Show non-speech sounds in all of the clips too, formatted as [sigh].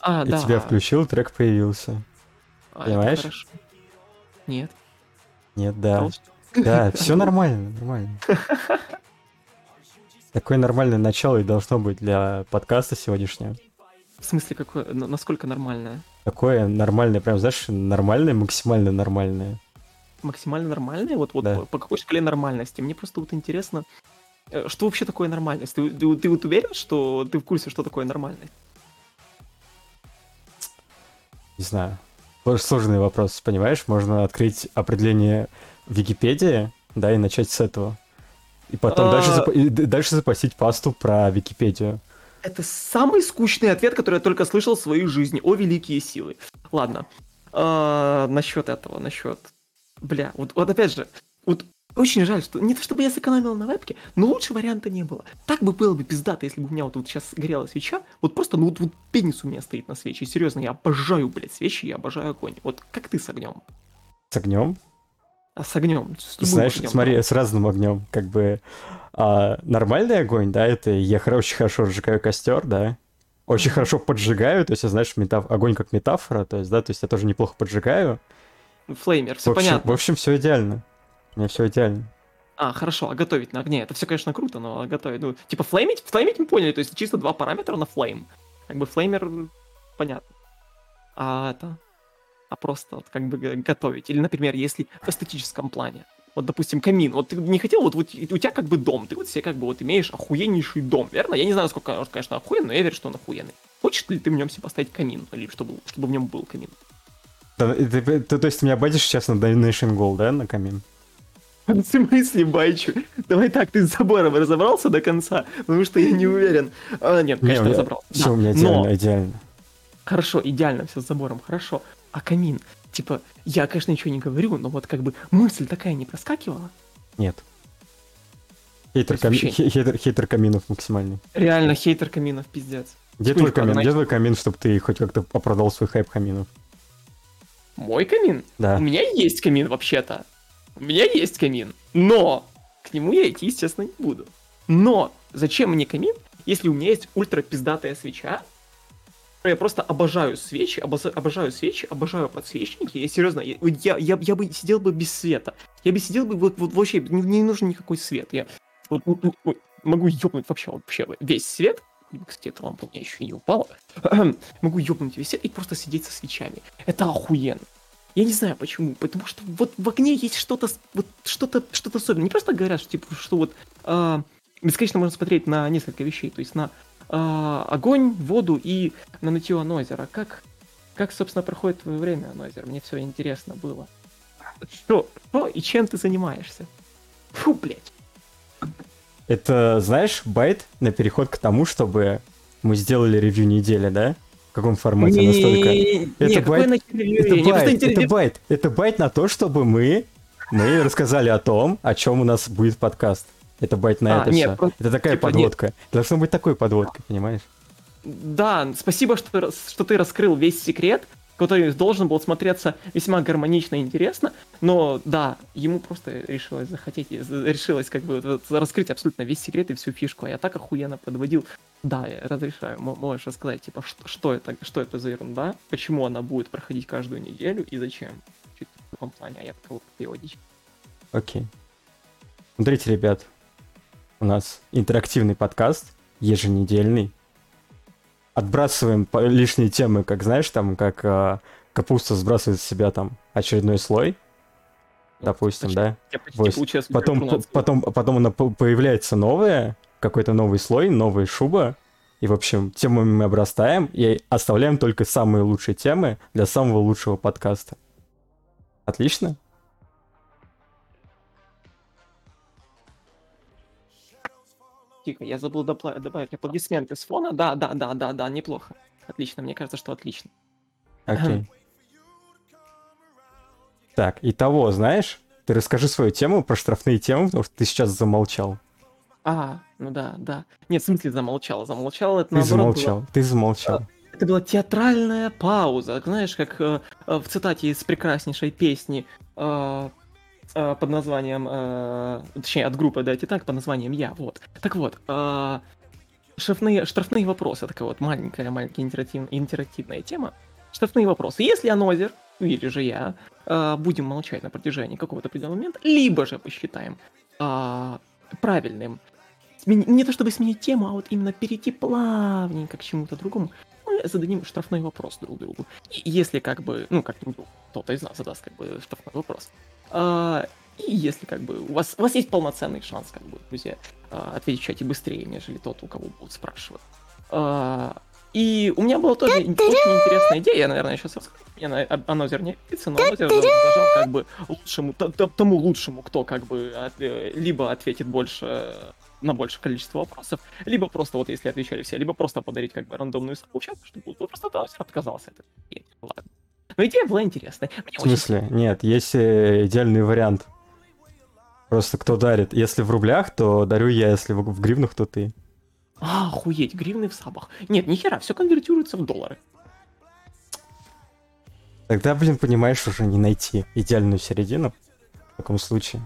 А, Я да. тебя включил, трек появился. А, понимаешь? Нет. Нет, да. Толст- Да, [laughs] все нормально, нормально. Такое нормальное начало и должно быть для подкаста сегодняшнего. В смысле, какое, на- насколько нормальное? Такое нормальное, прям, знаешь, нормальное, максимально нормальное. Максимально нормальное? Вот, вот Да. по, по какой шкале нормальности? Мне просто вот интересно, э, что вообще такое нормальность? Ты, ты- ты вот уверен, что ты в курсе, что такое нормальность? Не знаю. Сложный вопрос, понимаешь? Можно открыть определение Википедии, да, и начать с этого. И потом А. дальше, запа- и дальше запостить пасту про Википедию. Это самый скучный ответ, который я только слышал в своей жизни. О, великие силы. Ладно. А, насчет этого, насчет... Бля, вот, вот опять же, вот очень жаль, что не то чтобы я сэкономил на вебке, но лучше варианта не было. Так бы было бы пиздато, если бы у меня вот, вот сейчас горела свеча. Вот просто, ну вот, вот пенис у меня стоит на свече. Серьезно, я обожаю, блядь, свечи, я обожаю огонь. Вот как ты с огнем? С огнем? А с огнем? С Знаешь, огнем, смотри, да. с разным огнем. Как бы а, нормальный огонь, да, это я очень хорошо разжигаю костер, да. Очень хорошо поджигаю, то есть, знаешь, метаф- огонь как метафора, то есть, да, то есть я тоже неплохо поджигаю. Флеймер, В все общем, понятно. в общем, все идеально. У меня все идеально. А, хорошо, а готовить на огне, это все, конечно, круто, но готовить, ну, типа флеймить, флеймить мы поняли, то есть чисто два параметра на флейм. Как бы флеймер, понятно. А это, а просто вот как бы готовить. Или, например, если в эстетическом плане, вот, допустим, камин, вот ты не хотел, вот, вот у тебя как бы дом, ты вот себе как бы вот имеешь охуеннейший дом, верно? Я не знаю, сколько, он, конечно, охуенный, но я верю, что он охуенный. Хочешь ли ты в нем себе поставить камин, или чтобы, чтобы в нем был камин? Да, и ты- ты- то есть ты меня бадишь сейчас на Donation Goal, да, на камин? [laughs] В смысле, байчу? Давай так, ты с забором разобрался до конца, потому что я не уверен. А, нет, Не, конечно, у меня- разобрался. Все Да, у меня но- идеально, идеально. Хорошо, идеально все с забором, хорошо. А камин? Типа, я, конечно, ничего не говорю, но вот как бы мысль такая не проскакивала. Нет. Хейтер, хе- хейтер, хейтер каминов максимальный. Реально, хейтер каминов, пиздец. Где твой камин? Где твой камин, чтобы ты хоть как-то оправдал свой хайп каминов? Мой камин? Да. У меня есть камин, вообще-то. У меня есть камин. Но к нему я идти, естественно, не буду. Но зачем мне камин, если у меня есть ультра пиздатая свеча? Я просто обожаю свечи, обоза- обожаю свечи, обожаю подсвечники. Я серьезно, я, я, я, я бы сидел бы без света. Я бы сидел бы вот, вот вообще, не, не нужен никакой свет. Я вот, вот, вот могу ёбнуть вообще, вообще весь свет. Кстати, эта лампа у меня еще и не упала. могу ёбнуть весь свет и просто сидеть со свечами. Это охуенно. Я не знаю почему, потому что вот в огне есть что-то, вот что-то, что-то особенное. Не просто говорят, что типа, что вот а, бесконечно можно смотреть на несколько вещей, то есть на а, огонь, воду и на нытье Анозера. Как, как, собственно, проходит твое время, Анозер? Мне все интересно было. Что, что и чем ты занимаешься? Фу, блядь. Это, знаешь, байт на переход к тому, чтобы мы сделали ревью недели, да? Каком формате настолько? Это байт- Это байт, это байт, это байт на то, чтобы мы, мы рассказали о том, о чем у нас будет подкаст. Это байт на А, это нет, всё. просто, Это такая типа, нет. подводка. Должно быть такой подводкой, понимаешь? Да, спасибо, что, что ты раскрыл весь секрет, который должен был смотреться весьма гармонично и интересно, но да, ему просто решилось захотеть, решилось как бы вот раскрыть абсолютно весь секрет и всю фишку, а я так охуенно подводил. Да, я разрешаю, мо- можешь рассказать, типа, что, что это, что это за ерунда, почему она будет проходить каждую неделю и зачем. Чуть в таком плане, а я такого переводить. Окей. Смотрите, ребят, у нас интерактивный подкаст, еженедельный. Отбрасываем лишние темы, как знаешь, там, как а, капуста сбрасывает с себя там очередной слой, допустим, Почти- да? Почти Потом, потом, потом она по- появляется новая, какой-то новый слой, новая шуба. И, в общем, темами мы обрастаем и оставляем только самые лучшие темы для самого лучшего подкаста. Отлично? Тихо, я забыл добавить аплодисменты с фона. Да, да, да, да, да, неплохо. Отлично, мне кажется, что отлично. Окей. [laughs] Так, итого, знаешь, ты расскажи свою тему про штрафные темы, потому что ты сейчас замолчал. А, ну да, да. Нет, в смысле замолчал. Замолчал это Ты наоборот замолчал, было- ты замолчал. Это была театральная пауза. Знаешь, как э, э, в цитате из прекраснейшей песни э, э, под названием, э, точнее, от группы да, Титак под названием Я. Вот. Так вот, э, штрафные, штрафные вопросы, такая вот маленькая, маленькая интерактив, интерактивная тема. Штрафные вопросы. Если Анозер, или же я, будем молчать на протяжении какого-то определенного момента, либо же посчитаем э, правильным не то чтобы сменить тему, а вот именно перейти плавненько к чему-то другому, мы зададим штрафной вопрос друг другу. И если как бы, ну, как друг другу, кто-то из нас задаст как бы штрафной вопрос. А, и если как бы у вас, у вас есть полноценный шанс, как бы, друзья, а, чате быстрее, нежели тот, у кого будут спрашивать. А, и у меня была тоже очень интересная идея, я, наверное, сейчас расскажу. Мне на Анозер не пицца, но Анозер зажал как бы лучшему, тому лучшему, кто как бы от, э, либо ответит больше на большее количество вопросов, либо просто вот если отвечали все, либо просто подарить как бы рандомную чат, чтобы вот просто да, отказался от этого. Ладно. Но идея была интересная. Мне в смысле? Очень... Нет, есть э, идеальный вариант. Просто кто дарит. Если в рублях, то дарю я, если в гривнах, то ты. А, охуеть, гривны в сабах. Нет, нихера, все конвертируется в доллары. Тогда, блин, понимаешь, уже не найти идеальную середину в таком случае.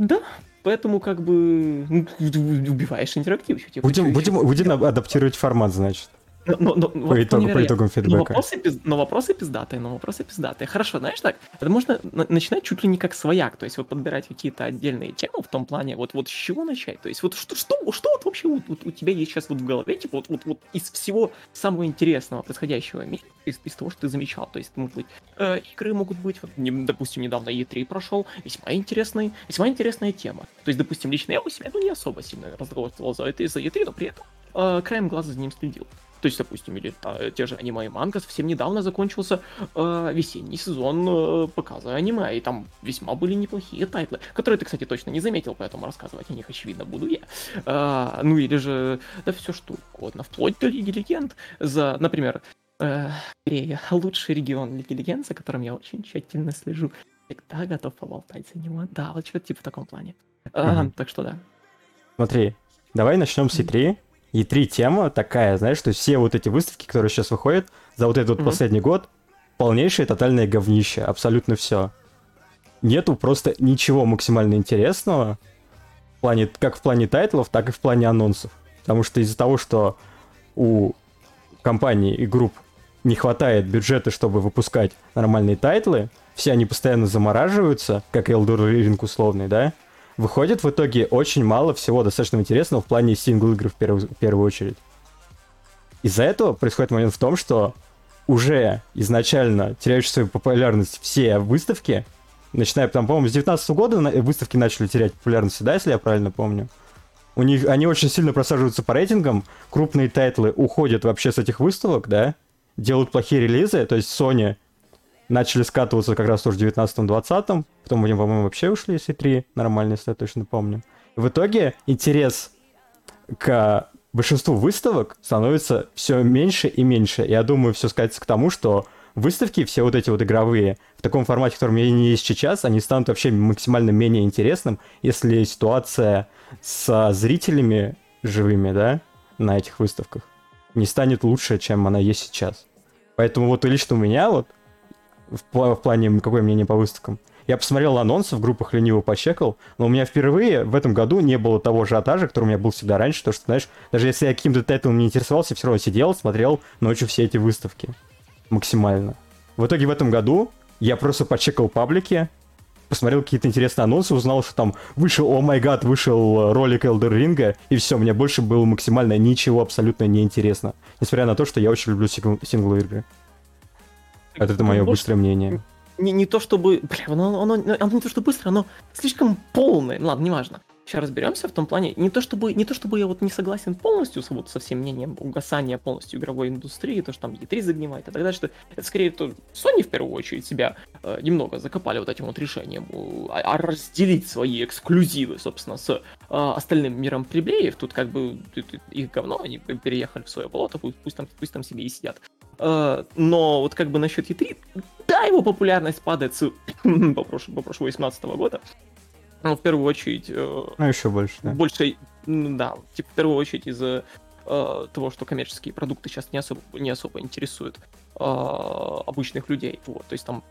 Да, поэтому как бы ну, убиваешь интерактив. Еще, будем, будем, будем адаптировать формат, значит. Но, но, но, по, итогу, по итогам фидбэка. Но вопросы, пиз... но вопросы пиздатые, но вопросы пиздатые. Хорошо, знаешь так, это можно начинать чуть ли не как свояк, то есть вот подбирать какие-то отдельные темы в том плане, вот, вот с чего начать, то есть вот что, что, что вот вообще вот, вот у тебя есть сейчас вот в голове, типа вот, вот, вот из всего самого интересного происходящего мира, из, из того, что ты замечал, то есть, может быть, э, игры могут быть, вот, не, допустим, недавно E3 прошел, весьма интересный, весьма интересная тема. То есть, допустим, лично я у себя, ну, не особо сильно разговаривал за это, за E3, но при этом э, краем глаза за ним следил. То есть, допустим, или а, те же аниме и манга, совсем недавно закончился э, весенний сезон э, показа аниме, и там весьма были неплохие тайтлы, которые ты, кстати, точно не заметил, поэтому рассказывать о них, очевидно, буду я. Э, ну или же, да все что угодно, вплоть до Лиги Легенд, за, например, э, лучший регион Лиги Легенд, за которым я очень тщательно слежу, всегда готов поболтать за него. Да, вот что-то типа в таком плане. Mm-hmm. так что да. Смотри, давай начнем с E3. И три тема такая, знаешь, что все вот эти выставки, которые сейчас выходят за вот этот mm-hmm. последний год, полнейшее тотальное говнище, абсолютно все. Нету просто ничего максимально интересного, в плане, как в плане тайтлов, так и в плане анонсов. Потому что из-за того, что у компаний и групп не хватает бюджета, чтобы выпускать нормальные тайтлы, все они постоянно замораживаются, как Elden Ring условный, да, выходит в итоге очень мало всего достаточно интересного в плане сингл-игр в, перв- в первую очередь. Из-за этого происходит момент в том, что уже изначально теряющие свою популярность все выставки, начиная там, по-моему, с 19 года выставки начали терять популярность, да, если я правильно помню. У них, они очень сильно просаживаются по рейтингам, крупные тайтлы уходят вообще с этих выставок, да, делают плохие релизы, то есть Sony начали скатываться как раз тоже в 19-20, потом они, по-моему, вообще ушли с E3, нормально, если я точно помню. в итоге интерес к большинству выставок становится все меньше и меньше. Я думаю, все скатится к тому, что выставки, все вот эти вот игровые, в таком формате, в котором они есть сейчас, они станут вообще максимально менее интересным, если ситуация со зрителями живыми, да, на этих выставках не станет лучше, чем она есть сейчас. Поэтому вот лично у меня вот в, пл- в плане какое мнение по выставкам. Я посмотрел анонсы в группах лениво почекал, но у меня впервые в этом году не было того же ажиотажа, который у меня был всегда раньше, то что, знаешь, даже если я каким-то тайтлом не интересовался, все равно сидел, смотрел ночью все эти выставки. Максимально. В итоге в этом году я просто почекал паблики, посмотрел какие-то интересные анонсы, узнал, что там вышел, о май гад, вышел ролик Elder Ring, и все, мне больше было максимально ничего абсолютно неинтересно. Несмотря на то, что я очень люблю сингл- синглы-игры. Это, это мое быстрое мнение. Не, не то чтобы... Бля, оно, оно, оно не то, что быстро, оно слишком полное. Ну, ладно, неважно. Сейчас разберемся в том плане. Не то, чтобы, не то, чтобы я вот не согласен полностью с, вот, со всем мнением угасания полностью игровой индустрии, то, что там E3 загнивает и так далее, что это скорее то Sony в первую очередь себя э, немного закопали вот этим вот решением, э, а, разделить свои эксклюзивы, собственно, с э, остальным миром плебеев. Тут как бы их говно, они переехали в свое болото, пусть, пусть, там, пусть там себе и сидят. Э, но вот как бы насчет E3, да, его популярность падает с, [laughs] попрошу, попрошу 18 года. Ну, в первую очередь... Э, ну, еще больше, да. Больше, да, типа, в первую очередь из-за э, того, что коммерческие продукты сейчас не особо, не особо интересуют э, обычных людей. Вот, то есть там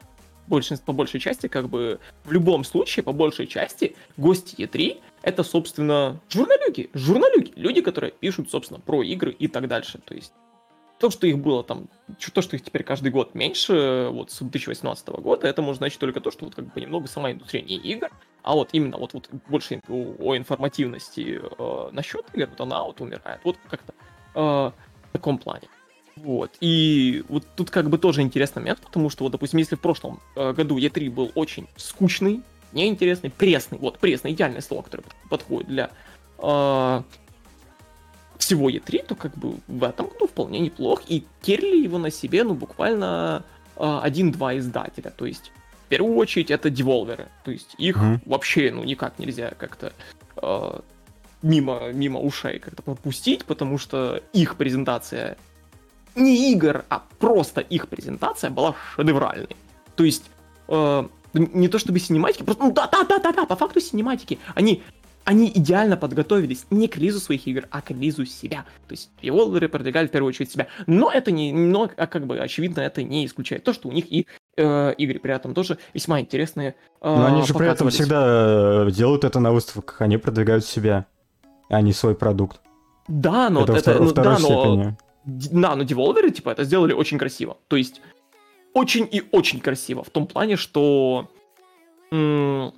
большинство, по большей части, как бы, в любом случае, по большей части, гости E3 это, собственно, журналюги, журналюги, люди, которые пишут, собственно, про игры и так дальше, то есть то, что их было там, то, что их теперь каждый год меньше, вот с 2018 года, это может значить только то, что вот как бы немного сама индустрия не игр, а вот именно вот, вот больше о, информативности э, насчет игр, вот она вот умирает. Вот как-то э, в таком плане. Вот. И вот тут как бы тоже интересный момент, потому что, вот, допустим, если в прошлом э, году E3 был очень скучный, неинтересный, пресный, вот, пресный, идеальное слово, которое подходит для э, всего E3, то как бы в этом году вполне неплох, и керли его на себе, ну, буквально э, один-два издателя, то есть в первую очередь это деволверы, то есть их mm-hmm. вообще, ну, никак нельзя как-то э, мимо, мимо ушей как-то пропустить, потому что их презентация не игр, а просто их презентация была шедевральной. То есть, э, не то чтобы синематики, просто, ну да-да-да-да, по факту синематики, они они идеально подготовились не к релизу своих игр, а к релизу себя. То есть револверы продвигали в первую очередь себя. Но это не, но, а как бы, очевидно, это не исключает то, что у них и э, игры при этом тоже весьма интересные. Э, но они же при этом всегда э, делают это на выставках, они продвигают себя, а не свой продукт. Да, но это, это втор- ну, да, но да, но деволверы, типа, это сделали очень красиво. То есть, очень и очень красиво. В том плане, что... М-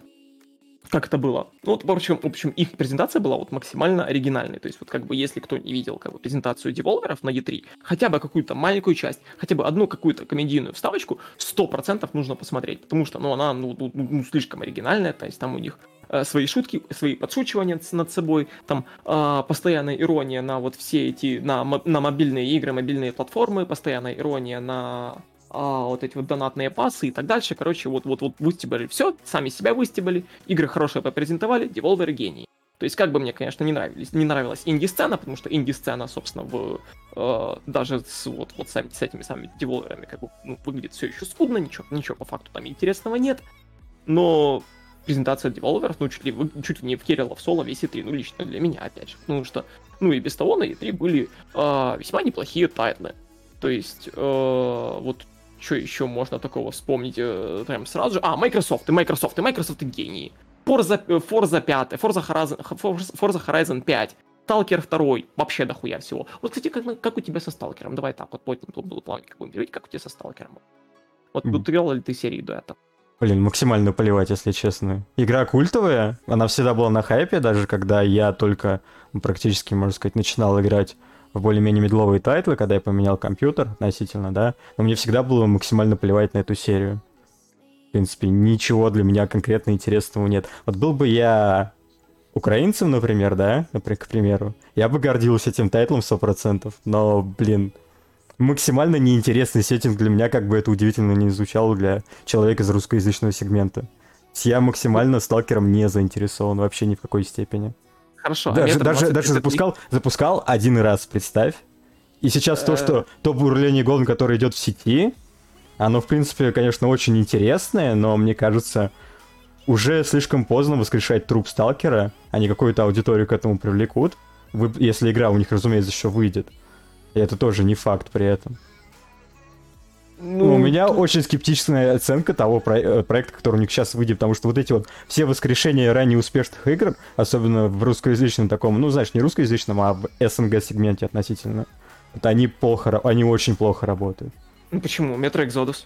как это было? Ну, вот, в общем, в общем, их презентация была вот максимально оригинальной. То есть, вот как бы, если кто не видел как бы, презентацию деволверов на E3, хотя бы какую-то маленькую часть, хотя бы одну какую-то комедийную вставочку, 100% нужно посмотреть. Потому что, ну, она, ну, ну, ну слишком оригинальная. То есть, там у них э, свои шутки, свои подшучивания над собой, там э, постоянная ирония на вот все эти, на, на мобильные игры, мобильные платформы, постоянная ирония на а, вот эти вот донатные пасы и так дальше. Короче, вот-вот-вот выстебали все, сами себя выстебали, игры хорошие попрезентовали, деволверы гении. То есть, как бы мне, конечно, не нравились, не нравилась инди-сцена, потому что инди-сцена, собственно, в, э, даже с, вот, вот с, с этими самыми деволверами как бы ну, выглядит все еще скудно, ничего, ничего по факту там интересного нет. Но презентация Devolver'ов, ну, чуть ли, чуть ли не вкарила в соло весь E3, ну, лично для меня, опять же. Ну, что, ну, и без того на E3 были э, весьма неплохие тайтлы. То есть, э, вот что еще можно такого вспомнить э, прям сразу же? А, Microsoft, и Microsoft, и Microsoft и гении. Forza, э, Forza 5, Forza Horizon, Forza Horizon 5, Сталкер 2, вообще дохуя всего. Вот, кстати, как, как у тебя со Сталкером? Давай так, вот потом тут буду плавненько будем говорить, как у тебя со Сталкером? Вот mm. играл ли ты серии до этого? Блин, максимально поливать, если честно. Игра культовая, она всегда была на хайпе, даже когда я только практически, можно сказать, начинал играть в более-менее мидловые тайтлы, когда я поменял компьютер относительно, да, но мне всегда было максимально плевать на эту серию. В принципе, ничего для меня конкретно интересного нет. Вот был бы я украинцем, например, да, например, к примеру, я бы гордился этим тайтлом 100%, но, блин, максимально неинтересный сеттинг для меня, как бы это удивительно не звучало для человека из русскоязычного сегмента. Я максимально сталкером не заинтересован вообще ни в какой степени. Хорошо. Даже, а даже, даже запускал, запускал один раз, представь. И сейчас то, что то бурление голым, которое идет в сети, оно, в принципе, конечно, очень интересное, но мне кажется, уже слишком поздно воскрешать труп сталкера, они какую-то аудиторию к этому привлекут, если игра у них, разумеется, еще выйдет. И это тоже не факт при этом. Ну, у меня тут... очень скептичная оценка того про- э, проекта, который у них сейчас выйдет, потому что вот эти вот все воскрешения ранее успешных игр, особенно в русскоязычном таком, ну, знаешь, не русскоязычном, а в СНГ-сегменте относительно, это они плохо, они очень плохо работают. Ну почему? Метро Exodus.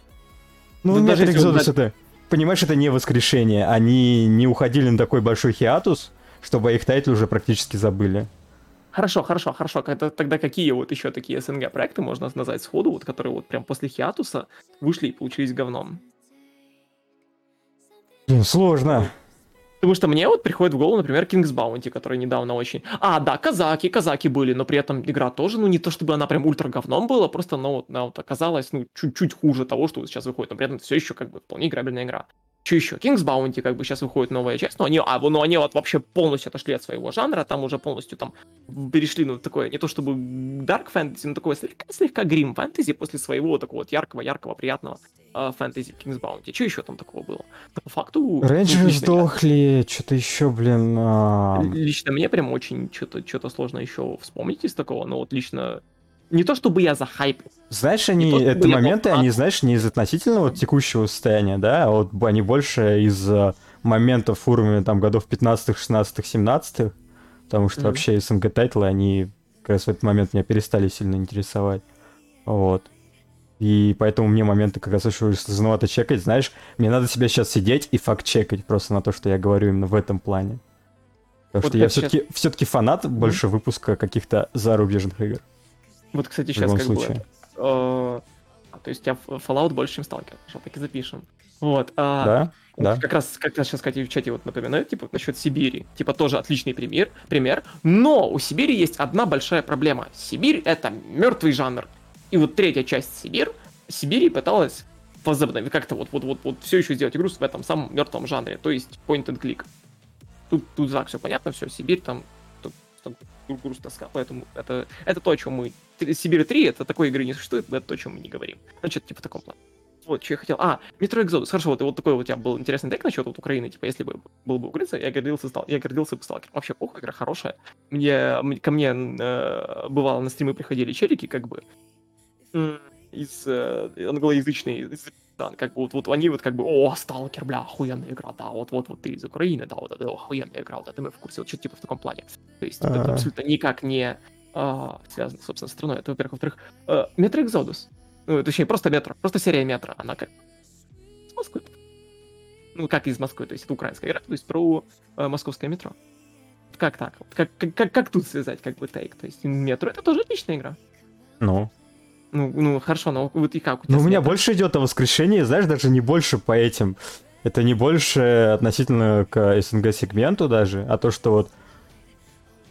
Ну, Метро Exodus это, понимаешь, это не воскрешение, они не уходили на такой большой хиатус, чтобы их тайтлы уже практически забыли. Хорошо, хорошо, хорошо. Это, тогда какие вот еще такие СНГ проекты можно назвать сходу, вот которые вот прям после хиатуса вышли и получились говном? Сложно. Потому что мне вот приходит в голову, например, King's Bounty, который недавно очень... А, да, казаки, казаки были, но при этом игра тоже, ну, не то чтобы она прям ультра говном была, просто она вот, она вот оказалась, ну, чуть-чуть хуже того, что вот сейчас выходит, но при этом все еще как бы вполне играбельная игра. Что еще? King's Bounty, как бы сейчас выходит новая часть, но они, а, ну, они вот вообще полностью отошли от своего жанра, там уже полностью там перешли, ну, такое, не то чтобы Dark Fantasy, но такое слегка, слегка Grim Fantasy после своего такого вот яркого-яркого, приятного э, фэнтези King's Bounty. Что еще там такого было? Да, по факту... Рейнджеры сдохли, что-то еще, блин... А... Лично мне прям очень что-то что сложно еще вспомнить из такого, но вот лично не то чтобы я за хайп. Знаешь, они, то, это моменты, они, знаешь, не из относительного текущего состояния, да, а вот они больше из э, моментов уровня там годов 15 16 17 потому что Мгм. вообще СНГ тайтлы, они как раз в этот момент меня перестали сильно интересовать. Вот. И поэтому мне моменты как раз очень сложновато чекать, знаешь, мне надо себя сейчас сидеть и факт-чекать просто на то, что я говорю именно в этом плане. Потому Вот что я все-таки все-таки фанат больше выпуска каких-то зарубежных игр. Вот, кстати, сейчас как случае. бы... э, то есть у тебя F- Fallout больше, чем Stalker. Хорошо, так и запишем. Вот. а, Да? Да. Как раз, как раз сейчас, Катя, в чате вот напоминают, типа, насчет Сибири. Типа, тоже отличный пример, пример. Но у Сибири есть одна большая проблема. Сибирь — это мертвый жанр. И вот третья часть Сибирь, Сибири пыталась возобновить, как-то вот, вот, вот, вот все еще сделать игру в этом самом мертвом жанре, то есть point and click. Тут, тут так все понятно, все, Сибирь там, груз тоска, поэтому это, это то, о чем мы... Сибирь 3, это такой игры не существует, это то, о чем мы не говорим. Значит, типа в таком плане. Вот, что я хотел. А, Metro Exodus. Хорошо, вот, вот такой вот у тебя был интересный тейк насчет вот Украины. Типа, если бы был бы украинцем, я гордился, стал, я гордился бы Сталкер. Вообще, похуй, игра хорошая. Мне, ко мне э, бывало на стримы приходили челики, как бы, из э, англоязычной, из- да, как бы вот, вот они вот как бы, о, Сталкер, бля, охуенная игра, да, вот, вот, вот ты из Украины, да, вот это охуенная игра, вот это мы в курсе, вот что-то типа в таком плане. То есть, это Ага. абсолютно никак не а, связано, собственно, с страной. Это, во-первых. Во-вторых, э, Metro Exodus. Ну, точнее, просто метро, просто серия метро. Она как с Москвы. Ну, как из Москвы, то есть это украинская игра, то есть про э, московское метро. Как так? Как, как, как тут связать, как бы, тейк? То есть метро это тоже отличная игра. Ну. Ну, ну хорошо, но вот и как у тебя Ну, у меня больше идет о воскрешении, знаешь, даже не больше по этим. Это не больше относительно к СНГ-сегменту даже, а то, что вот...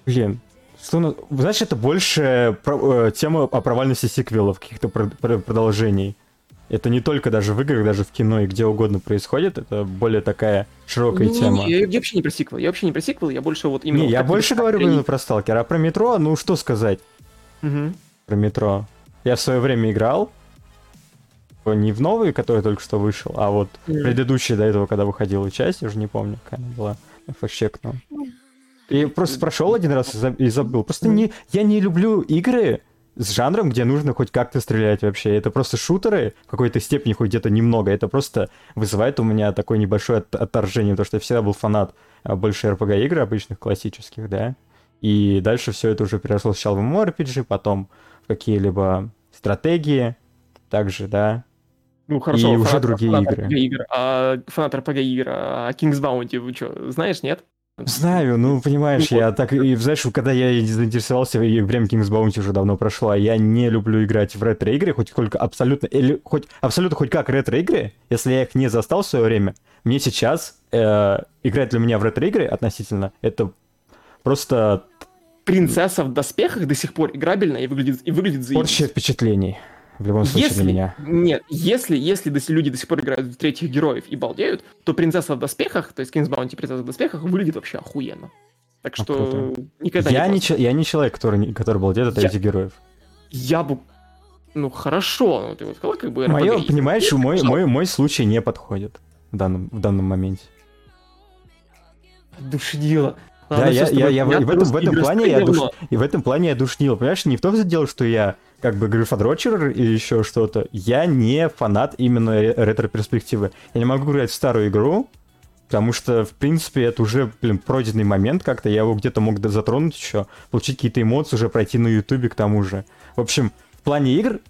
Блин, что... на- Знаешь, это больше про- э, тема о провальности сиквелов, каких-то про- про- продолжений. Это не только даже в играх, даже в кино и где угодно происходит, это более такая широкая Не-не-не, тема. Я, я вообще не про сиквел, я вообще не про сиквел, я больше вот именно... Не, вот я больше говорю именно про Сталкер, а про метро, ну что сказать Мгм. про метро. Я в свое время играл, не в новый, который только что вышел, а вот Мгм. предыдущая до этого, когда выходила часть, я уже не помню, какая она была, факт-чекну. И просто прошел один раз и за- и забыл. Просто не, я не люблю игры с жанром, где нужно хоть как-то стрелять вообще. Это просто шутеры, в какой-то степени хоть где-то немного. Это просто вызывает у меня такое небольшое от- отторжение, потому что я всегда был фанат а, больше RPG-игр обычных, классических, да. И дальше все это уже переросло сначала в MMORPG, потом в какие-либо стратегии, также, да. Ну, хорошо, И уже фанат- другие фанат игры. RPG игр, а фанат RPG игр, а King's Bounty, вы что, знаешь, нет? Знаю, ну, понимаешь, Ну, я так, и, знаешь, когда я заинтересовался, и время King's Bounty уже давно прошло, а я не люблю играть в ретро-игры, хоть сколько абсолютно, или хоть абсолютно хоть как ретро-игры, если я их не застал в свое время, мне сейчас э, играть для меня в ретро-игры относительно, это просто Принцесса в доспехах до сих пор играбельна и выглядит, и выглядит порча заебись. впечатлений, в любом случае Если, для меня. нет, если, если люди до сих пор играют в третьих героев и балдеют, то принцесса в доспехах, то есть King's Bounty принцесса в доспехах, выглядит вообще охуенно. Так что никогда Я не не, я не человек, который, который балдеет от Я- этих героев. Я бы... Ну, хорошо, ну ты вот сказал, как бы... Мое, понимаешь, мой, мой, мой случай не подходит в данном, в данном моменте. Душнило. Да, я, я, тобой я в, этом, в этом плане я душ, и в этом плане я душнил. Понимаешь, не в том дело, что я как бы грифодрочер или еще что-то. Я не фанат именно ре- ретро-перспективы. Я не могу играть в старую игру, потому что, в принципе, это уже, блин, пройденный момент как-то. Я его где-то мог затронуть еще, получить какие-то эмоции, уже пройти на ютубе к тому же. В общем, в плане игр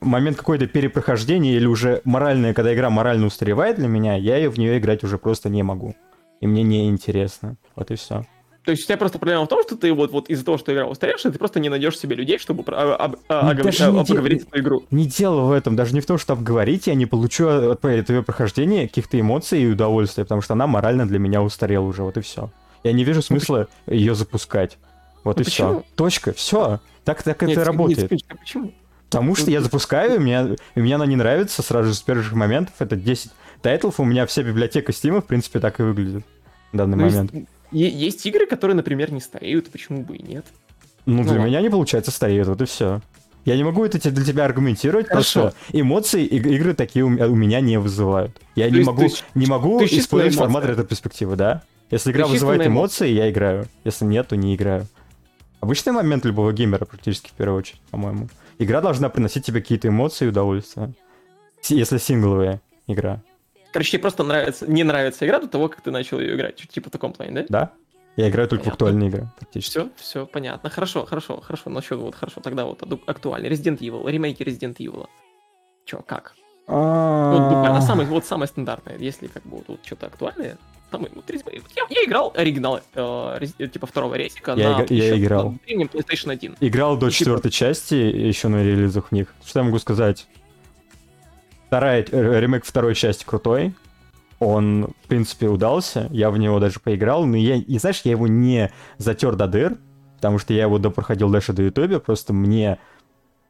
момент какой-то перепрохождения или уже моральная, когда игра морально устаревает для меня, я ее в нее играть уже просто не могу. И мне не интересно. Вот и все. То есть у тебя просто проблема в том, что ты вот, вот из-за того, что игра устаревшая, ты просто не найдешь себе людей, чтобы про- об- а, Ну, даже не а, де- поговорить эту игру. Не дело в этом, даже не в том, что обговорить, я не получу от этого прохождения каких-то эмоций и удовольствия, потому что она морально для меня устарела уже, вот и все. Я не вижу смысла ее запускать. Вот Ну и все. Точка, все. Так, так Нет, это нет, работает. секундочку, почему? Потому что я запускаю, и мне, и мне она не нравится сразу же с первых моментов. Это 10 тайтлов, у меня вся библиотека Стима, в принципе, так и выглядит в данный Ну, есть- Есть игры, которые, например, не стареют, почему бы и нет? Ну, для ладно. меня не получается стареет, вот и все. Я не могу это для тебя аргументировать, потому Хорошо. что эмоции игры такие у меня не вызывают. Я То не есть могу, ты не могу ты использовать формат ретро-перспективы, да? Если игра Ты вызывает на эмоции, я играю. Если нет, то не играю. Обычный момент любого геймера практически в первую очередь, по-моему. Игра должна приносить тебе какие-то эмоции и удовольствие. С- Если сингловая игра, Короче, тебе просто нравится, не нравится игра до того, как ты начал ее играть. Чуть Типа в таком плане, да? да? Я играю только в Понятно. актуальные игры, практически. Все, все, понятно. Хорошо, хорошо, хорошо. Насчет вот, хорошо, тогда вот актуальный. Resident Evil, ремейки Resident Evil. Че, как? Вот буквально самый, вот самое стандартное, если как бы вот, что-то актуальное. Самый, вот, я, я играл оригинал, э, Resi- типа второго рейсика Я на ига- я играл. на PlayStation 1. Играл до Ну, типа- четвертой части, еще на релизах в них. Что я могу сказать? Вторая, э, ремейк второй части крутой. Он, в принципе, удался. Я в него даже поиграл. Но я, и знаешь, я его не затер до дыр, потому что я его допроходил дальше до ютубе. Просто мне,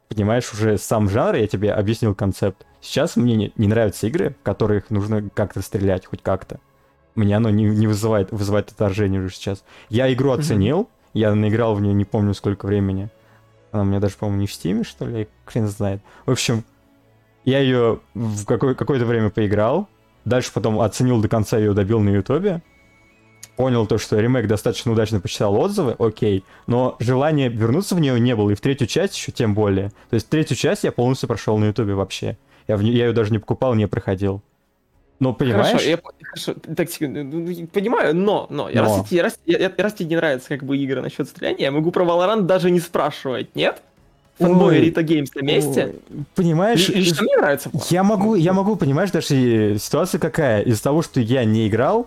понимаешь, уже сам жанр, я тебе объяснил концепт. Сейчас мне не, не нравятся игры, в которых нужно как-то стрелять, хоть как-то. Мне оно не, не вызывает, вызывает отторжение уже сейчас. Я игру оценил, я наиграл в нее не помню сколько времени. Она у меня даже, по-моему, не в стиме, что ли, хрен знает. В общем, я ее в какое- какое-то время поиграл, дальше потом оценил до конца ее, добил на ютубе, понял то, что ремейк достаточно удачно почитал отзывы, окей, но желания вернуться в нее не было, и в третью часть еще тем более. То есть третью часть я полностью прошел на ютубе вообще. Я, в я ее даже не покупал, не проходил. Но понимаешь? Хорошо, я, хорошо, так, секунду, ну, ну, понимаю, но, но, Но. Раз, раз, я- раз тебе не нравятся как бы игры насчет стреляния, я могу про Valorant даже не спрашивать, нет? Фанбой Ой. Рита Геймс на месте? Понимаешь? Ли- Лично мне нравится. Я могу, я могу, понимаешь, даже и ситуация какая. Из-за того, что я не играл,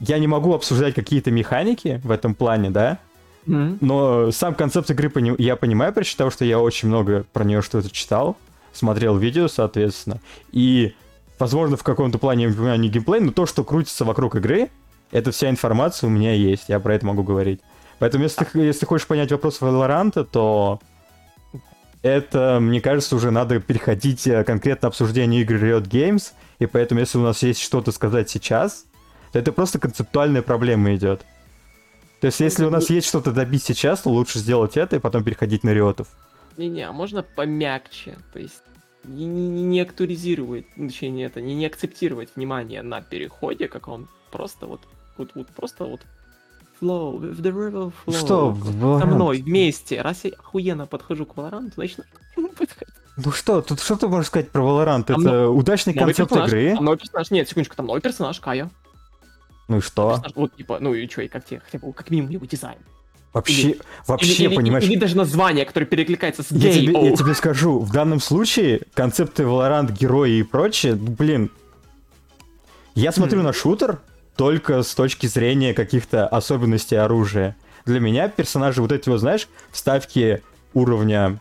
я не могу обсуждать какие-то механики в этом плане, да? Но сам концепт игры пони- я понимаю, прочитав, что я очень много про нее что-то читал, смотрел видео, соответственно. И, возможно, в каком-то плане я понимаю не геймплей, но то, что крутится вокруг игры, это вся информация у меня есть, я про это могу говорить. Поэтому, если, ты- если хочешь понять вопрос Valorant, то это, мне кажется, уже надо переходить э, конкретно обсуждению игр Riot Games, и поэтому, если у нас есть что-то сказать сейчас, то это просто концептуальная проблема идет. То есть, если у нас есть что-то добить сейчас, то лучше сделать это и потом переходить на риотов. Не-не, а можно помягче, то есть не, не, не- не актуализировать, ну, точнее, не это, не, не акцептировать внимание на переходе, как он просто вот, вот, вот просто вот flow, with the river flow. Что, Valorant? Со мной вместе. Раз я охуенно подхожу к Valorant, значит. [laughs] Ну что, тут что ты можешь сказать про Valorant? Там это удачный Новый концепт персонаж, игры. Там новый персонаж. Нет, секундочку, там новый персонаж, Кая. Ну и что? Персонаж, вот, типа, ну и что, и как тебе, хотя бы, как минимум, его дизайн. Вообще, Или- вообще, или, или- понимаешь, Или даже название, которое перекликается с я тебе, я тебе скажу, в данном случае концепты Valorant, герои и прочее, ну, блин, я смотрю Хм. на шутер только с точки зрения каких-то особенностей оружия. Для меня персонажи, вот эти вот, знаешь, вставки уровня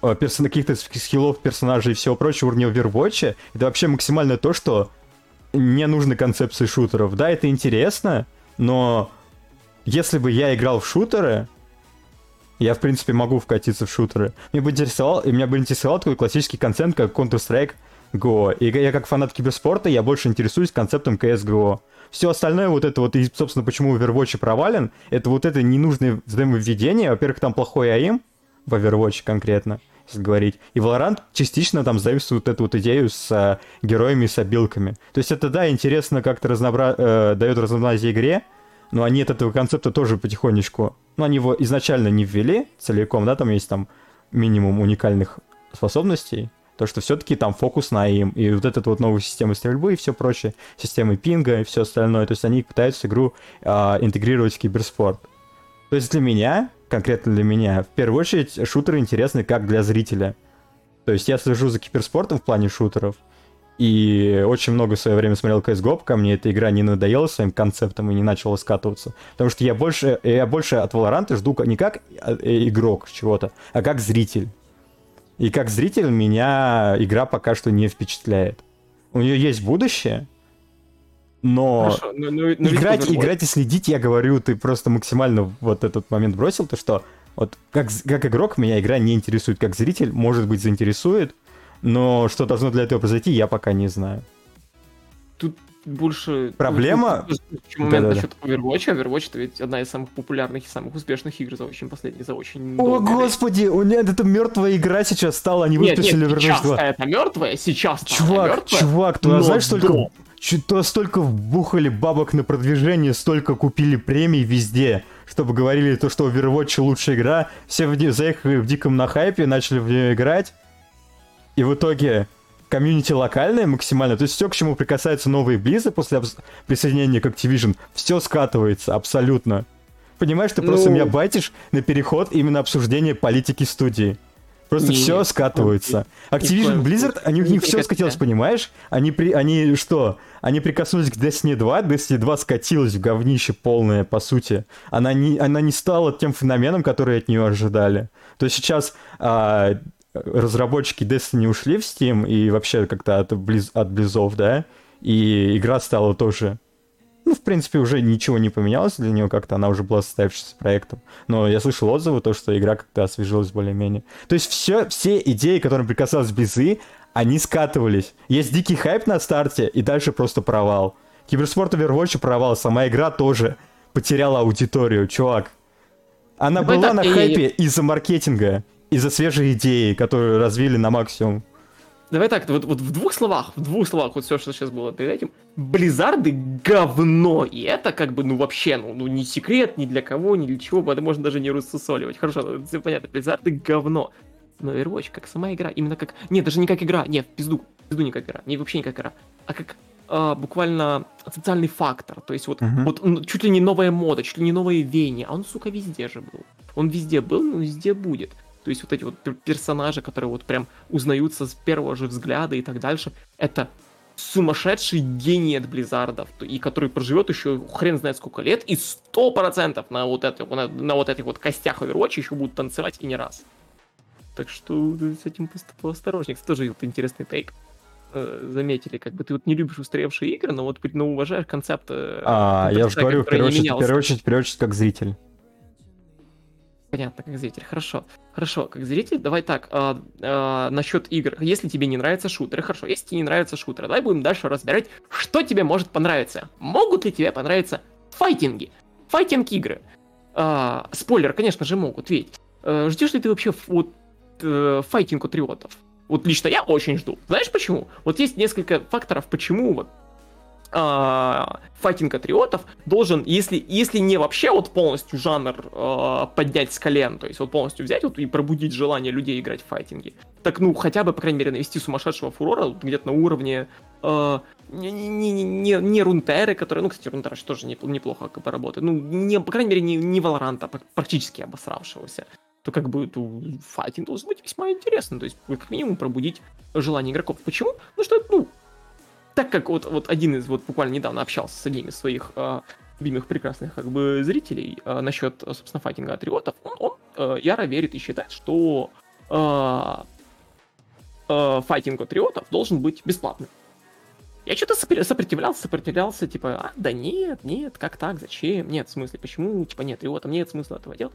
э, персона- каких-то ски- скиллов персонажей и всего прочего уровня Overwatch, это вообще максимально то, что не нужно концепции шутеров. Да, это интересно, но если бы я играл в шутеры, я, в принципе, могу вкатиться в шутеры. Мне бы интересовал, и меня бы интересовал такой классический концепт, как Counter-Strike Go. И я, как фанат киберспорта, я больше интересуюсь концептом CSGO. Все остальное, вот это вот, и, собственно, почему Overwatch провален, это вот это ненужное взаимовведение. Во-первых, там плохой аим, в Overwatch конкретно, если говорить. И Valorant частично там заимствует эту вот идею с э, героями и с обилками. То есть это, да, интересно как-то разнообра... э, дает разнообразие игре, но они от этого концепта тоже потихонечку... Ну, они его изначально не ввели целиком, да, там есть там минимум уникальных способностей, то, что все-таки там фокус на им, и вот эта вот новая система стрельбы и все прочее, системы пинга и все остальное, то есть они пытаются игру а, интегрировать в киберспорт. То есть для меня, конкретно для меня, в первую очередь шутеры интересны как для зрителя. То есть я слежу за киберспортом в плане шутеров, и очень много в свое время смотрел CSGO, пока мне эта игра не надоела своим концептом и не начала скатываться. Потому что я больше, я больше от Valorant жду не как э, игрок чего-то, а как зритель. И как зритель меня игра пока что не впечатляет. У нее есть будущее, но Хорошо, ну ведь играть, играть и следить, я говорю, ты просто максимально вот этот момент бросил, то что вот как, как игрок меня игра не интересует, как зритель, может быть, заинтересует, но что должно для этого произойти, я пока не знаю. Больше... Проблема- тут- тут еще момент насчет Overwatch. Overwatch это ведь одна из самых популярных и самых успешных игр за очень последних, за очень О, господи, у меня это мертвая игра сейчас стала, они выпустили Overwatch сейчас 2. это мертвая, сейчас Чувак, чувак, ты но знаешь, только... до- что-то столько вбухали бабок на продвижение, столько купили премий везде, чтобы говорили то, что Overwatch лучшая игра, все в, заехали в диком на хайпе, начали в нее играть, и в итоге комьюнити локальное максимально, то есть все, к чему прикасаются новые Близы после присоединения к Activision, все скатывается абсолютно. Понимаешь, ты ну... просто меня батишь на переход именно обсуждения политики студии. Просто не, все скатывается. Activision Blizzard, они, у них все скатилось, понимаешь? Они, при, они что? Они прикоснулись к Destiny 2, Destiny 2 скатилась в говнище полное, по сути. Она не, она не стала тем феноменом, который от нее ожидали. То есть сейчас а, разработчики Destiny ушли в Steam и вообще как-то от, Близ, от Близов, да? И игра стала тоже ну, в принципе, уже ничего не поменялось для нее как-то, она уже была состоявшимся проектом. Но я слышал отзывы, то, что игра как-то освежилась более-менее. То есть все, все идеи, которым прикасалась Безы, они скатывались. Есть дикий хайп на старте, и дальше просто провал. Киберспорт Overwatch провал, сама игра тоже потеряла аудиторию, чувак. Она Давай была так, на хайпе из-за маркетинга, из-за свежей идеи, которую развили на максимум. Давай так, вот, вот в двух словах, в двух словах, вот все, что сейчас было перед этим. Близзарды говно, и это как бы, ну вообще, ну, ну не секрет ни для кого, ни для чего, это можно даже не рассусоливать. Хорошо, ну, все понятно, Близзарды говно. Но Overwatch как сама игра, именно как... Нет, даже не как игра, нет, пизду, пизду не как игра, не вообще не как игра, а как а, буквально социальный фактор. То есть вот, uh-huh. вот ну, чуть ли не новая мода, чуть ли не новое веяние, а он, сука, везде же был. Он везде был, но везде будет. То есть вот эти вот персонажи, которые вот прям узнаются с первого же взгляда и так дальше, это сумасшедший гений от Blizzard'ов, и который проживет еще хрен знает сколько лет, и сто процентов на вот, это, на, на вот этих вот костях Overwatch еще будут танцевать и не раз. Так что с этим поосторожней. Кстати, тоже вот интересный тейк. Э, заметили, как бы ты вот не любишь устаревшие игры, но вот ну, уважаешь концепт. Э, а, я же говорю, в первую, очередь, в первую очередь, в первую очередь, как зритель. Понятно, как зритель. Хорошо. Хорошо, как зритель, давай так, а, а, насчет игр. Если тебе не нравятся шутеры, хорошо. Если тебе не нравятся шутеры, давай будем дальше разбирать, что тебе может понравиться. Могут ли тебе понравиться файтинги? Файтинг-игры. А, спойлер, конечно же, могут, ведь. А, ждешь ли ты вообще вот э, файтинг от риотов? Вот лично я очень жду. Знаешь почему? Вот есть несколько факторов, почему вот а, файтинг атриотов должен, если, если не вообще вот полностью жанр э, поднять с колен, то есть вот полностью взять вот и пробудить желание людей играть в файтинги, так ну хотя бы, по крайней мере, навести сумасшедшего фурора вот, где-то на уровне э, не, не, не, не, не Рунтеры, которые, ну, кстати, Рунтера тоже неплохо как бы работает, ну, не, по крайней мере, не, не Валоранта, практически обосравшегося то как бы то, файтинг должен быть весьма интересно. То есть, как минимум, пробудить желание игроков. Почему? Ну, что, ну, так как вот, вот один из, вот буквально недавно общался с одним из своих э, любимых прекрасных как бы зрителей э, насчет, собственно, файтинга атриотов, он, он э, яро верит и считает, что э, э, файтинг атриотов должен быть бесплатным. Я что-то сопротивлялся, сопротивлялся, типа, а, да нет, нет, как так, зачем, нет, в смысле, почему, типа, нет, его там нет смысла этого делать.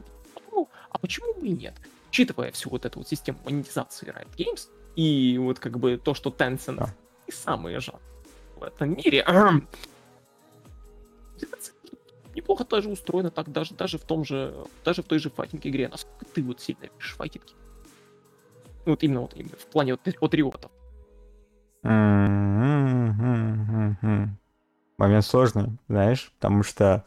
Ну, а почему бы и нет? Учитывая всю вот эту вот систему монетизации Riot Games, и вот как бы то, что Tencent да. и самые жанры в этом мире. [clears throat] Неплохо тоже устроено так, даже, даже в том же, даже в той же файтинг игре. Насколько ты вот сильно любишь файтинги? Вот именно вот именно в плане вот патриотов. Момент сложный, знаешь, потому что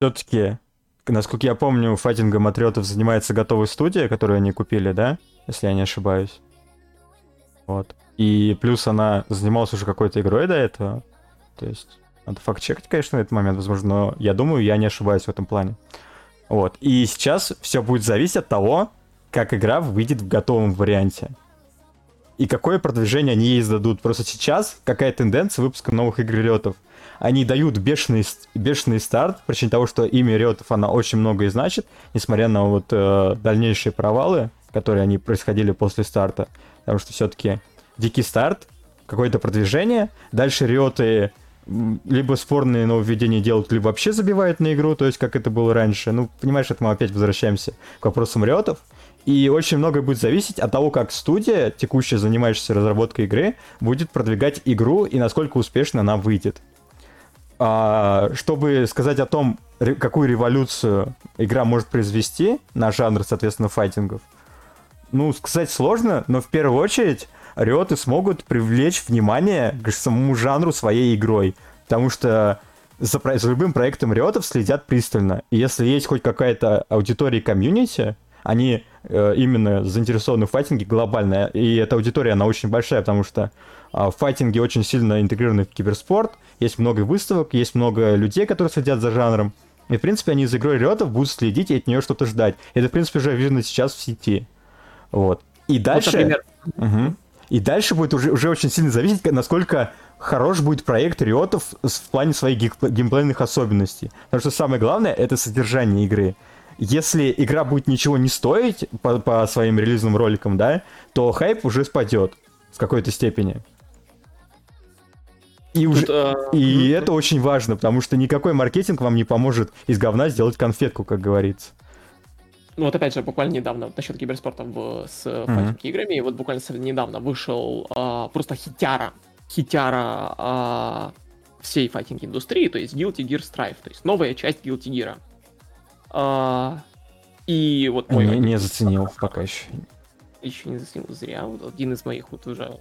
все-таки, насколько я помню, файтингом Атриотов занимается готовая студия, которую они купили, да? Если я не ошибаюсь. Вот. И плюс она занималась уже какой-то игрой до этого. То есть, надо факт-чекать, конечно, на этот момент, возможно, но я думаю, я не ошибаюсь в этом плане. Вот. И сейчас все будет зависеть от того, как игра выйдет в готовом варианте. И какое продвижение они ей издадут. Просто сейчас какая тенденция выпуска новых игр Риотов. Они дают бешеный, бешеный старт, причем того, что имя Риотов, она очень многое значит, несмотря на вот э, дальнейшие провалы, которые они происходили после старта. Потому что все-таки дикий старт, какое-то продвижение, дальше риоты либо спорные нововведения делают, либо вообще забивают на игру, то есть как это было раньше. Ну, понимаешь, это мы опять возвращаемся к вопросам риотов. И очень многое будет зависеть от того, как студия, текущая занимающаяся разработкой игры, будет продвигать игру и насколько успешно она выйдет. А, чтобы сказать о том, какую революцию игра может произвести на жанр, соответственно, файтингов, ну, сказать сложно, но в первую очередь Риоты смогут привлечь внимание к самому жанру своей игрой. Потому что за, за любым проектом Риотов следят пристально. И если есть хоть какая-то аудитория комьюнити, они э, именно заинтересованы в файтинге глобально. И эта аудитория, она очень большая, потому что э, файтинги очень сильно интегрированы в киберспорт. Есть много выставок, есть много людей, которые следят за жанром. И, в принципе, они за игрой Риотов будут следить и от нее что-то ждать. Это, в принципе, уже видно сейчас в сети. Вот. И дальше... Вот, угу. И дальше будет уже, уже очень сильно зависеть, насколько хорош будет проект Риотов в плане своих геймплейных особенностей. Потому что самое главное — это содержание игры. Если игра будет ничего не стоить по, по своим релизным роликам, да, то хайп уже спадет в какой-то степени. И, уже, uh, и uh, это очень важно, потому что никакой маркетинг вам не поможет из говна сделать конфетку, как говорится. Ну вот опять же, буквально недавно вот, насчет киберспорта в, с uh-huh. файтинг-играми, вот буквально недавно вышел uh, просто хитяра, хитяра uh, всей файтинг-индустрии, то есть Guilty Gear Strive, то есть новая часть Guilty Gear. Uh, и вот мой... Не, не заценил пока еще. Еще не заценил зря. Вот один из моих вот уже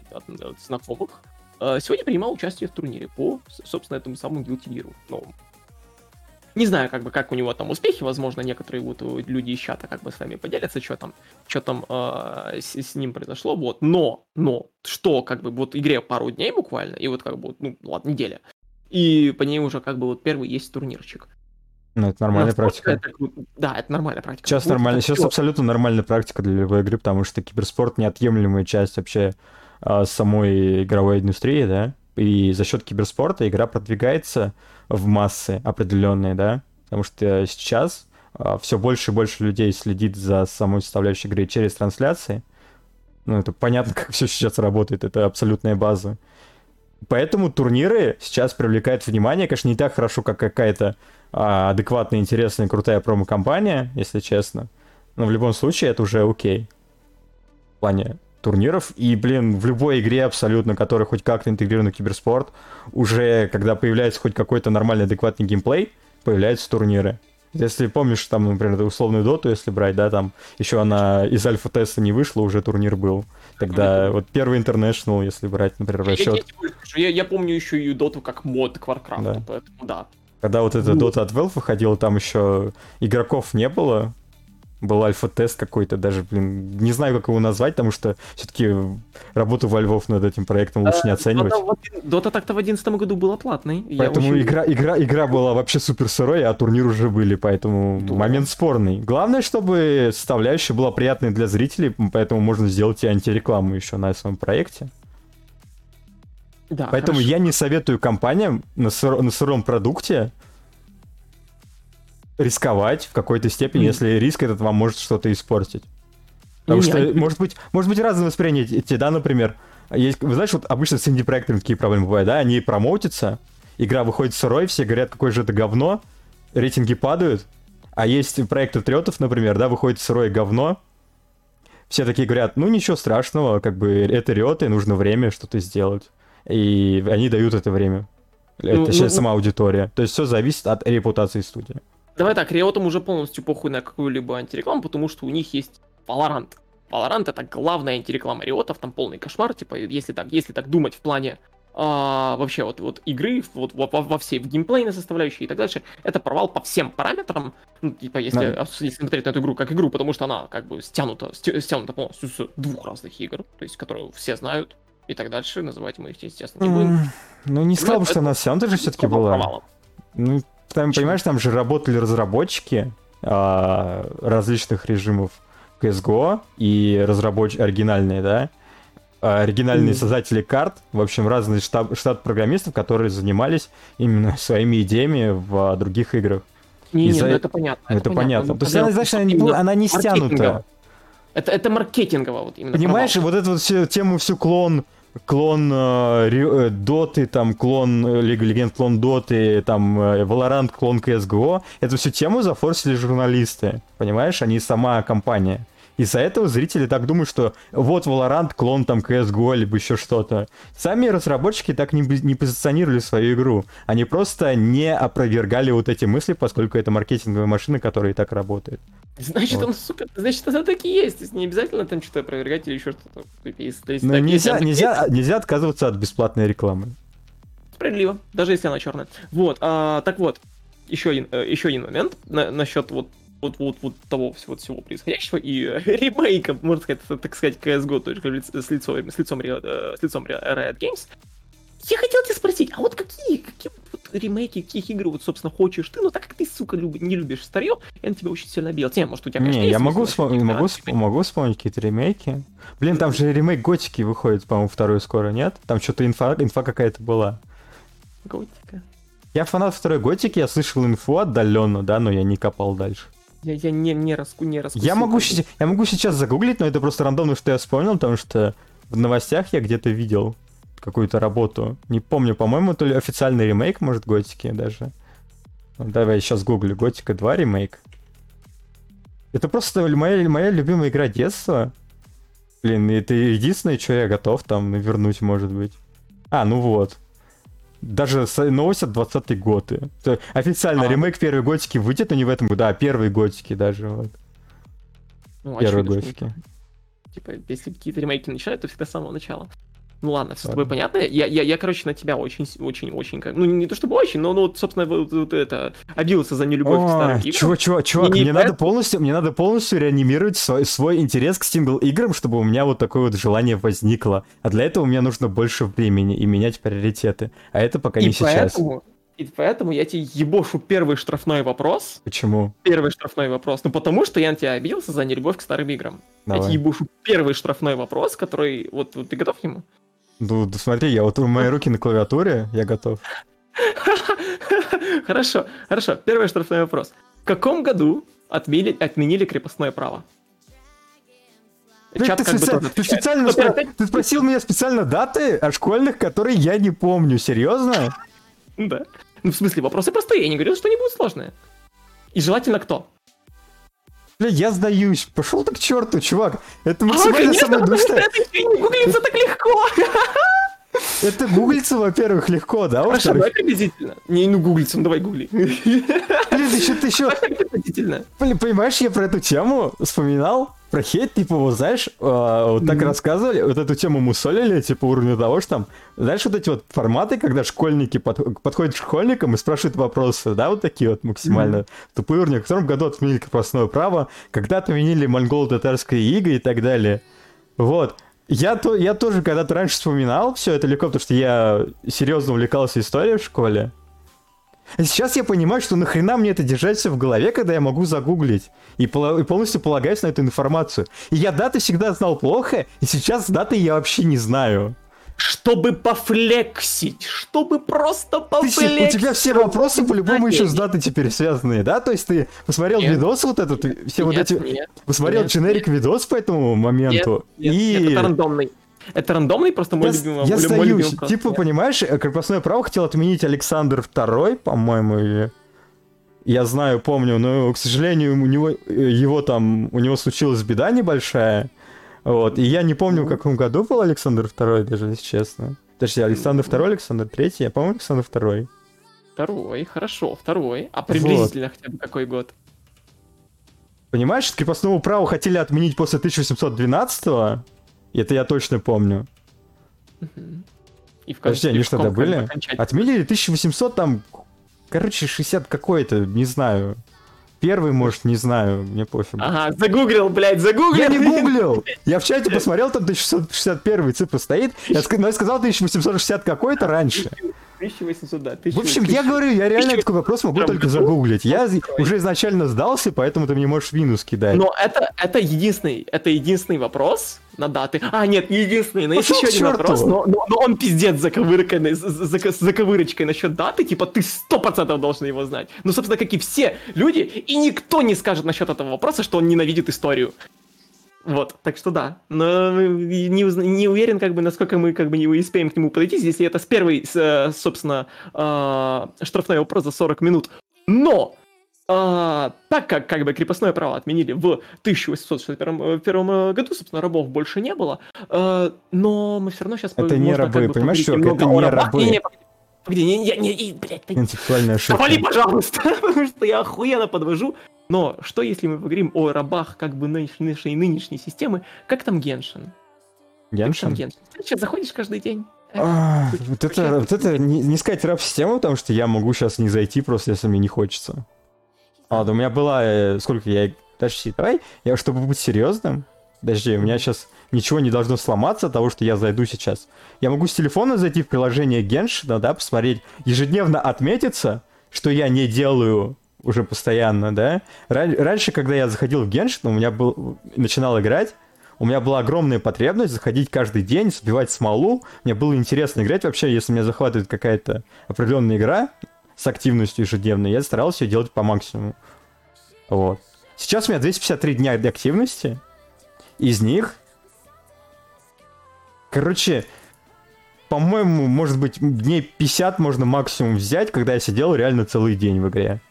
знакомых Э, сегодня принимал участие в турнире по, собственно, этому самому Guilty Gear новому. Не знаю, как бы, как у него там успехи, возможно, некоторые вот люди из чата как бы с вами поделятся, что там, что там э, с, с ним произошло, вот, но, но, что, как бы, вот игре пару дней буквально, и вот как бы, ну, ладно, неделя, и по ней уже как бы вот первый есть турнирчик. Ну, это нормальная практика. Это, да, это нормальная практика. Сейчас нормально, сейчас абсолютно нормальная практика для любой игры, потому что киберспорт неотъемлемая часть вообще а, самой игровой индустрии, да, и за счет киберспорта игра продвигается в массы определенные, да, потому что сейчас а, все больше и больше людей следит за самой составляющей игры через трансляции. Ну, это понятно, [laughs] как все сейчас работает, это абсолютная база. Поэтому турниры сейчас привлекают внимание, конечно, не так хорошо, как какая-то а, адекватная, интересная, крутая промо-компания, если честно. Но в любом случае это уже окей. В плане турниров. И, блин, в любой игре абсолютно, которая хоть как-то интегрирована в киберспорт, уже когда появляется хоть какой-то нормальный, адекватный геймплей, появляются турниры. Если помнишь, там, например, условную доту, если брать, да, там еще она из альфа-теста не вышла, уже турнир был. Тогда вот первый интернешнл, если брать, например, расчет. Я, я, я помню еще и доту как мод к Warcraft, да. поэтому да. Когда вот эта дота от Valve выходила, там еще игроков не было, был альфа-тест какой-то, даже, блин, не знаю, как его назвать, потому что все-таки работу во Львов над этим проектом лучше не э, оценивать. Дота так-то в 2011 году была платной. Поэтому очень... игра, игра, игра была вообще супер сырой, а турнир уже были, поэтому да. момент спорный. Главное, чтобы составляющая была приятной для зрителей, поэтому можно сделать и антирекламу еще на своем проекте. Да, Поэтому хорошо. я не советую компаниям на, сыр, на сыром продукте рисковать в какой-то степени, mm. если риск этот вам может что-то испортить. Потому не, что, не, может быть, может быть разное восприятие, да, например. Есть, вы знаете, вот обычно с инди-проектами такие проблемы бывают, да, они промоутятся, игра выходит сырой, все говорят, какое же это говно, рейтинги падают, а есть проект Триотов, например, да, выходит сырое говно, все такие говорят, ну ничего страшного, как бы это Риоты, нужно время что-то сделать. И они дают это время. Ну, Точнее, ну, сама аудитория. То есть все зависит от репутации студии. Давай так, Риотам уже полностью похуй на какую-либо антирекламу, потому что у них есть Valorant. Valorant это главная антиреклама Риотов, там полный кошмар, типа, если так, если так думать в плане а, вообще вот, вот игры, вот во, во всей, в геймплейной составляющей и так дальше, это провал по всем параметрам, ну, типа, если, да. если смотреть на эту игру как игру, потому что она как бы стянута, стянута полностью с двух разных игр, то есть, которые все знают, и так дальше, называть мы их, естественно, не будем. Ну, не сказал бы, что она стянута же все-таки была. Ну, там, понимаешь, там же работали разработчики а, различных режимов CSGO и разработчики оригинальные, да? А, оригинальные mm. создатели карт, в общем, разный штаб, штат программистов, которые занимались именно своими идеями в других играх. Не, не, ну это понятно. Это, это понятно. понятно. То есть, она, знаешь, она, не, она не стянута. Это, это маркетингово вот именно. Понимаешь, провал. вот эту вот всю тему, всю клон клон э, э, Доты, там клон э, Легенд, клон Доты, там Valorant, клон CSGO. Эту всю тему зафорсили журналисты, понимаешь? Они сама компания. Из-за этого зрители так думают, что вот Valorant, клон там CSGO, либо еще что-то. Сами разработчики так не, не позиционировали свою игру. Они просто не опровергали вот эти мысли, поскольку это маркетинговая машина, которая и так работает. Значит, Вот. он супер, значит, это так и есть. То есть не обязательно там что-то опровергать или еще что-то. Если, если Но так есть, Ну, нельзя, нельзя, нельзя отказываться от бесплатной рекламы. Справедливо, даже если она черная. Вот, а, так вот, еще один, э, еще один момент на- насчет вот вот, вот, вот того всего, всего происходящего и э, [laughs] ремейка, можно сказать, так сказать, CSGO только с лицом, с лицом, э, с лицом Riot Games. Я хотел тебя спросить, а вот какие, какие ремейки, каких игр вот, собственно, хочешь ты, ну так как ты, сука, люб- не любишь старье, на тебя очень сильно обидел. Тем, может, у тебя, конечно, Не, я могу, вспом- насчет могу, вспом- могу вспомнить какие-то ремейки. Блин, там же ремейк Готики выходит, по-моему, второй скоро, нет? Там что-то инфа, инфа какая-то была. Готика. Я фанат второй Готики, я слышал инфу отдаленно, да, но я не копал дальше. Я, я не, не, раску, не раскусил. Я могу, я могу сейчас загуглить, но это просто рандомно, что я вспомнил, потому что в новостях я где-то видел какую-то работу. Не помню, по-моему, то ли официальный ремейк, может, Готики даже. Ну, давай сейчас гуглю. Готика 2 ремейк. Это просто моя, моя любимая игра детства. Блин, это единственное, что я готов там вернуть, может быть. А, ну вот. Даже новость от 20 год. То Официально А. ремейк первой готики выйдет, но не в этом году, а первой готики даже. Вот. Ну, Первой очевидно, что готики. Типа, если какие-то ремейки начинают, то всегда с самого начала. Ну ладно, все с тобой понятно. Я, я, я, короче, на тебя очень, очень, очень, ну не то чтобы очень, но, ну, вот, собственно, вот, вот это, обиделся за нелюбовь к старым играм. чувак, чувак, чувак, Не- не мне надо поэтому- полностью, мне надо полностью реанимировать свой, свой интерес к сингл-играм, чтобы у меня вот такое вот желание возникло. А для этого мне нужно больше времени и менять приоритеты. А это пока и не сейчас. поэтому, и поэтому я тебе ебошу первый штрафной вопрос. Почему? Первый штрафной вопрос. Ну потому что я на тебя обиделся за нелюбовь к старым играм. Я Давай. тебе ебушу первый штрафной вопрос, который... Вот, вот ты готов к нему? Ну, да смотри, я вот у мои руки на клавиатуре, я готов. [laughs] Хорошо, хорошо. Первый штрафной вопрос. В каком году отменили, отменили крепостное право? Ты, Чат ты как бы специ- тоже ты специально спро- ты спросил меня специально даты о школьных, которые я не помню. Серьезно? [laughs] Да. Ну, в смысле, вопросы простые. Я не говорил, что они будут сложные. И желательно кто? Бля, я сдаюсь. Пошел ты к черту, чувак. Это А, максимально конечно, самое потому что душное. это еще не гуглится так легко. [laughs] Это гуглится, во-первых, легко, да? Хорошо, давай приблизительно. Не, ну гуглится, ну давай гугли. блин, еще ты еще приблизительно. Понимаешь, я про эту тему вспоминал, про хейт, типа, вот знаешь, а, вот так Мгм. рассказывали, вот эту тему мусолили, типа, уровня того, что там, знаешь, вот эти вот форматы, когда школьники под- подходят к школьникам и спрашивают вопросы, да, вот такие вот максимально тупые уровни, в котором году отменили крепостное право, когда отменили монголо-татарское иго и так далее. Вот. Я, то, я тоже когда-то раньше вспоминал все это легко, потому что я серьезно увлекался историей в школе. Сейчас я понимаю, что нахрена мне это держать все в голове, когда я могу загуглить и, пола- и полностью полагаюсь на эту информацию. И я даты всегда знал плохо, и сейчас даты я вообще не знаю. Чтобы пофлексить, чтобы просто Ты пофлексить. у тебя все вопросы по-любому еще с датой теперь связанные, да? То есть ты посмотрел Нет. видос вот этот, все вот нет, эти... нет, Посмотрел нет, дженерик видос по этому моменту, нет, и... нет, это рандомный. Это рандомный, просто мой Я, любимый. я мой сдаюсь. любимый. Типа, понимаешь, э, крепостное право хотел отменить Александр II, по-моему, или... Я знаю, помню, но, к сожалению, у него, э, его там, у него случилась беда небольшая. Вот, и я не помню, в каком году был Александр II, даже, если честно. Подожди, Александр II, Александр III? Я, по-моему, Александр II. Второй, хорошо, второй. А приблизительно хотя бы какой год? Понимаешь, крепостного права хотели отменить после 1812-го? Это я точно помню. И в Подожди, они в что, каком, как бы, добыли? окончательно? Отменили 1800 там, короче, 60 какой-то, не знаю. Первый, может, не знаю, мне пофиг. Ага, загуглил, блядь, загуглил. Я не [laughs] гуглил! Я в чате посмотрел, там 1661 цифра стоит, я но я сказал 1860 какой-то раньше. 1800, да. В общем, я говорю, я реально такой вопрос могу только загуглить. Я уже изначально сдался, поэтому ты мне можешь минус кидать. Но это, это единственный, это единственный вопрос на даты. А, нет, не единственный, но есть еще один черту! вопрос, но, но, но он пиздец заковырканный, с, с- с заковырочкой насчет даты, типа ты сто процентов должен его знать. Ну, собственно, как и все люди, и никто не скажет насчет этого вопроса, что он ненавидит историю. Вот, так что да. Но не, узна- не уверен, как бы, насколько мы как бы не успеем к нему подойти, если это с первой, э, собственно, э, штрафной вопрос за 40 минут. Но а, так как как бы крепостное право отменили в 1861 э, первом, э, году, собственно, рабов больше не было, э, но мы все равно сейчас... Это не рабы, понимаешь, чувак, это не рабы. Не, не, погоди, не, не, не, и, блядь, ты- ошибка. Повали, пожалуйста, [laughs] потому что я охуенно подвожу Но что если мы поговорим о рабах как бы нынешней, нынешней, нынешней системы, как там Геншин? Геншин? Там Геншин. Ты сейчас заходишь каждый день. А, вот это, вот это не, не сказать раб-система, потому что я могу сейчас не зайти просто, если мне не хочется. А, Ладно, у меня была, э, сколько я... Подожди, давай, я, чтобы быть серьезным, подожди, у меня сейчас ничего не должно сломаться от того, что я зайду сейчас. Я могу с телефона зайти в приложение Геншина, да, посмотреть, ежедневно отметиться, что я не делаю уже постоянно, да. Ран- раньше, когда я заходил в Геншин, у меня был... начинал играть, у меня была огромная потребность заходить каждый день, сбивать смолу. Мне было интересно играть вообще, если меня захватывает какая-то определенная игра с активностью ежедневной, я старался ее делать по максимуму. Вот. Сейчас у меня 253 дня активности. Из них... Короче, по-моему, может быть, дней 50 можно максимум взять, когда я сидел реально целый день в игре.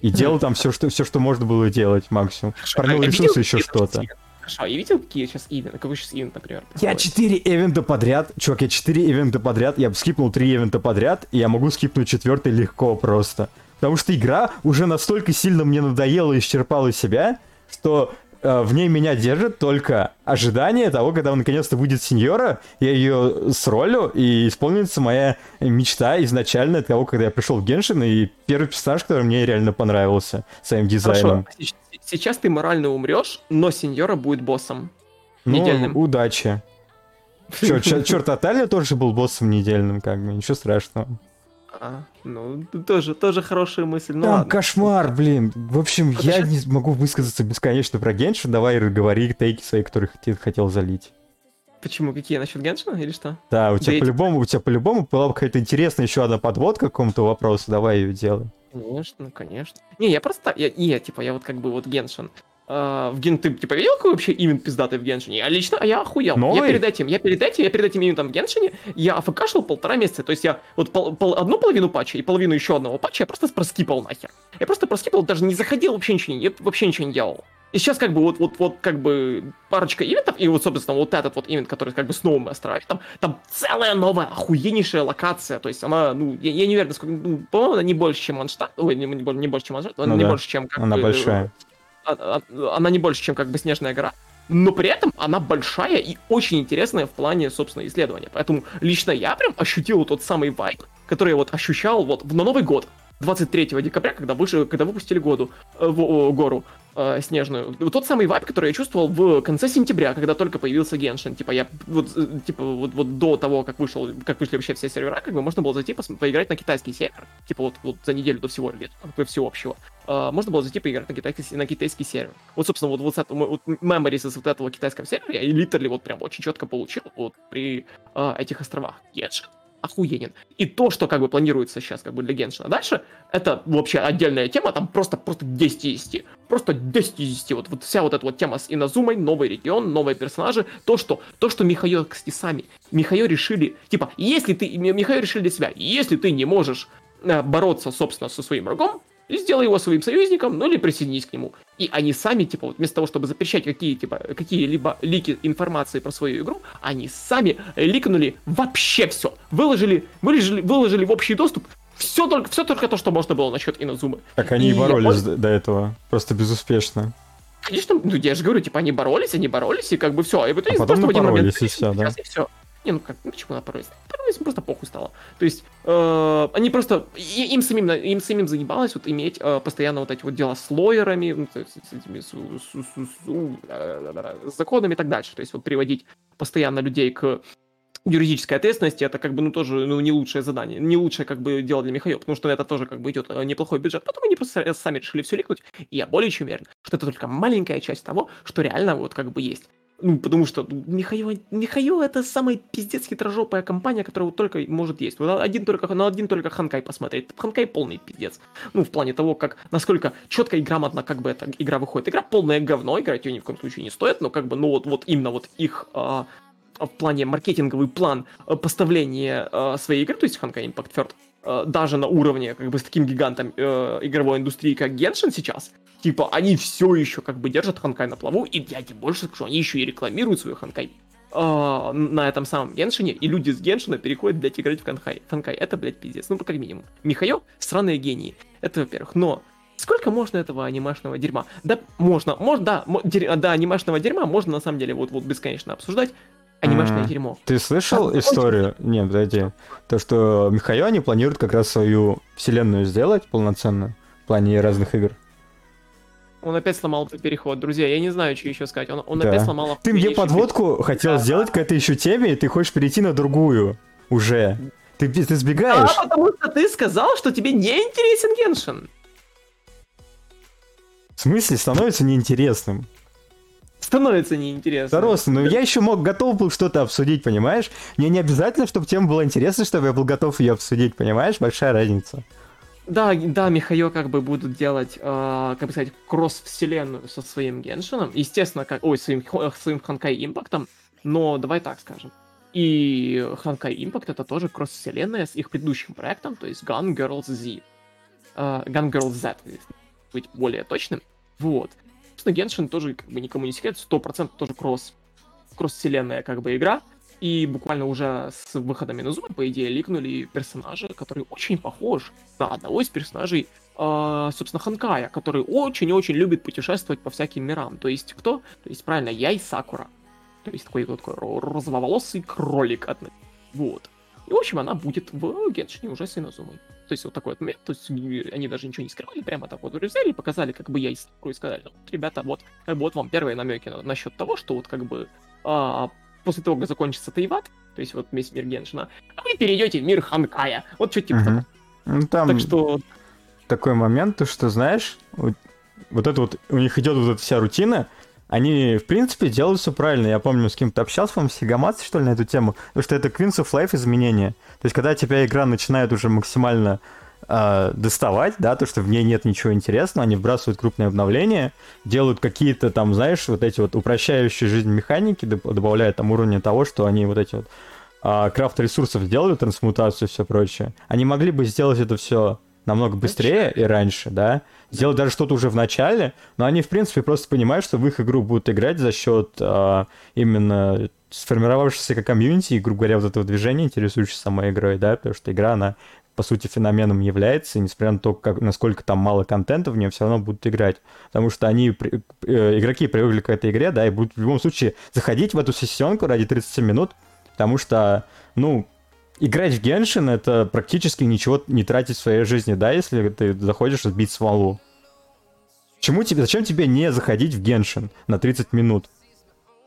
И делал там все, что, все, что можно было делать максимум. Фармил А ресурсы, видел, еще что-то. Хорошо, я видел, какие сейчас ивенты? Какой сейчас ивент, например? Я проходит? 4 ивента подряд, чувак, я 4 ивента подряд, я скипнул 3 ивента подряд, и я могу скипнуть четвертый легко просто. Потому что игра уже настолько сильно мне надоела и исчерпала себя, что в ней меня держит только ожидание того, когда наконец-то выйдет сеньора, я ее сролю, и исполнится моя мечта изначально того, когда я пришел в Геншин, и первый персонаж, который мне реально понравился своим дизайном. Хорошо, сейчас ты морально умрешь, но сеньора будет боссом. Ну, недельным. удачи. [laughs] Чё- черт, тотально тоже был боссом недельным, как бы, ничего страшного. А, ну, тоже, тоже хорошая мысль. Ну Там ладно. кошмар, блин. В общем, я не могу высказаться бесконечно про Геншин. Давай говори тейки свои, которые ты хотел залить. Почему? Какие? Насчет Геншина или что? Да, у тебя по-любому, у тебя по-любому была бы какая-то интересная еще одна подводка к какому-то вопросу. Давай ее делай. Конечно, конечно. Не, я просто... Я, не, типа, я вот как бы вот Геншин. А, в Ген... Ты, типа, видел, какой вообще ивент пиздатый в Геншине? Я лично, а я охуел. Я Новый? перед этим, я перед этим, я перед этим ивентом в Геншине, я афкашил полтора месяца. То есть я вот пол- пол- одну половину патча и половину еще одного патча я просто проскипал нахер. Я просто проскипал, даже не заходил, вообще ничего не, я вообще ничего не делал. И сейчас как бы вот, вот, вот как бы парочка ивентов, и вот, собственно, вот этот вот ивент, который как бы с новым островами, там, там целая новая, охуеннейшая локация, то есть она, ну, я, я не уверен, сколько, ну, по-моему, она не больше, чем Манштадт, ой, не, не больше, не больше, чем Манштадт, она Ну не да, больше, чем как Она бы, большая. а- а- она не больше, чем как бы Снежная гора, но при этом она большая и очень интересная в плане, собственно, исследования. Поэтому лично я прям ощутил тот самый вайб, который я вот ощущал вот на Новый год, 23 декабря, когда, вышли, когда выпустили году, э, в, гору э, снежную. Тот самый вайб, который я чувствовал в конце сентября, когда только появился Геншин. Типа я вот, э, типа вот, вот до того, как вышел, как вышли вообще все сервера, как бы можно было зайти пос- поиграть на китайский сервер. Типа вот, вот за неделю до всего лет, всеобщего. А, можно было зайти поиграть на китайский, на китайский сервер. Вот, собственно, вот, вот, с этого, вот memories из вот этого китайского сервера я литерали вот прям очень четко получил вот при а, этих островах. Геншин охуенен. И то, что как бы планируется сейчас как бы для Геншина дальше, это вообще отдельная тема, там просто, просто 10 из 10. Просто 10 из 10. Вот, вот вся вот эта вот тема с Иназумой, новый регион, новые персонажи, то, что, то, что Михаил, кстати, сами, Михаил решили, типа, если ты, Ми- Михаил решили для себя, если ты не можешь э, бороться, собственно, со своим врагом, сделай его своим союзником, ну или присоединись к нему. И они сами, типа, вот вместо того, чтобы запрещать какие, типа, какие-либо лики информации про свою игру, они сами ликнули вообще все. Выложили, выложили, выложили в общий доступ все только, все только то, что можно было насчет Иназумы. Так они и И боролись я до, этого. Просто безуспешно. Конечно, ну я же говорю, типа, они боролись, они боролись, и как бы все. И в итоге А потом просто в один момент и всё, да? сейчас, и все. Не, ну как, ну почему напоролись? Напоролись, им просто похуй стало. То есть, э, они просто, и- им самим, им самим занималось вот иметь э, постоянно вот эти вот дела с лоерами, ну, то есть с этими с, с- с- с законами и так дальше. То есть вот приводить постоянно людей к юридической ответственности, это как бы, ну, тоже, ну, не лучшее задание, не лучшее, как бы, дело для Михаила, потому что это тоже, как бы, идет э, неплохой бюджет. Потом они просто сами решили все ликнуть, и я более чем уверен, что это только маленькая часть того, что реально вот как бы есть. Ну, потому что Михаил, Михаил это самая пиздец хитрожопая компания, которая только может есть. Вот один только, на один только Ханкай посмотреть. Ханкай полный пиздец. Ну, в плане того, как, насколько четко и грамотно как бы эта игра выходит. Игра полное говно, играть ее ни в коем случае не стоит, но как бы, ну вот, вот именно вот их а, в плане маркетинговый план э, поставления э, своей игры, то есть Ханкай Impact Third, э, даже на уровне как бы с таким гигантом э, игровой индустрии, как Genshin сейчас, типа они все еще как бы держат Ханкай на плаву, и я тебе больше скажу, они еще и рекламируют свой Ханкай э, на этом самом Геншине, и люди с Геншина переходят, блядь, играть в Ханкай. Ханкай, это, блядь, пиздец, ну, как минимум. Михаил — странные гении, это во-первых, но Сколько можно этого анимешного дерьма? Да, можно, можно, да, дерь- да, анимешного дерьма можно на самом деле вот, вот бесконечно обсуждать. Анимешное М. дерьмо. Ты слышал Как историю? Нет, подожди. То, что Михаил они планируют как раз свою вселенную сделать полноценную в плане разных игр. Он опять сломал этот переход, друзья. Я не знаю, что еще сказать. Он, он Да. опять сломал. Ты мне подводку хотел Да. сделать к этой еще теме, и ты хочешь перейти на другую уже. Ты, ты сбегаешь. А, потому что ты сказал, что тебе не интересен Геншин. В смысле становится неинтересным? Становится неинтересно. Здорово, но я еще мог готов был что-то обсудить, понимаешь? Мне не обязательно, чтобы тема была интересна, чтобы я был готов ее обсудить, понимаешь? Большая разница. Да, да, Михаил как бы будут делать, э, как бы сказать, кросс-вселенную со своим Геншином. Естественно, как, ой, своим, Хо- своим Ханкай Импактом. Но давай так скажем. И Ханкай Импакт это тоже кросс-вселенная с их предыдущим проектом, то есть Gun Girls Z. Э, Gun Girls Z, если быть более точным. Вот. Собственно, Геншин тоже, как бы, никому не секрет, 100% тоже кросс, кросс-вселенная, как бы, игра. И буквально уже с выходом Инузумы, по идее, ликнули персонажа, который очень похож на одного из персонажей, э, собственно, Ханкая, который очень-очень любит путешествовать по всяким мирам. То есть кто? То есть, правильно, я и Сакура. То есть такой такой ро- розоволосый кролик. От... Вот. И, в общем, она будет в Геншине уже с Инозумой. То есть вот такой вот момент, то есть они даже ничего не скрывали, прямо так вот взяли и показали, как бы я и Сакуру и сказали, «Ну, вот, ребята, вот, вот вам первые намеки на- насчет того, что вот как бы а, после того, как закончится Тайват, то есть вот весь мир Геншина, а вы перейдете в мир Ханкая. Вот что типа. Ну, там так что, такой момент, то что, знаешь, вот, вот это вот, у них идет вот эта вся рутина, они, в принципе, делают все правильно. Я помню, с кем-то общался, по-моему, с Хигамацей, что ли, на эту тему, потому что это Queens of Life изменения. То есть, когда тебя игра начинает уже максимально э, доставать, да, то, что в ней нет ничего интересного, они вбрасывают крупные обновления, делают какие-то там, знаешь, вот эти вот упрощающие жизнь механики, добавляют там уровня того, что они вот эти вот а, крафт ресурсов сделали, трансмутацию и все прочее. Они могли бы сделать это все намного быстрее и раньше, да, сделать даже что-то уже в начале, но они, в принципе, просто понимают, что в их игру будут играть за счет а, именно сформировавшегося комьюнити и, грубо говоря, вот этого движения, интересующейся самой игрой, да, потому что игра, она, по сути, феноменом является, несмотря на то, как, насколько там мало контента, в нее все равно будут играть, потому что они, э, игроки привыкли к этой игре, да, и будут в любом случае заходить в эту сессионку ради 30 минут, потому что, ну, играть в Геншин это практически ничего не тратить в своей жизни, да, если ты заходишь сбить смолу. Чему тебе, зачем тебе не заходить в Геншин на 30 минут?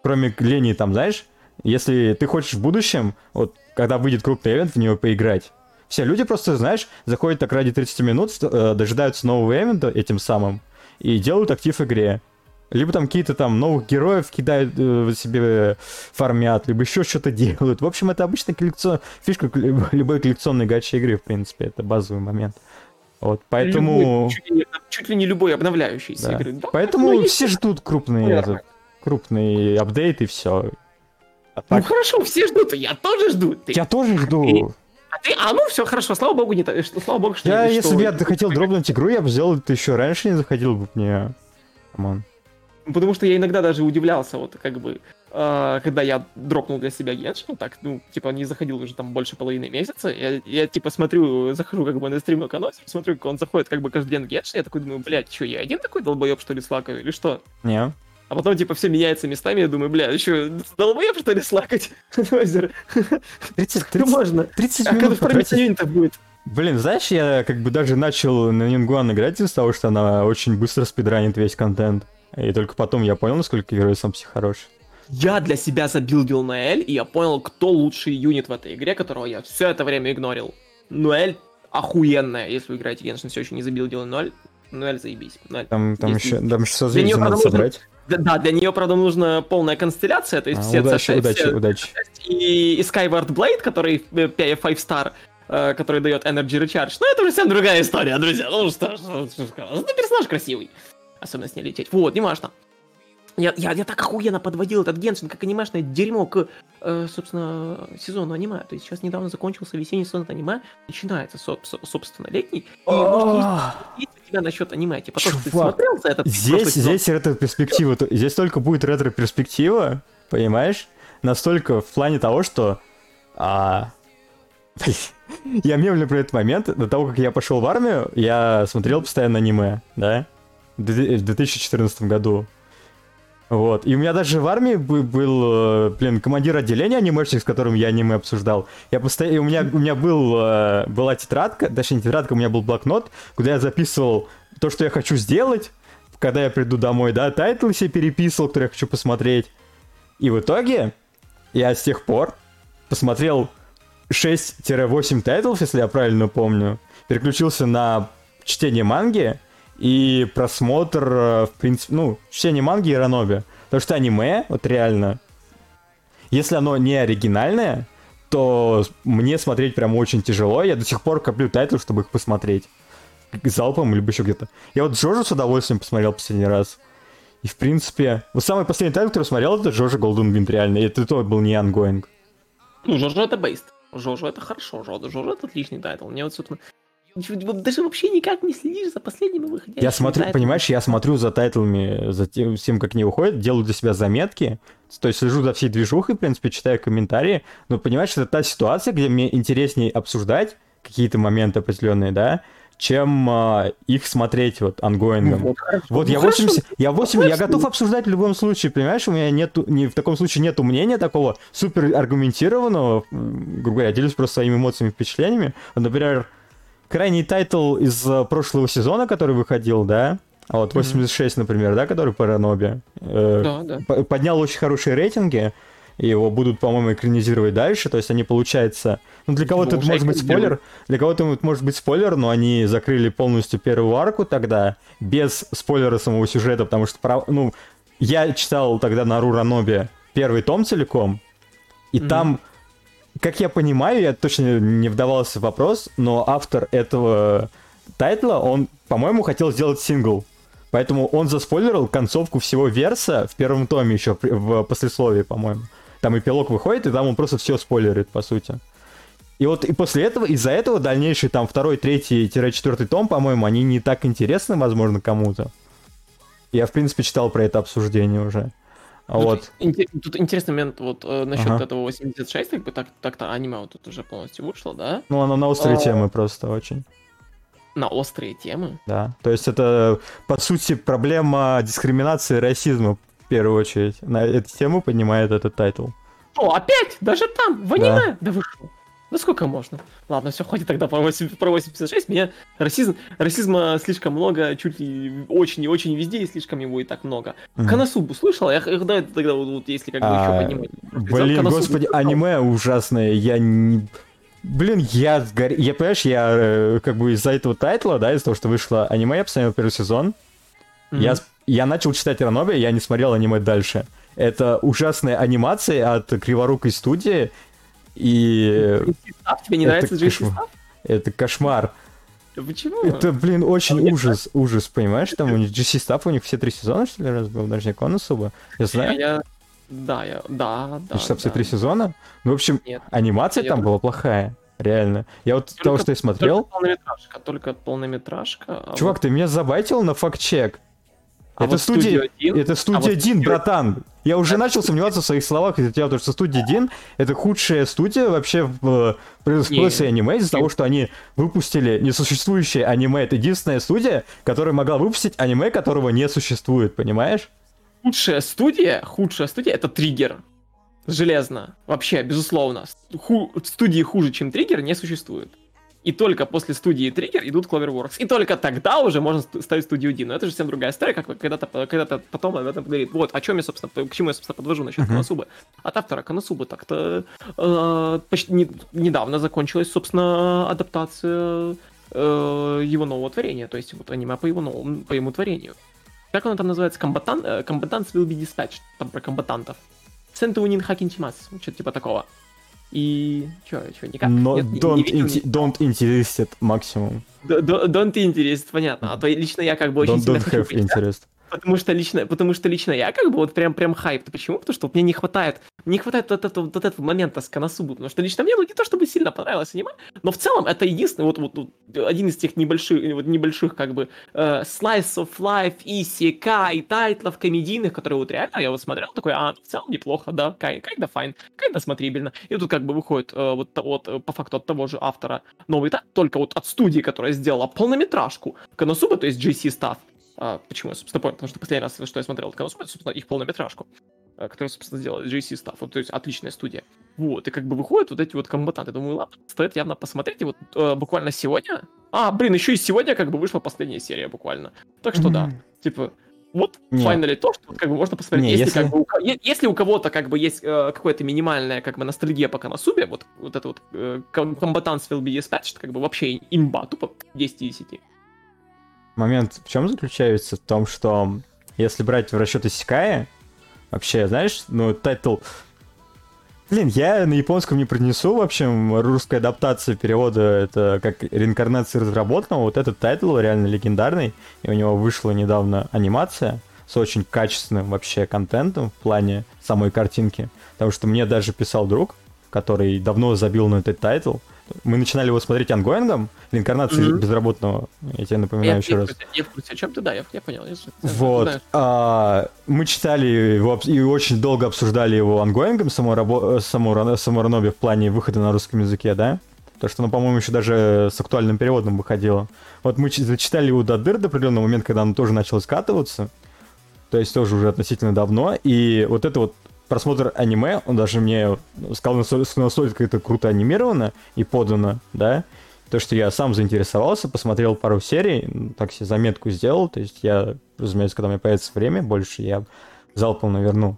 Кроме лени там, знаешь, если ты хочешь в будущем, вот когда выйдет крупный ивент, в него поиграть. Все люди просто, знаешь, заходят так ради 30 минут, э, дожидаются нового ивента этим самым и делают актив игре. Либо там какие-то там новых героев кидают э, себе, фармят, либо еще что-то [laughs] делают. В общем, это обычная коллекцион... фишка люб- любой коллекционной гачи игры, в принципе, это базовый момент. Вот, поэтому... любой, чуть, ли, не- чуть ли не любой обновляющийся Да. игры. Да, Поэтому ну, есть- все ждут крупные, Ну, этот, крупный апдейт и все. А Ну так, хорошо, все ждут, я тоже жду. Ты, я тоже жду. А, ты, а ну все хорошо, слава богу, не что- слава богу, что Я, если бы я хотел дропнуть игру, я бы сделал это еще раньше, не заходил бы мне. Come on. Потому что я иногда даже удивлялся, вот как бы, э, когда я дропнул для себя Геншин, так, ну, типа, не заходил уже там больше половины месяца, я, я, типа, смотрю, захожу как бы на стрим Эконосер, смотрю, как он заходит как бы каждый день Геншин, я такой думаю, блядь, что, я один такой долбоеб, что ли, слакаю, или что? Не. А потом, типа, все меняется местами, я думаю, бля, что, долбоеб, что ли, слакать? [laughs] Озеро. 30, Ну, 30, можно. 30 А когда минут в потратить. юнитов будет? Блин, знаешь, я как бы даже начал на Нингуан играть из-за того, что она очень быстро спидранит весь контент. И только потом я понял, насколько герой сам все хорош. Я для себя забилдил Ноэль, и я понял, кто лучший юнит в этой игре, которого я все это время игнорил. Ноэль охуенная, если вы играете Геншин, все еще не забилдил Ноэль. Ноэль заебись. Ноэль. Там, там еще, там еще созвездие надо нужно- собрать. Да, для нее, правда, нужна полная констелляция, то есть А, все, удачи, все- удачи, все- удачи. и, и Skyward Blade, который 5 star, э, который дает Energy Recharge. Но это уже совсем другая история, друзья. Ну что, что, что сказать. Ну, персонаж красивый. Особенно с ней лететь. Вот, не важно. Я, я, я так охуенно подводил этот Геншин, как анимешное дерьмо к, э, собственно, сезону аниме. То есть сейчас недавно закончился весенний сезон аниме, начинается, соб- со- собственно, летний. И, может, есть, есть тебя насчет аниме? Типа, то, что ты смотрел за этот Здесь, здесь ретро-перспектива. Здесь только будет ретро-перспектива, понимаешь? Настолько в плане того, что... а, [laughs] Я мемлю про этот момент. До того, как я пошел в армию, я смотрел постоянно аниме, да? В 2014 году. Вот. И у меня даже в армии был, был блин, командир отделения анимешник, с которым я аниме обсуждал. Я постоянно, у меня, у меня был, э, была тетрадка, точнее не тетрадка, у меня был блокнот, куда я записывал то, что я хочу сделать, когда я приду домой, да, тайтлы себе переписывал, которые я хочу посмотреть. И в итоге я с тех пор посмотрел 6-8 тайтлов, если я правильно помню, переключился на чтение манги, и просмотр, э, в принципе, ну, чтение манги и ранобэ. Потому что аниме, вот реально, если оно не оригинальное, то мне смотреть прям очень тяжело. Я до сих пор коплю тайтлы, чтобы их посмотреть. Залпом, либо еще где-то. Я вот ДжоДжо с удовольствием посмотрел последний раз. И, в принципе, вот самый последний тайтл, который смотрел, это ДжоДжо Golden Wind, реально. И это то был не ongoing. Ну, ДжоДжо это based. ДжоДжо это хорошо, ДжоДжо это отличный тайтл. Мне вот, собственно, даже вообще никак не следишь за последними выходящими Я смотрю, тайтлами. понимаешь, я смотрю за тайтлами, за тем, всем, как они выходят, делаю для себя заметки, то есть слежу за всей движухой, в принципе, читаю комментарии, но понимаешь, это та ситуация, где мне интереснее обсуждать какие-то моменты определенные, да, чем э, их смотреть вот онгоингом. Ну, вот, вот ну, я 80, я 8, я готов обсуждать в любом случае, понимаешь, у меня нету, не, в таком случае нету мнения такого супер аргументированного, грубо говоря, я делюсь просто своими эмоциями, впечатлениями. Например, крайний тайтл из э, прошлого сезона, который выходил, да, вот 86, mm-hmm. например, да, который по Ранобе, э, да, да. поднял очень хорошие рейтинги, и его будут, по-моему, экранизировать дальше, то есть они, получается... Ну, для кого-то это может быть спойлер, для кого-то это может быть спойлер, но они закрыли полностью первую арку тогда, без спойлера самого сюжета, потому что, ну, я читал тогда на Руранобе первый том целиком, и mm-hmm. там как я понимаю, я точно не вдавался в вопрос, но автор этого тайтла, он, по-моему, хотел сделать сингл. Поэтому он заспойлерил концовку всего верса в первом томе еще, в послесловии, по-моему. Там эпилог выходит, и там он просто все спойлерит, по сути. И вот и после этого, из-за этого дальнейший там второй, третий-четвертый том, по-моему, они не так интересны, возможно, кому-то. Я, в принципе, читал про это обсуждение уже. Тут, вот. тут интересный момент вот э, насчет ага. этого 86, как бы так, так-то аниме вот тут уже полностью вышло, да? Ну, оно на острые а... темы просто очень. На острые темы? Да. То есть это, по сути, проблема дискриминации и расизма, в первую очередь. На эту тему поднимает этот тайтл. О, опять? Даже там, в аниме? Да, да вы что? Ну сколько можно? Ладно, все, хватит тогда про, 8, про 86. Меня расизм, расизма слишком много, чуть ли очень и очень везде, и слишком его и так много. Mm-hmm. Коносубу слышал? Я да, тогда вот, вот если как бы а, еще понимать. Блин, Коносубу господи, слышал? аниме ужасное. Я не... Блин, я сгор... Я, понимаешь, я э, как бы из-за этого тайтла, да, из-за того, что вышло аниме, я посмотрел первый сезон. Mm-hmm. Я, я начал читать Раноби, я не смотрел аниме дальше. Это ужасная анимация от криворукой студии, и... Тебе не нравится Джейси Став? Это кошмар. Почему? Это, блин, очень а ужас, ужас, понимаешь? Там у них GC Staff, у них все три сезона, что ли, раз был, даже не Коносуба. Я знаю. Я... Да, я... Да, да. GC все три сезона? Ну, в общем, Нет. анимация там была плохая. Реально. Я вот только, того, что я смотрел... Только полнометражка, только полнометражка. А Чувак, вот... ты меня забайтил на факт-чек. А это вот студия, студия это студия а Дин, вот братан. Я уже начал сомневаться в своих словах из-за тебя, потому что студия Дин это худшая студия вообще в производстве аниме из-за того, что они выпустили несуществующее аниме. Это единственная студия, которая могла выпустить аниме, которого не существует, понимаешь? Худшая студия, худшая студия это Триггер. Железно. Вообще, безусловно. Ху- студии хуже, чем Триггер, не существует. И только после студии Триггер идут Cloverworks. И только тогда уже можно ставить студию D. Но это же совсем другая история, как когда-то когда потом об этом говорит. Вот, о чем я, собственно, к чему я, собственно, подвожу насчет uh-huh. Коносубы. От автора Коносубы так-то э, почти не, недавно закончилась, собственно, адаптация э, его нового творения. То есть вот аниме по его новому, по его творению. Как оно там называется? Комбатан, э, Combatants will be dispatched. Там про комбатантов. Сентуунин Хакинчимас. Что-то типа такого. И чё, чё, никак? Но Нет, don't, не, не inti- don't interested максимум. Don't, don't interest, понятно. А то лично я как бы очень don't, don't have interest. Потому что лично, потому что лично я как бы вот прям прям хайп. Почему? Потому что вот мне не хватает, не хватает вот этого, вот этого момента с Коносубу, потому что лично мне ну не то чтобы сильно понравилось аниме, но в целом это единственный вот, вот, вот один из тех небольших вот небольших как бы э, slice of life и и тайтлов комедийных, которые вот реально я вот смотрел такой, а в целом неплохо, да, kinda fine, kinda смотрибельно. И тут как бы выходит э, вот вот э, по факту от того же автора новый тайтл, только вот от студии, которая сделала полнометражку Коносуба, то есть JC Staff. А, почему я, собственно, понял? Потому что последний раз, что я смотрел Коносуба, это, собственно, их полнометражку, э, которую, собственно, сделала JC Staff. Вот, то есть отличная студия. Вот, и как бы выходят вот эти вот комбатанты. Думаю, ладно, стоит явно посмотреть. И вот э, буквально сегодня... А, блин, еще и сегодня как бы вышла последняя серия буквально. Так что да, типа, вот Не. finally то, что как бы можно посмотреть. Не, если, если- Как бы, у, если у кого-то как бы есть э, какая-то минимальная как бы ностальгия по Коносубе, вот, вот это вот э, ком- Combatants will be dispatched, как бы вообще имба, тупо 10 из 10. Момент в чем заключается? В том, что если брать в расчет исекая, вообще, знаешь, ну, тайтл... Блин, я на японском не произнесу, в общем, русская адаптация перевода, это как реинкарнация безработного, вот этот тайтл реально легендарный, и у него вышла недавно анимация с очень качественным вообще контентом в плане самой картинки, потому что мне даже писал друг, который давно забил на этот тайтл, мы начинали его смотреть онгоингом, реинкарнация Мгм. безработного, я тебе напоминаю я, еще я раз. я в курсе, о чем ты, да, я, я понял. Я, я Вот. знаю. а, мы читали его и очень долго обсуждали его онгоингом, само, рабо- э, само, само Ранобе в плане выхода на русском языке, да? То, что, ну, по-моему, еще даже с актуальным переводом выходило. Вот мы зачитали его до дыр до определенного момента, когда оно тоже начало скатываться. То есть тоже уже относительно давно. И вот это вот просмотр аниме, он даже мне сказал, насколько насколько это круто анимировано и подано, да? То, что я сам заинтересовался, посмотрел пару серий, м, так себе заметку сделал, то есть я, разумеется, когда у меня появится время больше, я залпом наверну.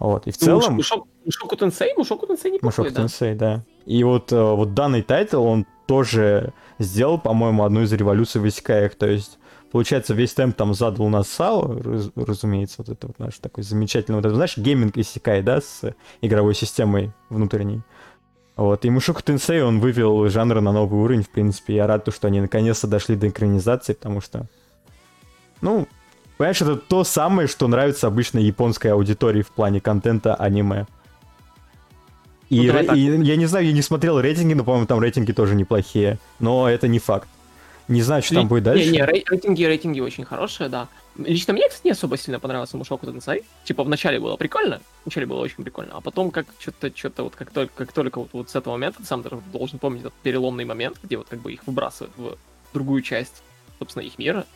Вот, и в Ну, целом... Мушоку Мушоку Тенсей, Мушоку Тенсей неплохой, Мушок да. Тенсей, да. И вот, э, вот данный тайтл, он тоже сделал, по-моему, одну из революций в исекаях. То есть, получается, весь темп там задал у нас САО, раз- разумеется, вот это вот наш такой замечательный, вот это, знаешь, гейминг исекай, да, с игровой системой внутренней. Вот, и Мушоку Тенсей, он вывел жанр на новый уровень, в принципе. Я рад, то, что они наконец-то дошли до экранизации, потому что, ну, понимаешь, это то самое, что нравится обычной японской аудитории в плане контента аниме. И, Ну, ре- так. и я не знаю, я не смотрел рейтинги, но, по-моему, там рейтинги тоже неплохие. Но это не факт. Не знаю, что там будет дальше. Не, не, рей- рейтинги, рейтинги очень хорошие, да. Лично мне, кстати, не особо сильно понравился Мушоку Тенсей. Типа, вначале было прикольно, вначале было очень прикольно, а потом как что-то, что-то вот как только, как только вот, вот с этого момента, ты сам даже должен помнить этот переломный момент, где вот как бы их выбрасывают в другую часть, собственно, их мира.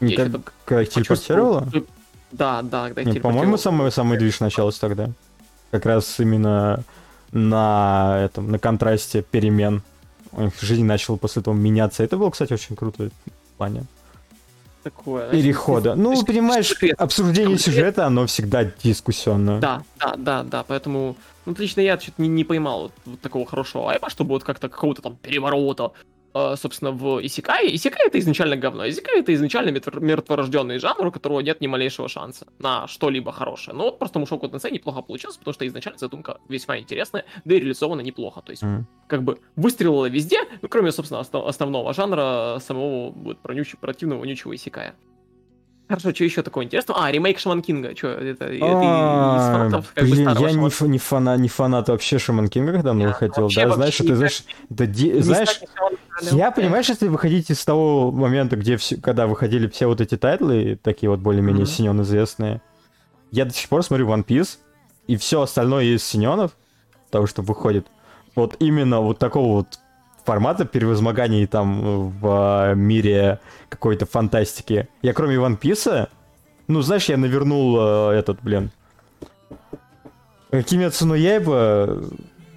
Не как- так когда их телепортировало? Да, да, когда их Не, по-моему, самый, самый движ начался тогда. Как раз именно на этом, на контрасте перемен. Жизнь начала после этого меняться. Это было, кстати, очень круто в плане Такое. перехода. Ну, есть- понимаешь, есть- обсуждение сюжета, оно всегда дискуссионно. Да, да, да, да, поэтому, ну, лично я что-то не, не поймал вот, вот такого хорошего айпа, чтобы вот как-то какого-то там переворота, собственно, в Исикае. Исикай это изначально говно. Исикай это изначально мертв- мертворожденный жанр, у которого нет ни малейшего шанса на что-либо хорошее. Но вот просто Мушоку Тенсей неплохо получилось, потому что изначально задумка весьма интересная, да и реализована неплохо. То есть, М. как бы выстрелила везде, ну, кроме, собственно, осно- основного жанра, самого вот, пронючего, противного, вонючего Исикая. Хорошо, что еще такое интересного? А, ремейк Шаман Кинга. Что, это, это из А, фанатов как бы Блин, я не, не, фана, не фанат вообще Шаман Кинга, когда выходил, вообще- да, знаешь, никак знаешь, да, знаешь. Я, понимаешь, если выходить из того момента, где все, когда выходили все вот эти тайтлы, такие вот более-менее Мгм. Сёнен известные, я до сих пор смотрю One Piece, и все остальное из Сёненов, того, что выходит, вот именно вот такого вот формата превозмоганий там в а, мире какой-то фантастики. Я кроме One Piece, ну, знаешь, я навернул а, этот, блин, Кимецу но Яйба,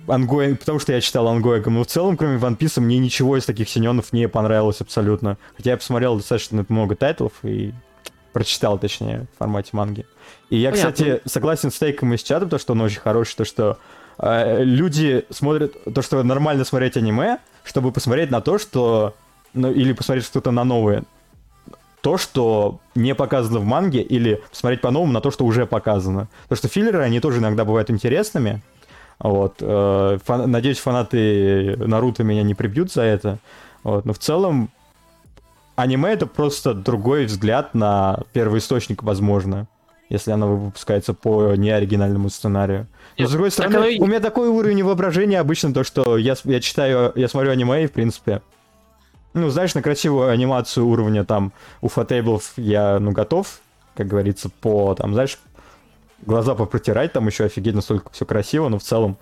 онгоинг, потому что я читал онгоингом, но в целом, кроме One Piece, мне ничего из таких сёненов не понравилось абсолютно. Хотя я посмотрел достаточно много тайтлов и прочитал, точнее, в формате манги. И я, Понятно. кстати, согласен с тейком из чата, то, что он очень хороший, то, что э, люди смотрят, то, что нормально смотреть аниме, чтобы посмотреть на то, что... Ну, или посмотреть что-то на новое. То, что не показано в манге, или посмотреть по-новому на то, что уже показано. Потому что филлеры, они тоже иногда бывают интересными. Вот. э, фан- Надеюсь, фанаты Наруто меня не прибьют за это. Вот. Но в целом, аниме это просто другой взгляд на первоисточник, возможно, если оно выпускается по неоригинальному сценарию. Но с другой стороны, оно у меня такой уровень воображения обычно то, что я, я читаю, я смотрю аниме и, в принципе, ну, знаешь, на красивую анимацию уровня там у фотейблов я, ну, готов, как говорится, по, там, знаешь, глаза попротирать, там еще офигеть, настолько все красиво, но в целом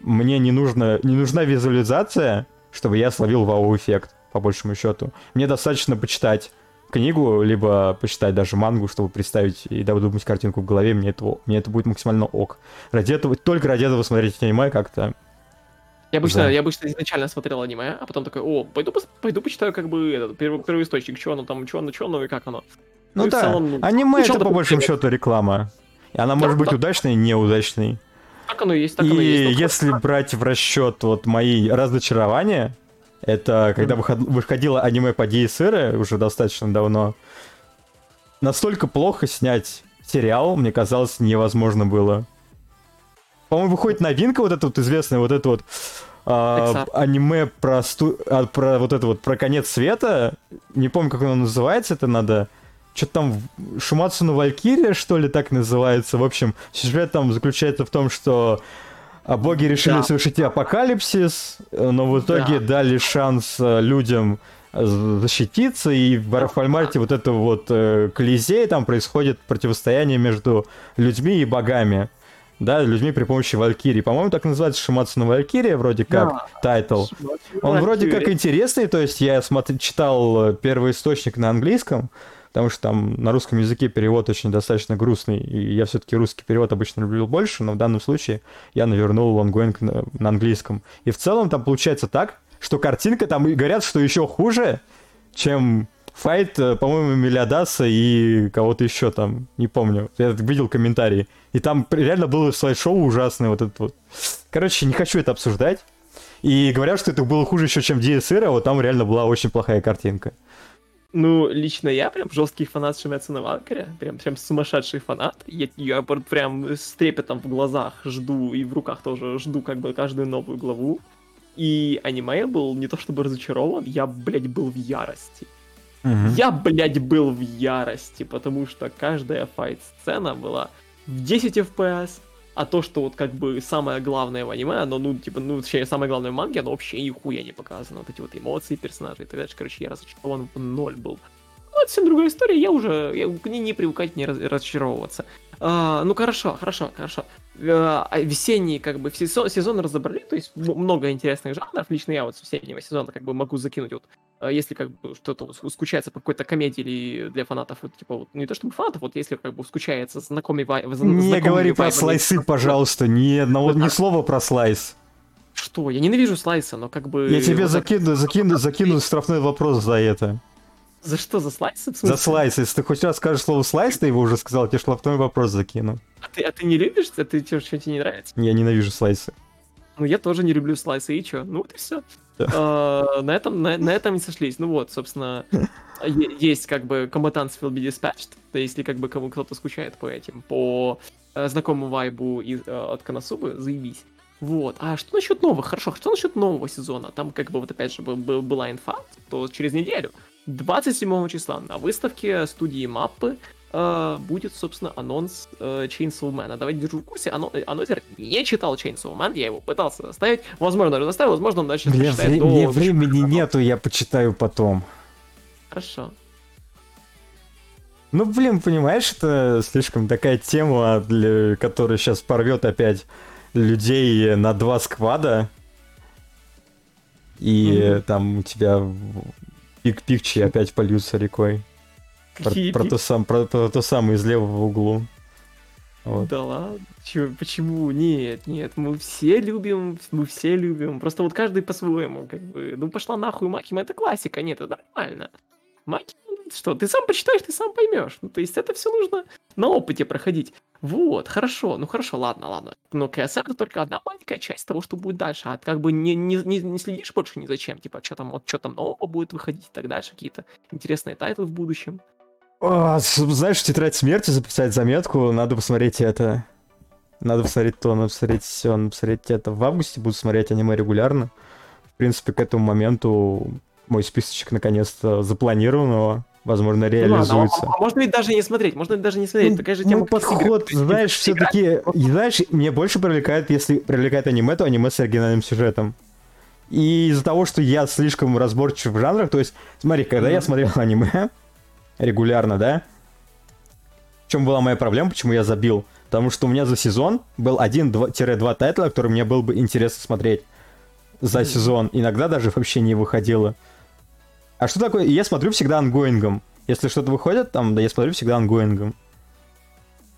мне не нужно, не нужна визуализация, чтобы я словил вау-эффект, по большему счету. Мне достаточно почитать книгу, либо почитать даже мангу, чтобы представить и додумать картинку в голове, мне, этого, мне это будет максимально ок. Ради этого, только ради этого смотреть аниме как-то... Я обычно, Да. я обычно изначально смотрел аниме, а потом такой, о, пойду, пойду почитаю как бы этот, первый, первоисточник, что оно там, что оно, что оно и как оно. Ну в да, целом, ну, аниме ну, это по большому счету реклама. И она Да, может быть да. удачной и неудачной. Так оно и есть, так оно и И есть. Если брать в расчет вот мои разочарования, это когда выход- выходило аниме по DSR уже достаточно давно, настолько плохо снять сериал, мне казалось, невозможно было. По-моему, выходит новинка вот эта вот известная, вот это вот а, аниме про, сту- а, про вот это вот про конец света. Не помню, как оно называется, это надо... Что-то там Шумацу но Валькирия, что ли, так называется. В общем, сюжет там заключается в том, что а, боги решили Да. совершить апокалипсис, э, но в итоге Да. дали шанс э, людям э, защититься, и в Рафальмарте вот это вот э, Колизей, там происходит противостояние между людьми и богами. Да, людьми при помощи Валькирии. По-моему, так называется Шумацу но Валькирия, вроде как, Да. тайтл. Он вроде как интересный, то есть я смотр- читал первый источник на английском, потому что там на русском языке перевод очень достаточно грустный, и я все-таки русский перевод обычно люблю больше, но в данном случае я навернул онгоинг на, на английском. И в целом там получается так, что картинка там и говорят, что еще хуже, чем файт, э, по-моему, Мелиодаса и кого-то еще там, не помню. Я видел комментарии. И там реально было слайд-шоу ужасное вот это вот. Короче, не хочу это обсуждать. И говорят, что это было хуже еще, чем DSR, а вот там реально была очень плохая картинка. Ну, лично я прям жесткий фанат Шимецу на Валкаре, прям, прям сумасшедший фанат. Я, я пр- прям с трепетом в глазах жду и в руках тоже жду как бы каждую новую главу. И аниме был не то чтобы разочарован, я, блядь, был в ярости. Я, блядь, был в ярости, потому что каждая файт-сцена была в 10 FPS, а то, что вот как бы самое главное в аниме, оно, ну, типа, ну, точнее, самое главное в манге, оно вообще нихуя не показано. Вот эти вот эмоции персонажей и так дальше. Короче, я разочарован в ноль был. Ну, это совсем другая история, я уже, я к ней не привыкать, не раз- разочаровываться. А, ну, хорошо, хорошо, хорошо. Э, а весенние, как бы, сезон, сезон разобрали, то есть много интересных жанров. Лично я вот с весеннего сезона, как бы, могу закинуть вот если как бы что-то скучается по какой-то комедии или для фанатов, вот, типа, вот, не то чтобы фанатов, вот если как бы скучается знакомый вай... Не говори про слайсы, пожалуйста, ни одного, ни слова про слайс. Что? Я ненавижу слайса, но как бы... Я тебе вот так- закину, закину, закину штрафной вопрос за это. За что, за слайсы? За слайс. Если ты хоть раз скажешь слово слайс, ты его уже сказал, тебе штрафной вопрос закину. А ты, а ты не любишь? А ты тебе не нравится? Я ненавижу слайсы. Ну, я тоже не люблю слайсы, и чё? Ну, вот и все. на, этом, на, на этом и сошлись. Ну вот, собственно, есть как бы Combatants will be dispatched, то если как бы кому кто-то скучает по этим, по э, знакомому вайбу из, э, от Коносубы, заебись. Вот. А что насчет новых? Хорошо, что насчет нового сезона? Там как бы вот опять же был- был- была инфа, то через неделю, 27 числа на выставке студии Маппы будет, собственно, анонс э, Chainsaw Man. А давайте держу в курсе, ано- э, анонсер не читал Chainsaw Man, я его пытался заставить. Возможно, даже заставил, возможно, он дальше Мне, прочитает вре- до- мне времени нету, я почитаю потом. Хорошо. Ну, блин, понимаешь, это слишком такая тема, для которой сейчас порвет опять людей на два сквада. И Мгм. там у тебя пик-пикчи опять польются рекой. Про, Какие про то сам, про, про то самое из левого углу. Вот. Да ладно? Чё, почему? Нет, нет, мы все любим, мы все любим. Просто вот каждый по-своему, как бы. Ну пошла нахуй Макима, это классика, нет, это нормально. Маки, ну, что, ты сам почитаешь, ты сам поймешь. Ну, то есть это все нужно на опыте проходить. Вот, хорошо, ну хорошо, ладно, ладно. Но КСР это только одна маленькая часть того, что будет дальше. А ты как бы не, не, не, не следишь больше ни за чем. Типа, что там, вот, что там нового будет выходить и так дальше, какие-то интересные тайтлы в будущем. А, знаешь, в тетрадь смерти записать заметку, надо посмотреть это. Надо посмотреть то, надо посмотреть все, надо посмотреть это. В августе буду смотреть аниме регулярно. В принципе, к этому моменту мой списочек наконец-то запланированного, возможно, Ну ладно, реализуется. а, а можно ведь даже не смотреть, можно ведь даже не смотреть, такая же тема, ну, подход, есть, знаешь, все-таки, знаешь, мне больше привлекает, если привлекает аниме, то аниме с оригинальным сюжетом. И из-за того, что я слишком разборчив в жанрах, то есть, смотри, когда я Мгм. смотрел аниме регулярно, да, в чем была моя проблема, почему я забил? Потому что у меня за сезон был один-два тайтла, который мне было бы интересно смотреть за сезон. Иногда даже вообще не выходило. А что такое? Я смотрю всегда онгоингом. Если что-то выходит, там, да, я смотрю всегда онгоингом.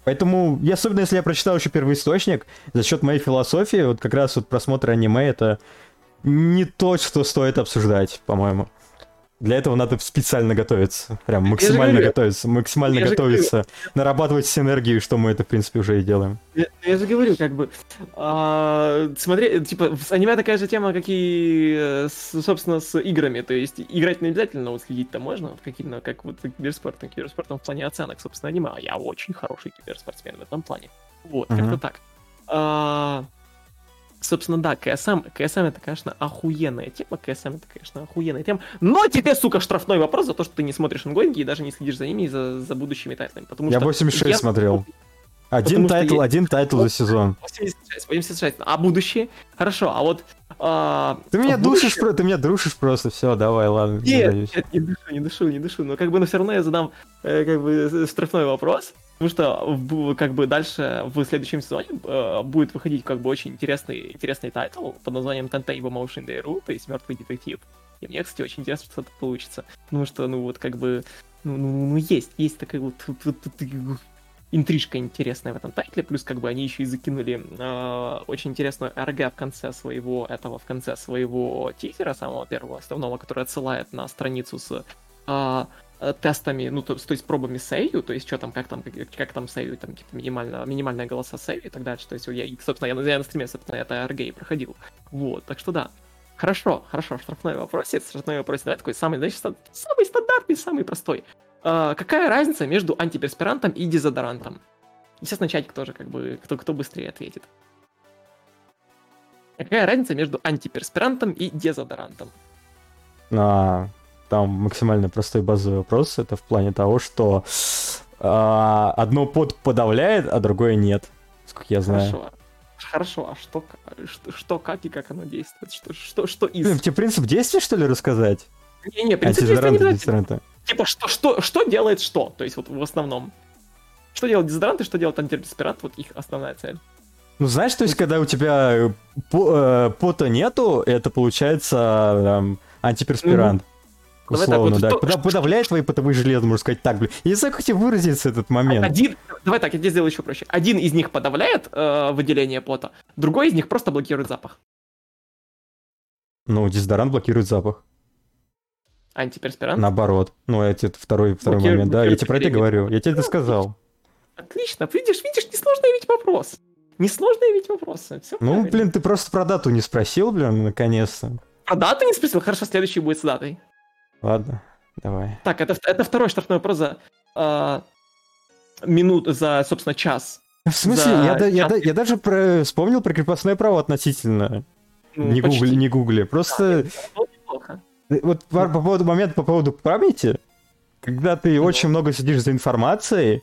Поэтому, и особенно если я прочитал еще первоисточник, за счет моей философии, вот как раз вот просмотр аниме это не то, что стоит обсуждать, по-моему. Для этого надо специально готовиться. Прям максимально говорю. готовиться. Максимально Я готовиться. Нарабатывать синергию, что мы это, в принципе, уже и делаем. Я, я же говорю, как бы, а, смотри, типа, с аниме такая же тема, как и, э, собственно, с играми, то есть играть не обязательно, но вот следить-то можно, вот каким, как вот киберспортом, киберспортом в плане оценок, собственно, аниме, а я очень хороший киберспортсмен в этом плане. Вот, Мгм. как-то так. А, собственно, да, КСМ, КСМ это, конечно, охуенная тема, КСМ это, конечно, охуенная тема, но тебе, сука, штрафной вопрос за то, что ты не смотришь онгоинги и даже не следишь за ними и за, за будущими тайтлами, потому Я что... 86 я- смотрел. Потому Один что тайтл, я- один тайтл за сезон. 86, 86. А будущее? Хорошо, а вот... а, Ты меня а душишь, будущее- ты меня душишь просто, все, давай, ладно. не Нет, сдаюсь. нет, не душу, не душу, не душу. Но как бы, но все равно я задам э, как бы штрафной вопрос. Потому что как бы дальше в следующем сезоне э, будет выходить как бы очень интересный, интересный тайтл под названием Tantei wa Mou Shindeiru, то есть мертвый детектив. И мне, кстати, очень интересно, что это получится. Потому что, ну вот как бы, ну, ну, ну, есть, есть такая вот, вот- вот- вот интрижка интересная в этом тайтле, плюс как бы они еще и закинули э, очень интересную РГ в конце своего этого, в конце своего тизера, самого первого основного, который отсылает на страницу с э, тестами, ну, то, то есть пробами сейвью, то есть что там, как там, как, как там сейвью, там какие-то минимально, минимальные голоса сейвью и так дальше, то есть я, собственно, я, я на стриме, собственно, это и проходил, вот, так что да. Хорошо, хорошо, штрафной вопрос. Штрафной вопрос, давай такой самый, значит, самый стандартный, самый простой. А, какая разница между антиперспирантом и дезодорантом? Естественно, чатик тоже, как бы, кто, кто быстрее ответит. Какая разница между антиперспирантом и дезодорантом? А, там максимально простой базовый вопрос. Это в плане того, что а, одно под подавляет, а другое нет. Сколько я знаю. Хорошо. Хорошо, а что, что, что, как и как оно действует? Что, что, что из... Блин, тебе принцип действия, что ли, рассказать? Не-не, принцип действия не обязательно. Типа, что, что, что делает что? То есть, вот в основном. Что делает дезодорант и что делает антиперспирант? Вот их основная цель. Ну, знаешь, то есть, когда у тебя э, э, пота нету, это получается эм, антиперспирант. Ну, давай так, Условно, вот да. что- Пода- Подавляет твои потовые железы, можно сказать так, блин. Я не знаю, как тебе выразиться этот момент. Один, давай так, я тебе сделаю еще проще. Один из них подавляет э, выделение пота, другой из них просто блокирует запах. Ну, дезодорант блокирует запах. Антиперспирант. Наоборот. Ну, это второй, второй Блокирует- момент, да. Я блокирует тебе про это говорю. Я тебе это сказал. Отлично. Видишь, видишь, несложный ведь вопрос. Несложные ведь вопросы. Все Ну, блин, ты просто про дату не спросил, блин, наконец-то. А дату не спросил? Хорошо, следующий будет с датой. Ладно, давай. Так, это, это второй штрафной вопрос за э, минут, за, собственно, час. В смысле, За я, да- я, час да- я даже про- вспомнил про крепостное право относительно. Ну, не почти. гугли, не гугли. Просто неплохо. э, вот по, по поводу момента, по поводу памяти, когда ты Ну. очень много сидишь за информацией,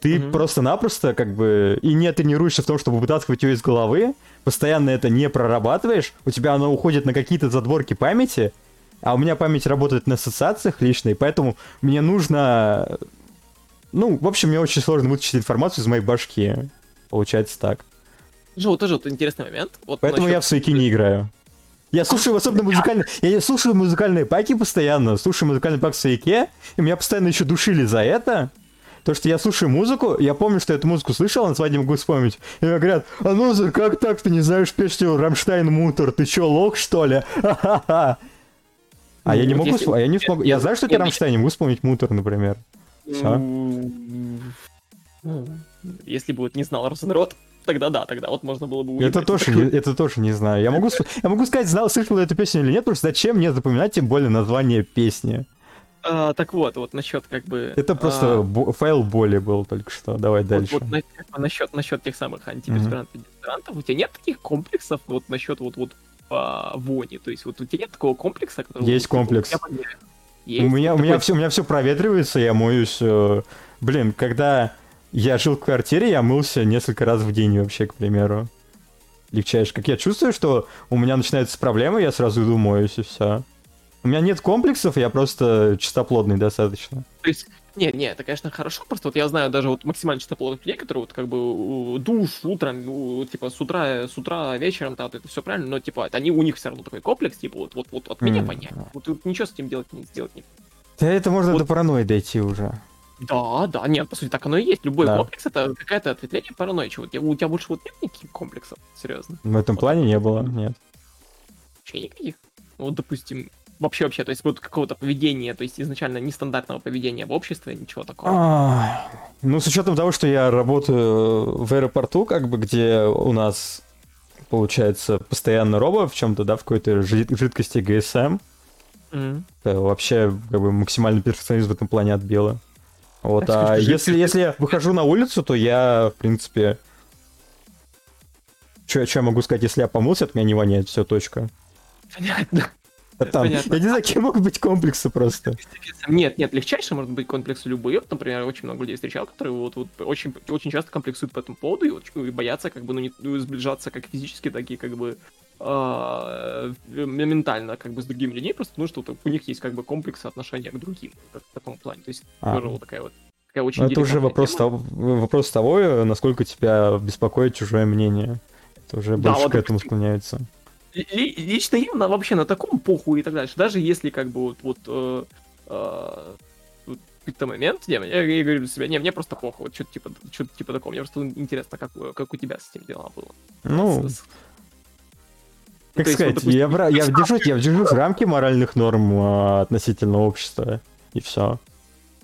ты Мгм. просто-напросто как бы и не тренируешься в том, чтобы вытаскивать ее из головы, постоянно это не прорабатываешь, у тебя оно уходит на какие-то задворки памяти, а у меня память работает на ассоциациях личной, поэтому мне нужно... Ну, в общем, мне очень сложно вытащить информацию из моей башки. Получается так. Тоже, тоже вот интересный момент. Вот Поэтому насчет- я в Суйки не играю. Я слушаю особенно музыкальные... Я слушаю музыкальные паки постоянно, слушаю музыкальный пак в Суйке, и меня постоянно еще душили за это. То, что я слушаю музыку, я помню, что я эту музыку слышал, а название не могу вспомнить. И мне говорят, а ну как так ты не знаешь песню Рамштайн Мутер? Ты чё, лох, что ли? [laughs] Ха-ха-ха. А я не могу... если- а Я не смогу... Я знаю, что это Нет, Рамштайн, не могу вспомнить Мутер, например. Всё. М, ну, Если бы вот не знал Розенрод, тогда да, тогда вот можно было бы Это уебать. тоже, не, это тоже не знаю. Я могу, я могу сказать, знал, слышал эту песню или нет, потому что зачем мне запоминать тем более название песни? А, так вот, вот насчет как бы... Это просто а, бо- файл боли был только что. Давай вот, дальше. вот на- насчет, насчет тех самых антиперспирантов дезодорантов, у тебя нет таких комплексов вот насчет вот, вот по вони. То есть вот у тебя нет такого комплекса, который... Есть типа, комплекс. воняю. У Есть? меня, у меня все, у меня все проветривается, я моюсь. э, Блин, когда я жил в квартире, я мылся несколько раз в день вообще, к примеру. Легчайше. Как я чувствую, что у меня начинаются проблемы, я сразу иду моюсь и все. У меня нет комплексов, я просто чистоплодный достаточно. То есть, нет, нет, это, конечно, хорошо, просто вот я знаю даже вот максимально чистоплотных людей, которые вот как бы душ утром, у- типа с утра, с утра вечером, да, вот это все правильно, но типа они, у них все равно такой комплекс, типа вот, вот, вот от меня М. понять. Вот тут ничего с этим делать не сделать не Да это можно Вот. до паранойи дойти уже. Да, да, нет, по сути, так оно и есть. Любой Да. комплекс это какая-то ответвление паранойи. Чего, у, тебя, больше вот нет никаких комплексов, серьезно. В этом плане не было, нет. Вообще никаких. Ну, Вот, допустим, вообще вообще, то есть вот какого-то поведения, то есть изначально нестандартного поведения в обществе, ничего такого. Ну, с учетом того, что я работаю в аэропорту, как бы, где у нас, получается, постоянно роба в чем-то, да, в какой-то жид- жидкости ГСМ, то вообще, как бы, максимальный перфекционизм в этом плане отбило. Вот, Так а скажи, если, если я выхожу на улицу, то я, в принципе... Что я могу сказать, если я помылся, от меня не воняет, все, точка. Понятно. Понятно. я не знаю, какие могут быть комплексы просто. Нет, нет, легчайший может быть комплекс любые. Вот, например, очень много людей встречал, которые вот, вот очень, очень часто комплексуют по этому поводу и, вот, и боятся как бы ну, не, ну, сближаться как физически, так и как бы а, ментально как бы с другими людьми, просто потому что вот у них есть как бы комплексы отношения к другим как в таком плане. То есть А. тоже вот такая вот такая очень Ну, это уже вопрос тема. того, вопрос того, насколько тебя беспокоит чужое мнение. Это уже Да, больше вот к этому склоняется. Ли- лично я на, вообще на таком похуй и так дальше. Даже если как бы вот, вот э, э, какой-то момент, не, я, я говорю для себя, не, мне просто похуй, вот что-то типа, что-то типа такого. Мне просто интересно, как, у- как у тебя с этим дела было. Ну, С- с- как то есть, вот, сказать, я, допустим, бра- я [laughs] держусь, я держусь в рамки моральных норм а, относительно общества, и все.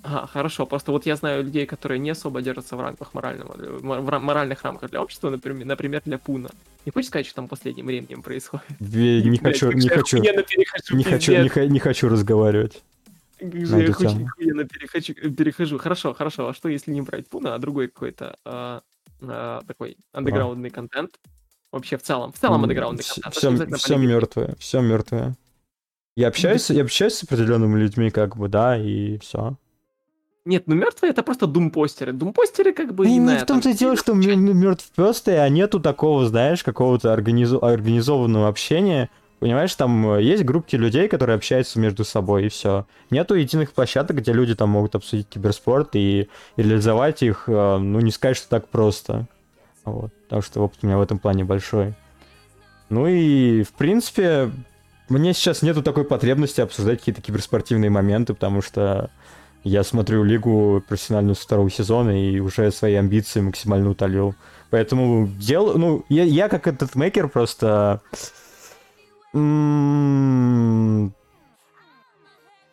Ага, хорошо, просто вот я знаю людей, которые не особо держатся в рамках морального, мо- в ра- моральных рамках для общества, например, например, для Пуна. Не хочешь сказать, что там последним временем происходит? Не Блядь, хочу, не я хочу, не хочу, не, не хочу разговаривать. Я очень охуенно перехожу, перехожу. Хорошо, хорошо. А что если не брать Пуна, а другой какой-то а, а, такой андеграундный контент? Вообще в целом, в целом андеграундный контент. Все, не обязательно все политика. мертвое, все мертвое. Я общаюсь, я общаюсь с определенными людьми, как бы, да, и все. Нет, ну мертвые это просто думпостеры. Думпостеры как бы и Не, не в том-то и дело, что мертв пёстый, а нету такого, знаешь, какого-то организу- организованного общения. Понимаешь, там э, есть группки людей, которые общаются между собой, и все. Нету единых площадок, где люди там могут обсудить киберспорт и, и реализовать их, э, ну, не сказать, что так просто. Вот. Так что опыт у меня в этом плане большой. Ну и, в принципе, мне сейчас нету такой потребности обсуждать какие-то киберспортивные моменты, потому что я смотрю лигу профессиональную со второго сезона и уже свои амбиции максимально утолил. Поэтому дел, ну, я, я как этот мейкер просто м,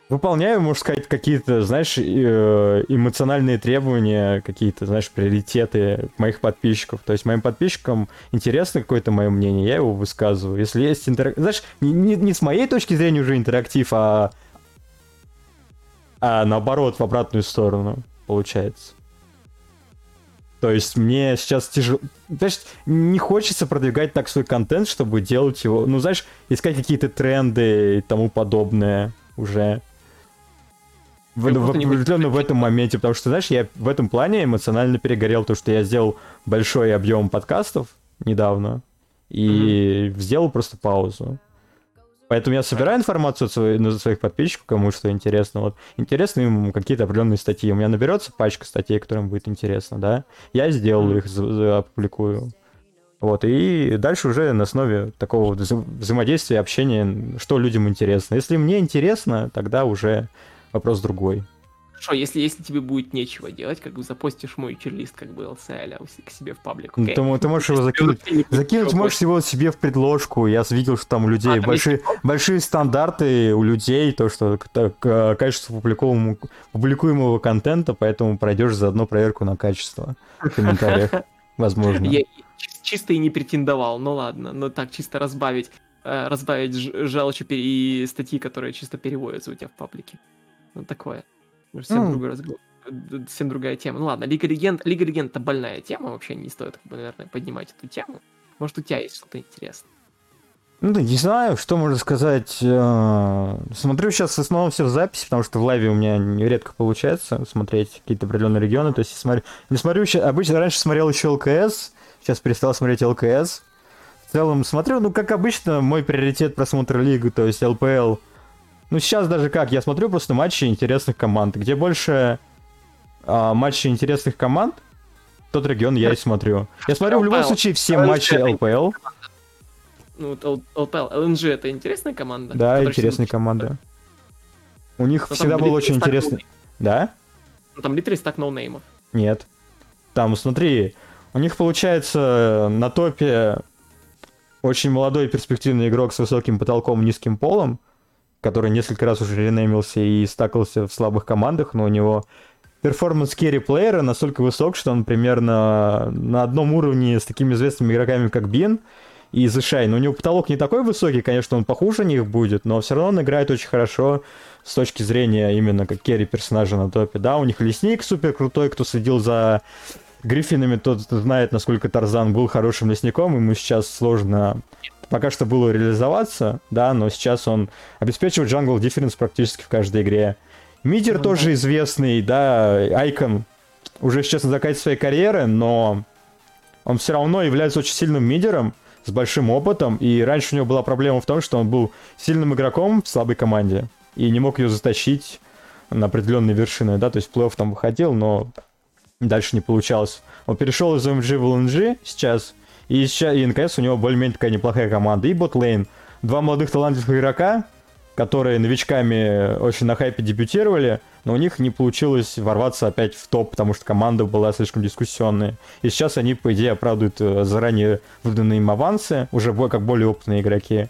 выполняю, можно сказать, какие-то, знаешь, э, эмоциональные требования, какие-то, знаешь, приоритеты моих подписчиков. То есть моим подписчикам интересно какое-то мое мнение, я его высказываю. Если есть интерактив... Знаешь, не, не- не с моей точки зрения уже интерактив, а а наоборот, в обратную сторону, получается. То есть мне сейчас тяжело... Знаешь, не хочется продвигать так свой контент, чтобы делать его... Ну, знаешь, искать какие-то тренды и тому подобное уже. В, в, определенно в этом моменте, потому что, знаешь, я в этом плане эмоционально перегорел, то, что я сделал большой объем подкастов недавно и сделал просто паузу. Поэтому я собираю информацию от своих, ну, своих подписчиков, кому что интересно. Вот интересны им какие-то определенные статьи. У меня наберется пачка статей, которым будет интересно, да. Я сделаю их, опубликую. Вот, и дальше уже на основе такого вза- взаимодействия, общения, что людям интересно. Если мне интересно, тогда уже вопрос другой. Хорошо, если, если тебе будет нечего делать, как бы запостишь мой черлист как бы LCL а к себе в паблик, Ну, окей? Ты, ты можешь его закинуть. Закинуть можешь его себе в предложку. Я видел, что там у людей А, там большие, большие стандарты у людей, то, что так, к- качество публикуемого, публикуемого контента, поэтому пройдешь заодно проверку на качество в комментариях. [laughs] Возможно. Я чи- чисто и не претендовал, ну ладно, но так чисто разбавить, э, разбавить ж- желчь пере- и статьи, которые чисто переводятся у тебя в паблике. Ну такое. Ну, Совсем, Ну. другой разговор. Э, совсем другая тема. Ну ладно, Лига Легенд, Лига Легенд это больная тема, вообще не стоит, как бы, наверное, поднимать эту тему. Может, у тебя есть что-то интересное. Ну, да, не знаю, что можно сказать. Э, смотрю сейчас в основном все в записи, потому что в лайве у меня редко получается смотреть какие-то определенные регионы. То есть, смотрю, не смотрю, обычно раньше смотрел еще ЛКС, сейчас перестал смотреть ЛКС. В целом смотрю, ну, как обычно, мой приоритет просмотра лиги, то есть ЛПЛ. Ну, сейчас даже как, я смотрю просто матчи интересных команд. Где больше а, матчей интересных команд, тот регион я и смотрю. Я смотрю в любом случае все матчи ЛПЛ. Ну, ЛПЛ, ЛНЖ это интересная команда? Да, интересная команда. У них Но всегда был очень интересный... Да? Ну, там литрис так ноунеймов. Нет. Там, смотри, у них получается на топе очень молодой перспективный игрок с высоким потолком, низким полом, который несколько раз уже ренеймился и стакался в слабых командах, но у него перформанс carry player а настолько высок, что он примерно на одном уровне с такими известными игроками, как Bin и TheShy Но у него потолок не такой высокий, конечно, он похуже них будет, но все равно он играет очень хорошо с точки зрения именно как керри персонажа на топе. Да, у них лесник супер крутой, кто следил за Гриффинами, тот знает, насколько Тарзан был хорошим лесником, ему сейчас сложно пока что было реализоваться, да, но сейчас он обеспечивает джангл дифференс практически в каждой игре. Мидер ну, тоже да. известный, да, Айкон уже сейчас на закате своей карьеры, но он все равно является очень сильным мидером, с большим опытом, и раньше у него была проблема в том, что он был сильным игроком в слабой команде и не мог ее затащить на определенные вершины, да, то есть плей-офф там выходил, но дальше не получалось. Он перешел из MG в LNG сейчас, и, сейчас, и наконец у него более-менее такая неплохая команда. И ботлейн. Два молодых талантливых игрока, которые новичками очень на хайпе дебютировали, но у них не получилось ворваться опять в топ, потому что команда была слишком дискуссионная. И сейчас они, по идее, оправдывают э, заранее выданные им авансы, уже как более опытные игроки.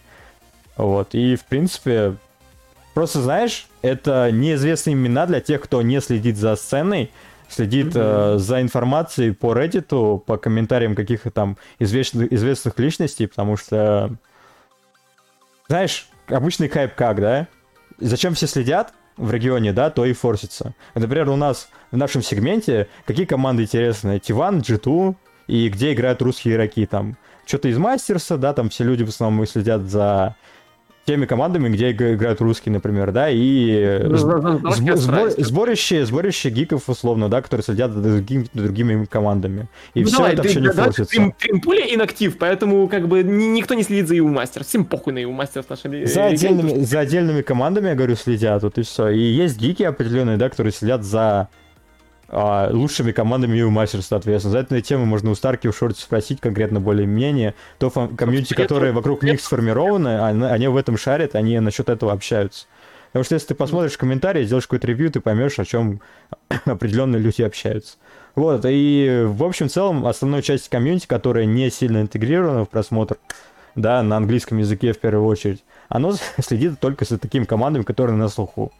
Вот. И, в принципе, просто, знаешь, это неизвестные имена для тех, кто не следит за сценой, следит mm-hmm. э, за информацией по Reddit, по комментариям каких-то там известных, известных личностей, потому что, знаешь, обычный хайп как, да? Зачем все следят в регионе, да, то и форсится. Например, у нас в нашем сегменте какие команды интересные? Тиван, G2 и где играют русские игроки там. Что-то из Мастерса, да, там все люди в основном следят за теми командами, где играют русские, например, да, и сбор, сборище, сборище гиков, условно, да, которые следят за другими, другими командами. И ну, все давай, это ты, все не да, форсится. Трим, инактив, поэтому как бы никто не следит за EU Masters. Всем похуй на EU Masters в нашем за отдельными, за отдельными командами, я говорю, следят, вот и все. И есть гики определенные, да, которые следят за а, лучшими командами EU Masters, соответственно. За эту тему можно у Старки в шорте спросить конкретно более-мнение. То комьюнити, которое вокруг них сформировано, они в этом шарят, они насчет этого общаются. Потому что если ты посмотришь комментарии, сделаешь какой-то ревью, ты поймешь, о чем [coughs] определенные люди общаются. Вот, и в общем целом основной часть комьюнити, которая не сильно интегрирована в просмотр, да, на английском языке в первую очередь, оно [laughs] следит только за такими командами, которые на слуху.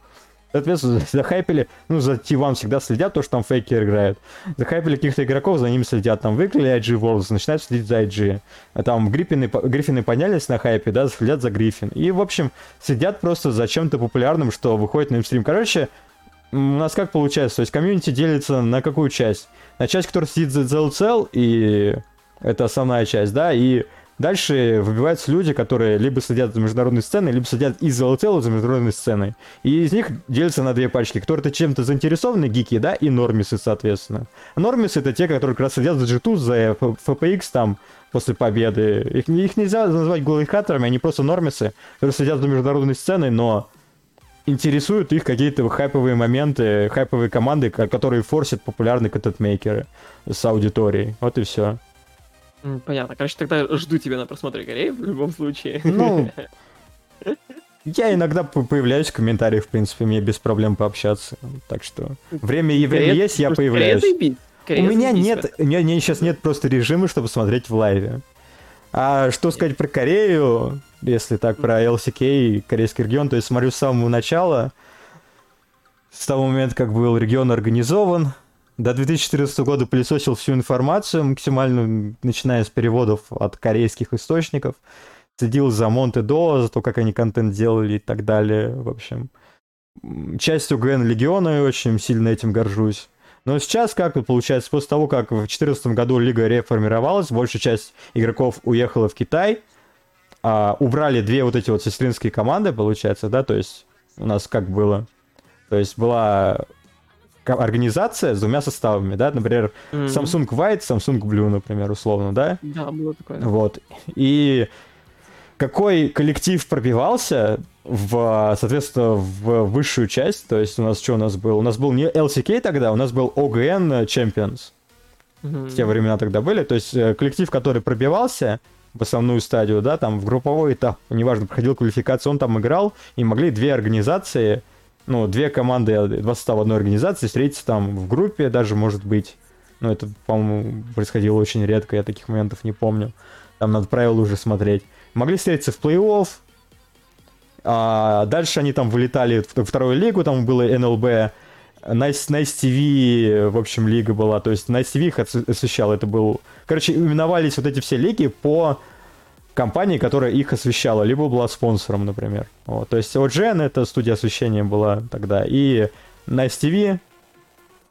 Соответственно, захайпили, ну, за T1 всегда следят, то, что там фейкер играют. Захайпили каких-то игроков, за ними следят. Там выиграли IG Worlds, начинают следить за IG. А там Гриффины, Гриффины поднялись на хайпе, да, следят за Гриффин. И, в общем, следят просто за чем-то популярным, что выходит на имстрим. Короче, у нас как получается? То есть комьюнити делится на какую часть? На часть, которая сидит за LCL, и это основная часть, да, и Дальше выбиваются люди, которые либо следят за международной сценой, либо следят из ЛТЛ за международной сценой. И из них делятся на две пачки. Кто-то чем-то заинтересованы, гики, да, и нормисы, соответственно. Нормисы это те, которые как раз следят за G2, за FPX там, после победы. Их, их нельзя назвать главихаторами, они просто нормисы, которые следят за международной сценой, но интересуют их какие-то хайповые моменты, хайповые команды, которые форсят популярные контент-мейкеры с аудиторией. Вот и все. Понятно. Короче, тогда жду тебя на просмотре Кореи в любом случае. Ну, [laughs] я иногда появляюсь в комментариях, в принципе, мне без проблем пообщаться. Так что время и время есть, я появляюсь. У меня нет, у меня сейчас нет просто режима, чтобы смотреть в лайве. А что сказать про Корею, если так, про LCK, корейский регион, то есть смотрю с самого начала, с того момента, как был регион организован, до 2014 года пылесосил всю информацию максимально, начиная с переводов от корейских источников. Следил за Монте До, за то, как они контент делали и так далее. В общем, частью ГН Легиона и очень сильно этим горжусь. Но сейчас, как получается, после того, как в 2014 году Лига реформировалась, большая часть игроков уехала в Китай, а, убрали две вот эти вот сестринские команды, получается, да, то есть у нас как было? То есть была организация с двумя составами, да, например, mm-hmm. Samsung White, Samsung Blue, например, условно, да? Да, было такое. Вот. И какой коллектив пробивался в, соответственно, в высшую часть, то есть у нас что у нас был? У нас был не LCK тогда, у нас был OGN Champions. Mm-hmm. В те времена тогда были, то есть э, коллектив, который пробивался, в основную стадию, да, там в групповой этап, неважно, проходил квалификацию, он там играл, и могли две организации, ну, две команды два состава одной организации встретиться там в группе даже, может быть. Ну, это, по-моему, происходило очень редко, я таких моментов не помню. Там надо правила уже смотреть. Могли встретиться в плей-офф, а дальше они там вылетали в вторую лигу, там было НЛБ, Nice, nice TV, в общем, лига была. То есть Nice TV их освещал. Это был... Короче, именовались вот эти все лиги по компании, которая их освещала, либо была спонсором, например. Вот. То есть OGN это студия освещения была тогда. И Nice TV,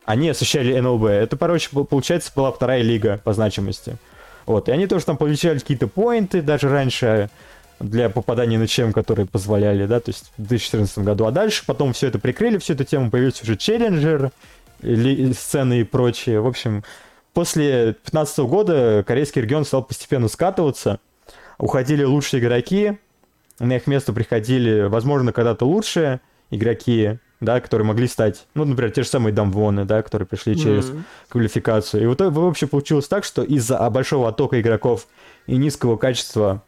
они освещали NLB. Это, короче, получается, была вторая лига по значимости. Вот. И они тоже там получали какие-то поинты, даже раньше для попадания на чем, которые позволяли, да, то есть в 2014 году. А дальше потом все это прикрыли, всю эту тему, появился уже челленджер, или сцены и прочее. В общем, после 2015 года корейский регион стал постепенно скатываться, уходили лучшие игроки, на их место приходили, возможно, когда-то лучшие игроки, да, которые могли стать, ну, например, те же самые Дамвоны, да, которые пришли через mm-hmm. квалификацию. И вот в общем получилось так, что из-за большого оттока игроков и низкого качества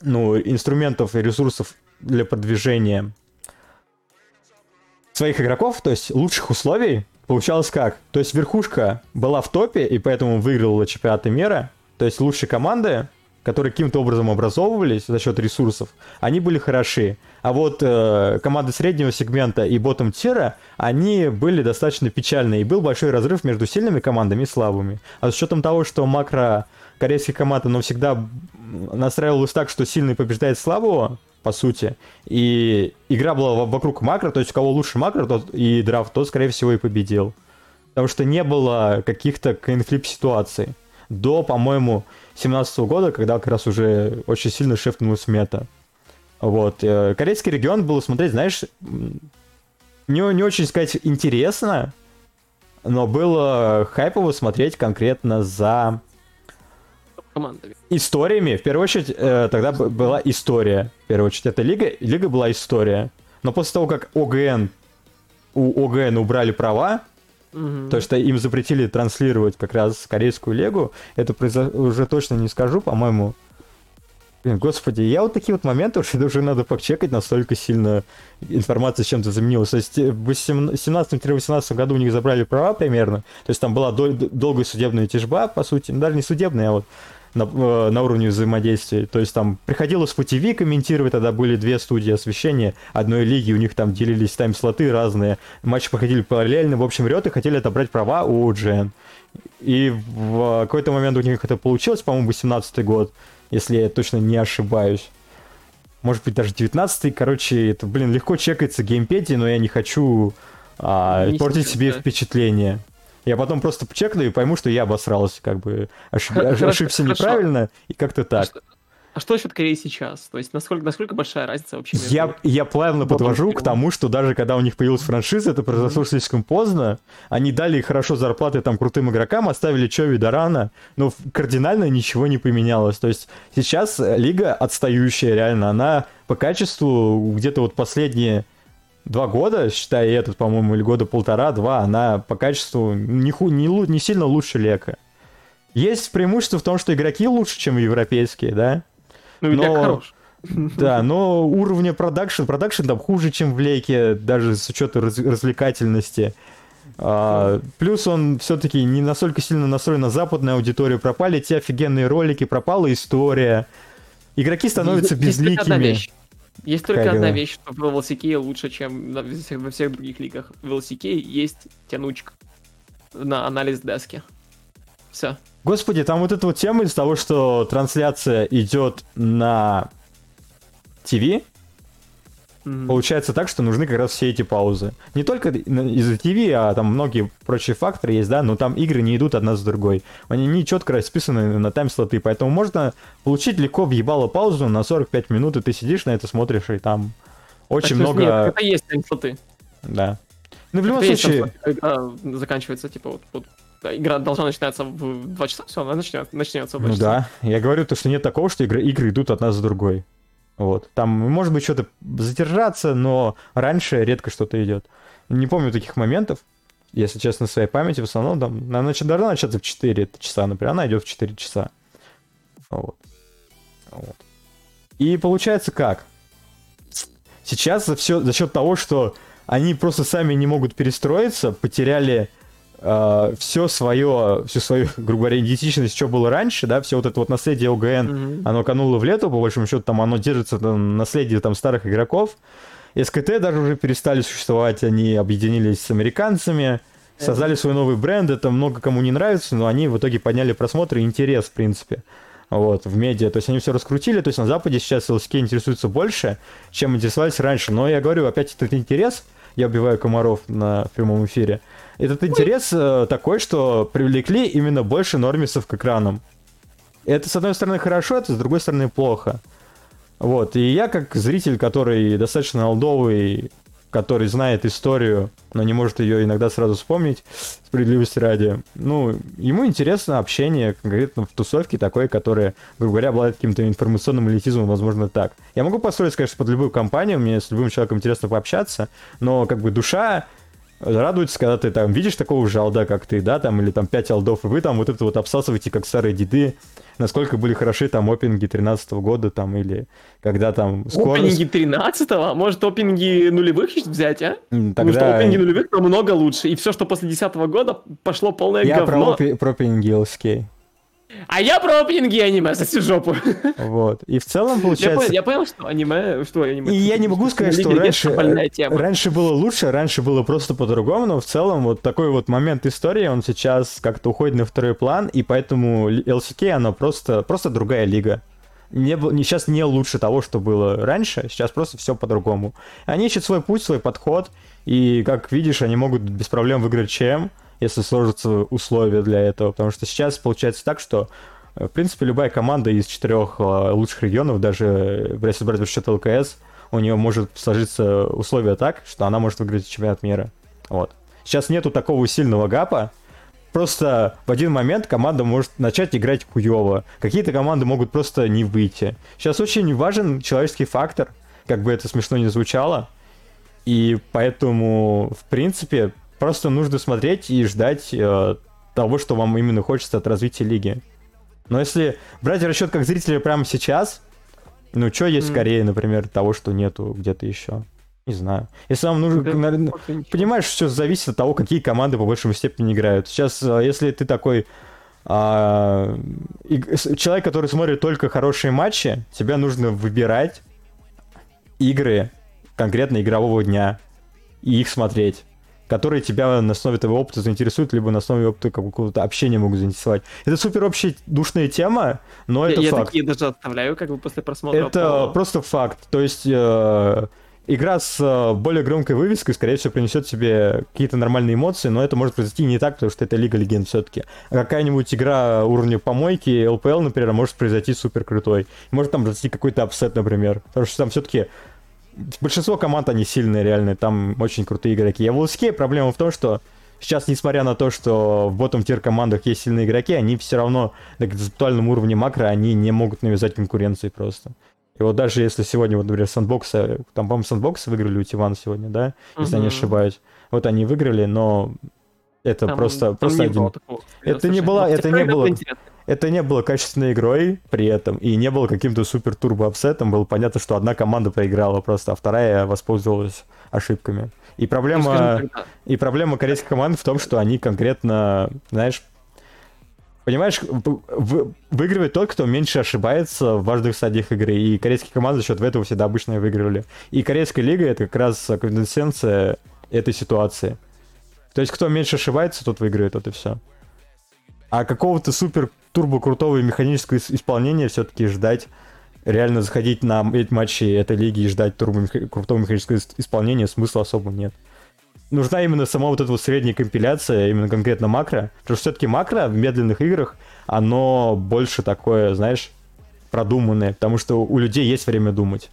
ну, инструментов и ресурсов для продвижения своих игроков, то есть лучших условий, получалось как? То есть верхушка была в топе, и поэтому выиграла чемпионаты мира, то есть лучшие команды, которые каким-то образом образовывались за счет ресурсов, они были хороши. А вот э, команды среднего сегмента и ботом тира, они были достаточно печальные. И был большой разрыв между сильными командами и слабыми. А с учетом того, что макро корейские команды, но всегда настраивалась так, что сильный побеждает слабого, по сути. И игра была вокруг макро, то есть у кого лучше макро тот и драфт, тот, скорее всего, и победил. Потому что не было каких-то конфликт ситуаций. До, по-моему, 17 года, когда как раз уже очень сильно шефнулась мета. Вот. Э, корейский регион был смотреть, знаешь, не, не очень сказать интересно, но было хайпово смотреть конкретно за командами. Историями, в первую очередь, э, тогда была история. В первую очередь, это лига, лига была история. Но после того, как ОГН, у ОГН убрали права, угу. то, что им запретили транслировать как раз корейскую лигу, это произо... уже точно не скажу, по-моему, Блин, господи, я вот такие вот моменты уже [laughs] даже надо почекать, настолько сильно информация с чем-то заменилась. То есть э, в 17-18 году у них забрали права примерно, то есть там была дол- долгая судебная тяжба, по сути, ну, даже не судебная, а вот на, э, на уровне взаимодействия. То есть там приходилось по ТВ комментировать, тогда были две студии освещения одной лиги, у них там делились тайм-слоты разные, матчи проходили параллельно, в общем, Риоты хотели отобрать права у GN. И в какой-то момент у них это получилось, по-моему, 18 год, если я точно не ошибаюсь. Может быть, даже 19-й. Короче, это, блин, легко чекается в геймпеде, но я не хочу а, портить себе да. впечатление. Я потом просто чекну и пойму, что я обосрался, как бы ошиб... Хорошо, ошибся хорошо. неправильно, и как-то так. А что, а что насчет Кореи сейчас? То есть насколько, насколько большая разница вообще? Между... Я, я плавно подвожу к тому, что даже когда у них появилась франшиза, это произошло mm-hmm. слишком поздно. Они дали хорошо зарплаты там крутым игрокам, оставили Чови Дорана, но кардинально ничего не поменялось. То есть сейчас лига отстающая реально, она по качеству где-то вот последние два года, считай этот, по-моему, или года полтора-два, она по качеству не, ху, не, не сильно лучше Лека. Есть преимущество в том, что игроки лучше, чем европейские, да? Ну, но... хорош. Да, [laughs] но уровня продакшн, продакшн там хуже, чем в Леке, даже с учетом раз, развлекательности. А, плюс он все-таки не настолько сильно настроен на западную аудиторию. Пропали те офигенные ролики, пропала история. Игроки становятся есть, безликими. Есть только Какая одна вещь, что в LCK лучше, чем во всех, во всех других лигах. В LCK есть тянучка на анализ дески. Все. Господи, там вот эта вот тема из того, что трансляция идет на ТВ, Мгм. Получается так, что нужны как раз все эти паузы. Не только из-за TV, а там многие прочие факторы есть, да, но там игры не идут одна за другой. Они не четко расписаны на тайм-слоты, поэтому можно получить легко въебало паузу на 45 минут, и ты сидишь на это смотришь, и там очень Так, много... Нет, это есть таймслоты. Да. Ну, в любом Это случае... когда заканчивается, типа, вот, вот, игра должна начинаться в 2 часа, все, она начнет, начнется в 2 Ну часа. да, я говорю то, что нет такого, что игры, игры идут одна за другой. Вот. Там может быть что-то задержаться, но раньше редко что-то идет. Не помню таких моментов, если честно, в своей памяти. В основном там она должна начаться в 4 часа, например, она идет в 4 часа. Вот. Вот. И получается как? Сейчас за, все, за счет того, что они просто сами не могут перестроиться, потеряли все свое, всю свою, [laughs] грубо говоря, идентичность, что было раньше, да, все вот это вот наследие ОГН, Мгм. оно кануло в лету, по большому счету, там оно держится на наследии там старых игроков. СКТ даже уже перестали существовать, они объединились с американцами, создали свой новый бренд, это много кому не нравится, но они в итоге подняли просмотры и интерес, в принципе, вот, в медиа. То есть они все раскрутили, то есть на Западе сейчас ЛСК интересуются больше, чем интересовались раньше. Но я говорю, опять этот интерес, я убиваю комаров на прямом эфире, этот интерес э, такой, что привлекли именно больше нормисов к экранам. Это, с одной стороны, хорошо, это, с другой стороны, плохо. Вот, и я, как зритель, который достаточно олдовый, который знает историю, но не может ее иногда сразу вспомнить, справедливости ради, ну, ему интересно общение конкретно в тусовке такой, которая, грубо говоря, обладает каким-то информационным элитизмом, возможно, так. Я могу построить, конечно, под любую компанию, мне с любым человеком интересно пообщаться, но как бы душа радуется, когда ты там видишь такого же алда, как ты, да, там, или там 5 алдов, и вы там вот это вот обсасываете, как старые деды, насколько были хороши там опинги 13 года, там, или когда там скорость... Опенинги 13-го? Может, опенинги нулевых взять, а? М, Потому что Тогда опенинги нулевых намного лучше. И все, что после 10 года, пошло полное я про, говно. опи- про опенинги LSK. А я про опенинги аниме, соси жопу. Вот. И в целом Я получается... понял, я понял, что аниме... Что аниме? И я не могу сказать, что Лига раньше, раньше было лучше, раньше было просто по-другому, но в целом вот такой вот момент истории, он сейчас как-то уходит на второй план, и поэтому LCK, она просто, просто другая лига. Не, был- не, сейчас не лучше того, что было раньше, сейчас просто все по-другому. Они ищут свой путь, свой подход, и, как видишь, они могут без проблем выиграть ЧМ, если сложатся условия для этого, потому что сейчас получается так, что э, в принципе, любая команда из четырех э, лучших регионов, даже э, если брать в расчет ЛКС, у нее может сложиться условия так, что она может выиграть чемпионат мира. Вот. Сейчас нету такого сильного гапа. Просто в один момент команда может начать играть хуево. Какие-то команды могут просто не выйти. Сейчас очень важен человеческий фактор, как бы это смешно не звучало. И поэтому, в принципе, просто нужно смотреть и ждать э, того, что вам именно хочется от развития лиги. Но если брать расчет как зрителя прямо сейчас, ну, что есть в М. Корее, например, того, что нету где-то еще? Не знаю. Если вам нужно... Наверное. Понимаешь, все зависит от того, какие команды по большей степени играют. Сейчас, э, если ты такой а, с- человек, который смотрит только хорошие матчи, тебе нужно выбирать игры конкретно игрового дня и их смотреть которые тебя на основе твоего опыта заинтересуют, либо на основе опыта какого-то общения могут заинтересовать. Это супер общая душная тема, но Я, это я факт. такие даже оставляю, как бы после просмотра. Это по- просто факт. То есть э, игра с э, более громкой вывеской, скорее всего, принесет тебе какие-то нормальные эмоции, но это может произойти не так, потому что это Лига Легенд все-таки. А какая-нибудь игра уровня помойки, LPL, например, может произойти супер крутой. Может там произойти какой-то upset, например. Потому что там все-таки большинство команд, они сильные, реально, там очень крутые игроки. А в LCK проблема в том, что сейчас, несмотря на то, что в bottom tier командах есть сильные игроки, они все равно на концептуальном уровне макро, они не могут навязать конкуренции просто. И вот даже если сегодня, вот, например, Сандбокса, там, по-моему, Сандбокса выиграли у Тивана сегодня, да, если я не ошибаюсь. Вот они выиграли, но это Там- просто, там просто не один. было такого. Это не было- ну, это не было- интересно. Это не было качественной игрой при этом, и не было каким-то супер турбо upset ом. Было понятно, что одна команда проиграла просто, а вторая воспользовалась ошибками. И проблема, и проблема корейской команды в том, что они конкретно, знаешь, понимаешь, выигрывает тот, кто меньше ошибается в важных стадиях игры. И корейские команды за счет этого всегда обычно выигрывали. И корейская лига это как раз конденсенция этой ситуации. То есть кто меньше ошибается, тот выиграет, вот и все. А какого-то супер турбо крутого и механического ис- исполнения все-таки ждать реально заходить на эти матчи этой лиги и ждать турбомех... крутого механического исполнения смысла особо нет. Нужна именно сама вот эта вот средняя компиляция, именно конкретно макро. Потому что все-таки макро в медленных играх, оно больше такое, знаешь, продуманное, потому что у людей есть время думать.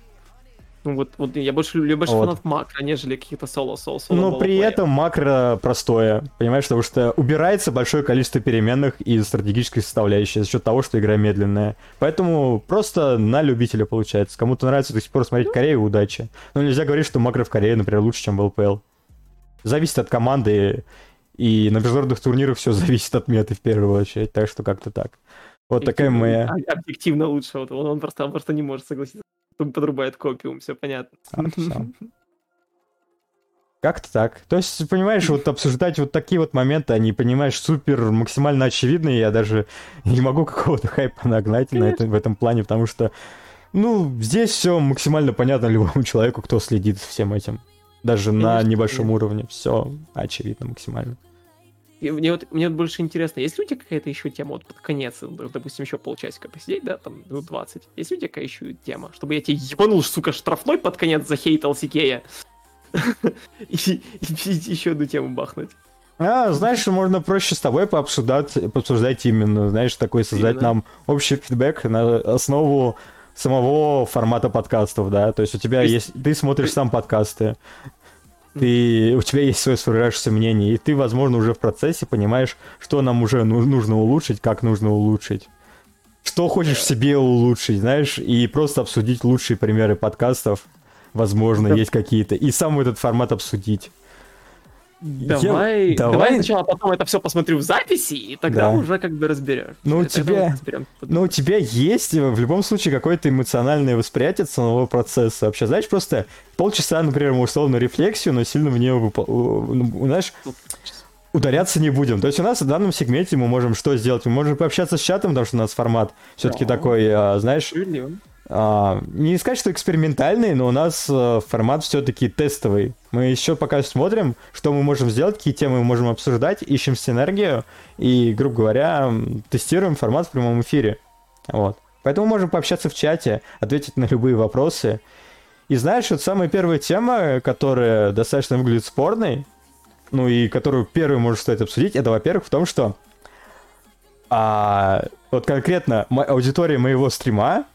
Ну вот, вот я больше люблю больше вот. фанат макро, нежели каких-то соло соло соло. Но при этом макро простое, понимаешь, потому что убирается большое количество переменных из стратегической составляющей за счет того, что игра медленная. Поэтому просто на любителя получается. Кому-то нравится до сих пор смотреть Корею, удачи. Но нельзя говорить, что макро в Корее, например, лучше, чем в ЛПЛ. Зависит от команды, и на международных турнирах все [laughs] зависит от меты в первую очередь, так что как-то так. Вот такая моя... Объективно лучше, вот он, просто, он просто не может согласиться подрубает копиум, все понятно. А, [laughs] Как-то так. То есть, понимаешь, вот обсуждать вот такие вот моменты, они, понимаешь, супер максимально очевидные, я даже [laughs] не могу какого-то хайпа нагнать на это, в этом плане, потому что, ну, здесь все максимально понятно [laughs] любому человеку, кто следит за всем этим. Даже Конечно, на небольшом нет. уровне. Все очевидно максимально. И мне вот, мне вот больше интересно, есть ли у тебя какая-то еще тема вот под конец, допустим, еще полчасика посидеть, да, там, ну, 20. Есть ли у тебя какая еще тема, чтобы я тебе ебанул, сука, штрафной под конец захейтал Сикея? [laughs] И еще одну тему бахнуть. А, знаешь, можно проще с тобой пообсуждать, пообсуждать именно, знаешь, такой создать именно. нам общий фидбэк на основу самого формата подкастов, да, то есть у тебя есть, есть ты смотришь сам подкасты, ты, у тебя есть свое сформировавшееся мнение, и ты, возможно, уже в процессе понимаешь, что нам уже ну, нужно улучшить, как нужно улучшить. Что хочешь себе улучшить, знаешь, и просто обсудить лучшие примеры подкастов, возможно, есть какие-то, и сам этот формат обсудить. Давай, я... давай, давай сначала потом это все посмотрю в записи, и тогда да. уже как бы разберешь. Ну, у тебя, ну, у тебя есть в любом случае какое-то эмоциональное восприятие самого процесса. Вообще, знаешь, просто полчаса, например, мы условно рефлексию, но сильно в нее, ну, знаешь, ударяться не будем. То есть у нас в данном сегменте мы можем что сделать? Мы можем пообщаться с чатом, потому что у нас формат все-таки такой, а, знаешь... А, не сказать, что экспериментальный, но у нас а, формат все-таки тестовый. Мы еще пока смотрим, что мы можем сделать, какие темы мы можем обсуждать, ищем синергию и, грубо говоря, тестируем формат в прямом эфире. Вот. Поэтому можем пообщаться в чате, ответить на любые вопросы. И знаешь, вот самая первая тема, которая достаточно выглядит спорной, ну и которую первый может стоит обсудить, это, во-первых, в том, что а, вот конкретно аудитория моего стрима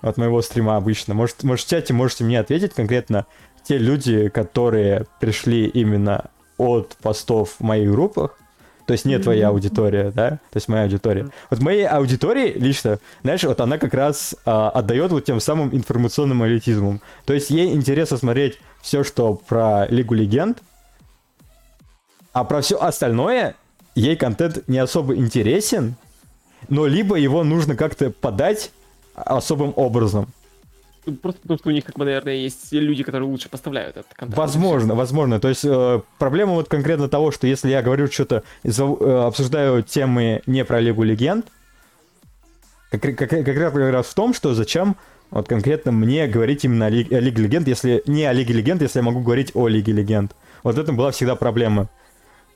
от моего стрима обычно. Может, может, в чате можете мне ответить конкретно те люди, которые пришли именно от постов в моих группах, то есть не твоя аудитория, да, то есть моя аудитория. Вот моей аудитории лично, знаешь, вот она как раз а, отдает вот тем самым информационным элитизмом. То есть ей интересно смотреть все, что про Лигу Легенд, а про все остальное ей контент не особо интересен, но либо его нужно как-то подать особым образом. Просто потому, что у них, как бы, наверное, есть люди, которые лучше поставляют этот контент. Возможно, возможно. То есть э, проблема вот конкретно того, что если я говорю что-то, э, обсуждаю темы не про Лигу Легенд, как, как, как, как раз в том, что зачем вот конкретно мне говорить именно о, Лиг, о Лиге Легенд, если не о Лиге Легенд, если я могу говорить о Лиге Легенд. Вот это была всегда проблема.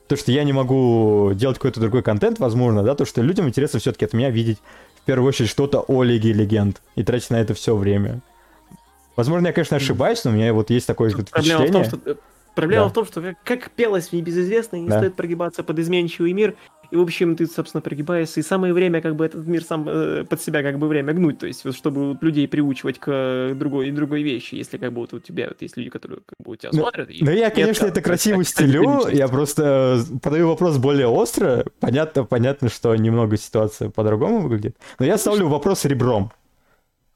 То, что я не могу делать какой-то другой контент, возможно, да, то, что людям интересно все-таки от меня видеть первую очередь что-то о Лиге Легенд и тратить на это все время. Возможно, я, конечно, ошибаюсь, но у меня вот есть такое Тут впечатление. Проблема в том, что, проблема да. в том, что как пелось в небезызвестной, не да. стоит прогибаться под изменчивый мир, и, в общем, ты, собственно, прогибаешься, и самое время, как бы, этот мир сам э, под себя, как бы, время гнуть, то есть, вот, чтобы вот, людей приучивать к другой, другой вещи, если, как бы, вот у тебя вот есть люди, которые, как бы, у тебя ну, смотрят. Ну, я, конечно, это красиво [laughs] стилю, я просто э, подаю вопрос более остро, понятно, понятно, что немного ситуация по-другому выглядит, но я ставлю вопрос ребром.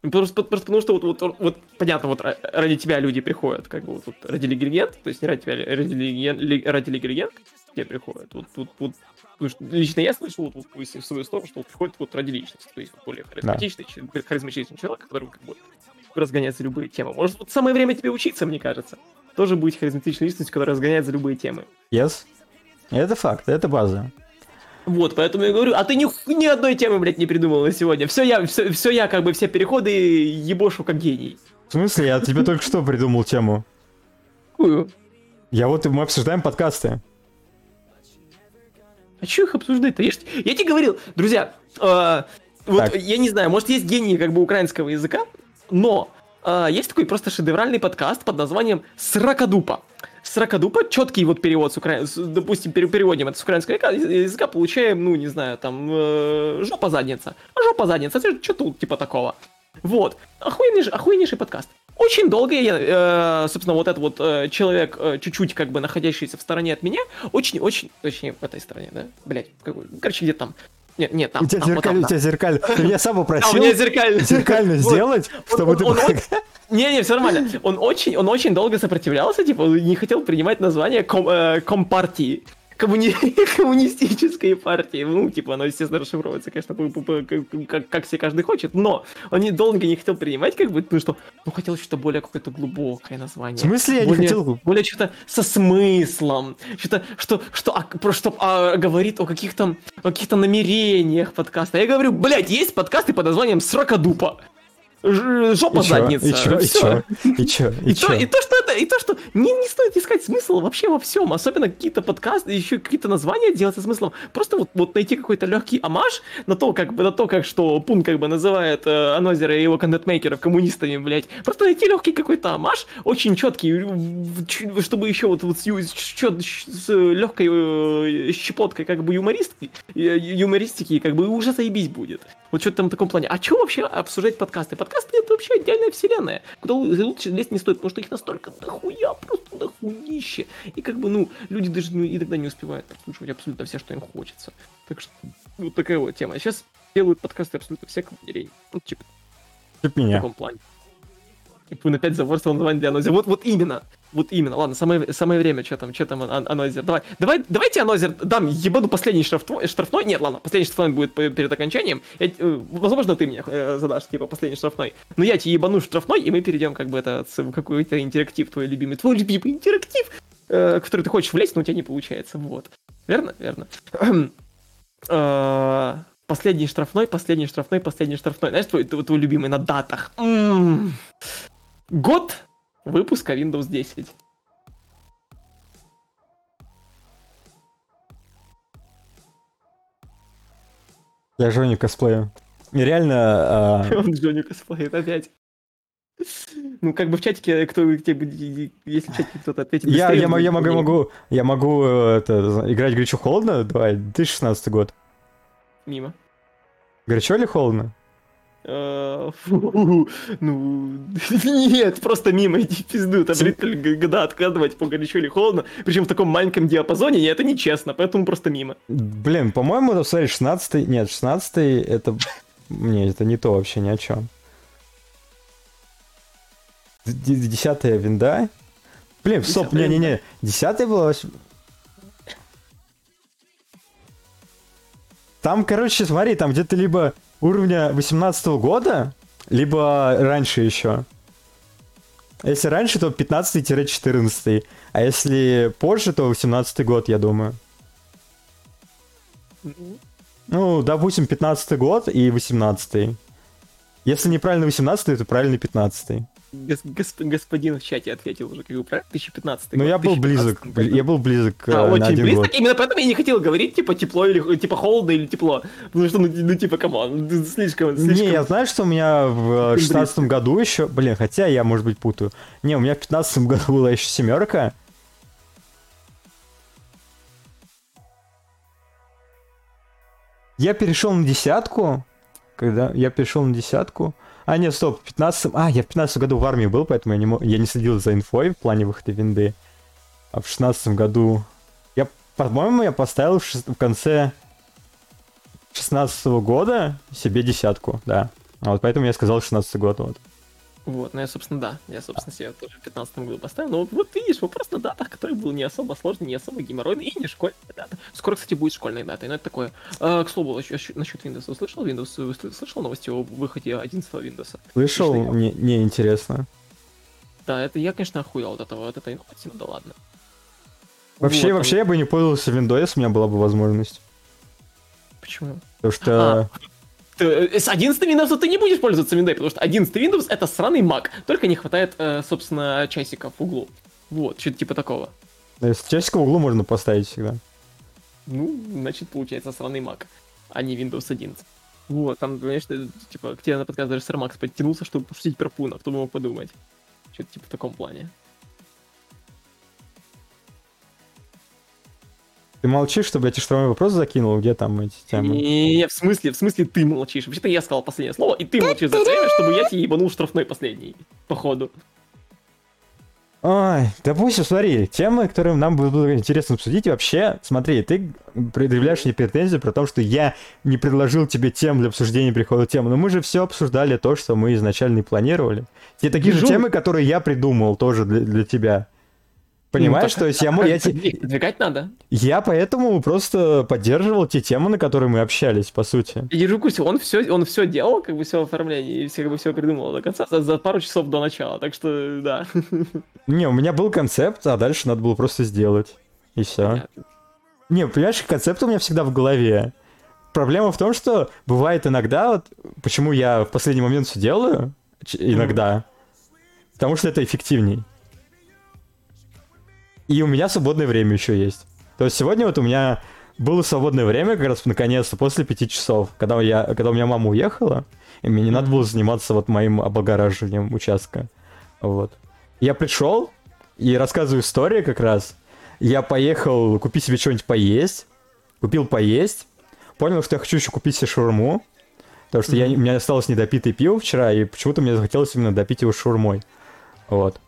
Просто, просто потому что вот, вот, вот, понятно, вот ради тебя люди приходят, как бы вот, вот ради Легенд, то есть не ради тебя, ради Лиги, ради Легенд тебе приходят. Вот, вот, вот Потому что лично я слышал вот, вот, в свою сторону, что вот приходит вот ради личности, то есть вот, более харизматичный, да. харизматичный человек, который как бы разгоняет за любые темы. Может, вот самое время тебе учиться, мне кажется. Тоже быть харизматичной личностью, которая разгоняет за любые темы. Yes. Это факт, это база. Вот, поэтому я говорю, а ты ни, ни одной темы, блядь, не придумал на сегодня. Все я, все, все я, как бы, все переходы ебошу как гений. В смысле? Я тебе только что придумал тему. Какую? Я вот, мы обсуждаем подкасты. А что их обсуждать-то? Я, я тебе говорил, друзья, э, вот Так. я не знаю, может есть гении как бы украинского языка, но а, есть такой просто шедевральный подкаст под названием «Сракадупа». Сракадупа, четкий вот перевод, с укра... допустим, пере- переводим это с украинского языка, языка получаем, ну, не знаю, там, э, жопа-задница. Жопа-задница, что тут типа такого. Вот. Охуеннейший, охуеннейший подкаст. Очень долго я, э, собственно, вот этот вот э, человек, э, чуть-чуть как бы находящийся в стороне от меня, очень-очень, точнее, в этой стороне, да? Блять, какой, короче, где там? Нет, нет, там. У тебя там, вот зеркаль, там, у тебя зеркаль. [laughs] Ты меня сам да. А, у попросил меня зеркально. зеркально сделать, чтобы ты... он Не-не, все нормально. Он очень, он очень долго сопротивлялся, типа, не хотел принимать название ком, э, компартии. Коммуни... [laughs] коммунистической партии. Ну, типа, оно, естественно, расшифровывается, конечно, как, как, себе каждый хочет, но он не, долго не хотел принимать, как бы, ну что, ну, хотел что-то более какое-то глубокое название. В смысле я не более, хотел? Более что-то со смыслом. Что-то, что, что, а, про что а, говорит о каких-то, о каких-то намерениях подкаста. Я говорю, блядь, есть подкасты под названием «Сракадупа». Жопа И задница. И чё? И чё? И чё? И, И то, чё? и то, что это, и то, что не, не стоит искать смысл вообще во всем, особенно какие-то подкасты, еще какие-то названия делать со смыслом. Просто вот, вот найти какой-то легкий амаш на то, как бы на то, как что Пун как бы называет э, Анозера и его контентмейкеров коммунистами, блять. Просто найти легкий какой-то амаш, очень четкий, чтобы еще вот, вот с, с с легкой э, щепоткой как бы юмористки, э, юмористики, как бы уже заебись будет. Вот что-то там в таком плане. А что вообще обсуждать подкасты? Подкасты это вообще отдельная вселенная, куда лу- лучше лезть не стоит, потому что их настолько дохуя, просто дохуище. И как бы, ну, люди даже ну, иногда не успевают прослушивать абсолютно все, что им хочется. Так что вот такая вот тема. Сейчас делают подкасты абсолютно все, кому не лень. Ну, типа, Типа в меня. таком плане. И Пун опять заворствовал название для. Вот, вот именно. Вот именно. Ладно, самое, самое время, что там, что там, Ан- Анозер. Давай, давай, давайте Анозер дам ебану последний штрафной, штрафной. Нет, ладно, последний штрафной будет перед окончанием. Я, э, возможно, ты мне э, задашь, типа, последний штрафной. Но я тебе ебану штрафной, и мы перейдем, как бы, это, какой-то интерактив твой любимый. Твой любимый интерактив, э, который ты хочешь влезть, но у тебя не получается. Вот. Верно? Верно. Э, Последний штрафной, последний штрафной, последний штрафной. Знаешь, твой, твой, твой любимый на датах. Год выпуска Windows 10. Я Женю косплею. И реально... а, [laughs] Он Джонни косплеит опять. Ну, как бы в чатике, кто, если в чатике кто-то ответит Я, я, я могу, не- могу, я могу э, это, играть горячо-холодно? Давай, 2016 год. Мимо. Горячо или холодно? Э, фу, Ну, [laughs] нет, просто мимо, иди пизду, там г- года откладывать по горячо или холодно, причем в таком маленьком диапазоне, и это нечестно, поэтому просто мимо. Блин, по-моему, это, смотри, 16 Нет, 16 это... Не, это не то вообще ни о чем. Десятая винда? Блин, стоп, не-не-не. Десятая была... Там, короче, смотри, там где-то либо уровня 18 года, либо раньше еще. Если раньше, то 15-14. А если позже, то 18 год, я думаю. Ну, допустим, 15 год и 18 Если неправильно 18 то правильно 15 Гос- гос- господин в чате ответил уже, как бы, правильно? 2015 Но год, я был 2015 близок, год. бли- я был близок э, А, на очень один близко. год. Именно поэтому я не хотел говорить, типа, тепло или типа холодно или тепло. Потому что, ну, ну, типа, come on, ну, слишком, слишком. Не, я знаю, что у меня в Очень 16 году еще... Блин, хотя я, может быть, путаю. Не, у меня в 15 году [laughs] была еще семерка. Я перешел на десятку. Когда я перешел на десятку... А, нет, стоп, в 15... А, я в 15 году в армии был, поэтому я не, мо- я не следил за инфой в плане выхода винды. А в 16 году... Я, по-моему, я поставил в, шест- в конце 16 года себе десятку, да. А вот поэтому я сказал 16 год, вот. Вот, ну я, собственно, да. Я, собственно, себе тоже в 15 году поставил. Но вот, вот видишь, вопрос на датах, который был не особо сложный, не особо геморройный и не школьная дата. Скоро, кстати, будет школьной датой, но это такое. А, к слову, насчет Windows. Услышал Windows? Слышал новости о выходе 11 Windows? Слышал? Мне, не интересно. Да, это я, конечно, охуел от этого, от этой новости, ну да ладно. Вообще, Вот, вообще я бы не пользовался Windows, у меня была бы возможность. Почему? Потому что... Ты, э, с 11 Windows ты не будешь пользоваться Windows, потому что 11 Windows это сраный Mac. Только не хватает, э, собственно, часиков в углу. Вот, что-то типа такого. Часика в углу можно поставить всегда. Ну, значит, получается сраный Mac, а не Windows 11. Вот, там, ты, типа, к тебе на подкаст даже Сэр Макс подтянулся, чтобы пошутить про Пуна, кто бы мог подумать. Что-то типа в таком плане. Ты молчишь, чтобы я тебе штрафной вопрос закинул, где там эти темы? Не, в смысле, в смысле ты молчишь. Вообще-то я сказал последнее слово, и ты молчишь за время, чтобы я тебе ебанул штрафной последний, походу. Ой, допустим, смотри, темы, которые нам было интересно обсудить, вообще, смотри, ты предъявляешь мне претензии про то, что я не предложил тебе тем для обсуждения прихода темы, но мы же все обсуждали то, что мы изначально и планировали. Те такие же Бежу. темы, которые я придумал тоже для, для тебя. Понимаешь, Ну, то есть я, я, [laughs] Двигать надо. я поэтому просто поддерживал те темы, на которые мы общались, по сути. Я держу курсе, он все, он все делал, как бы все оформление, и все, как бы все придумал до конца за, за пару часов до начала. Так что, да. [laughs] Не, у меня был концепт, а дальше надо было просто сделать. И все. Не, понимаешь, концепт у меня всегда в голове. Проблема в том, что бывает иногда, вот почему я в последний момент все делаю, иногда, потому что это эффективней. И у меня свободное время еще есть. То есть сегодня вот у меня было свободное время, как раз наконец-то, после пяти часов, когда, я, когда у меня мама уехала, и мне не надо было заниматься вот моим облагораживанием участка. Вот. Я пришел и рассказываю историю как раз. Я поехал купить себе что-нибудь поесть, купил поесть, понял, что я хочу еще купить себе шаурму, потому что я, у меня осталось недопитое пиво вчера, и почему-то мне захотелось именно допить его шаурмой. Вот.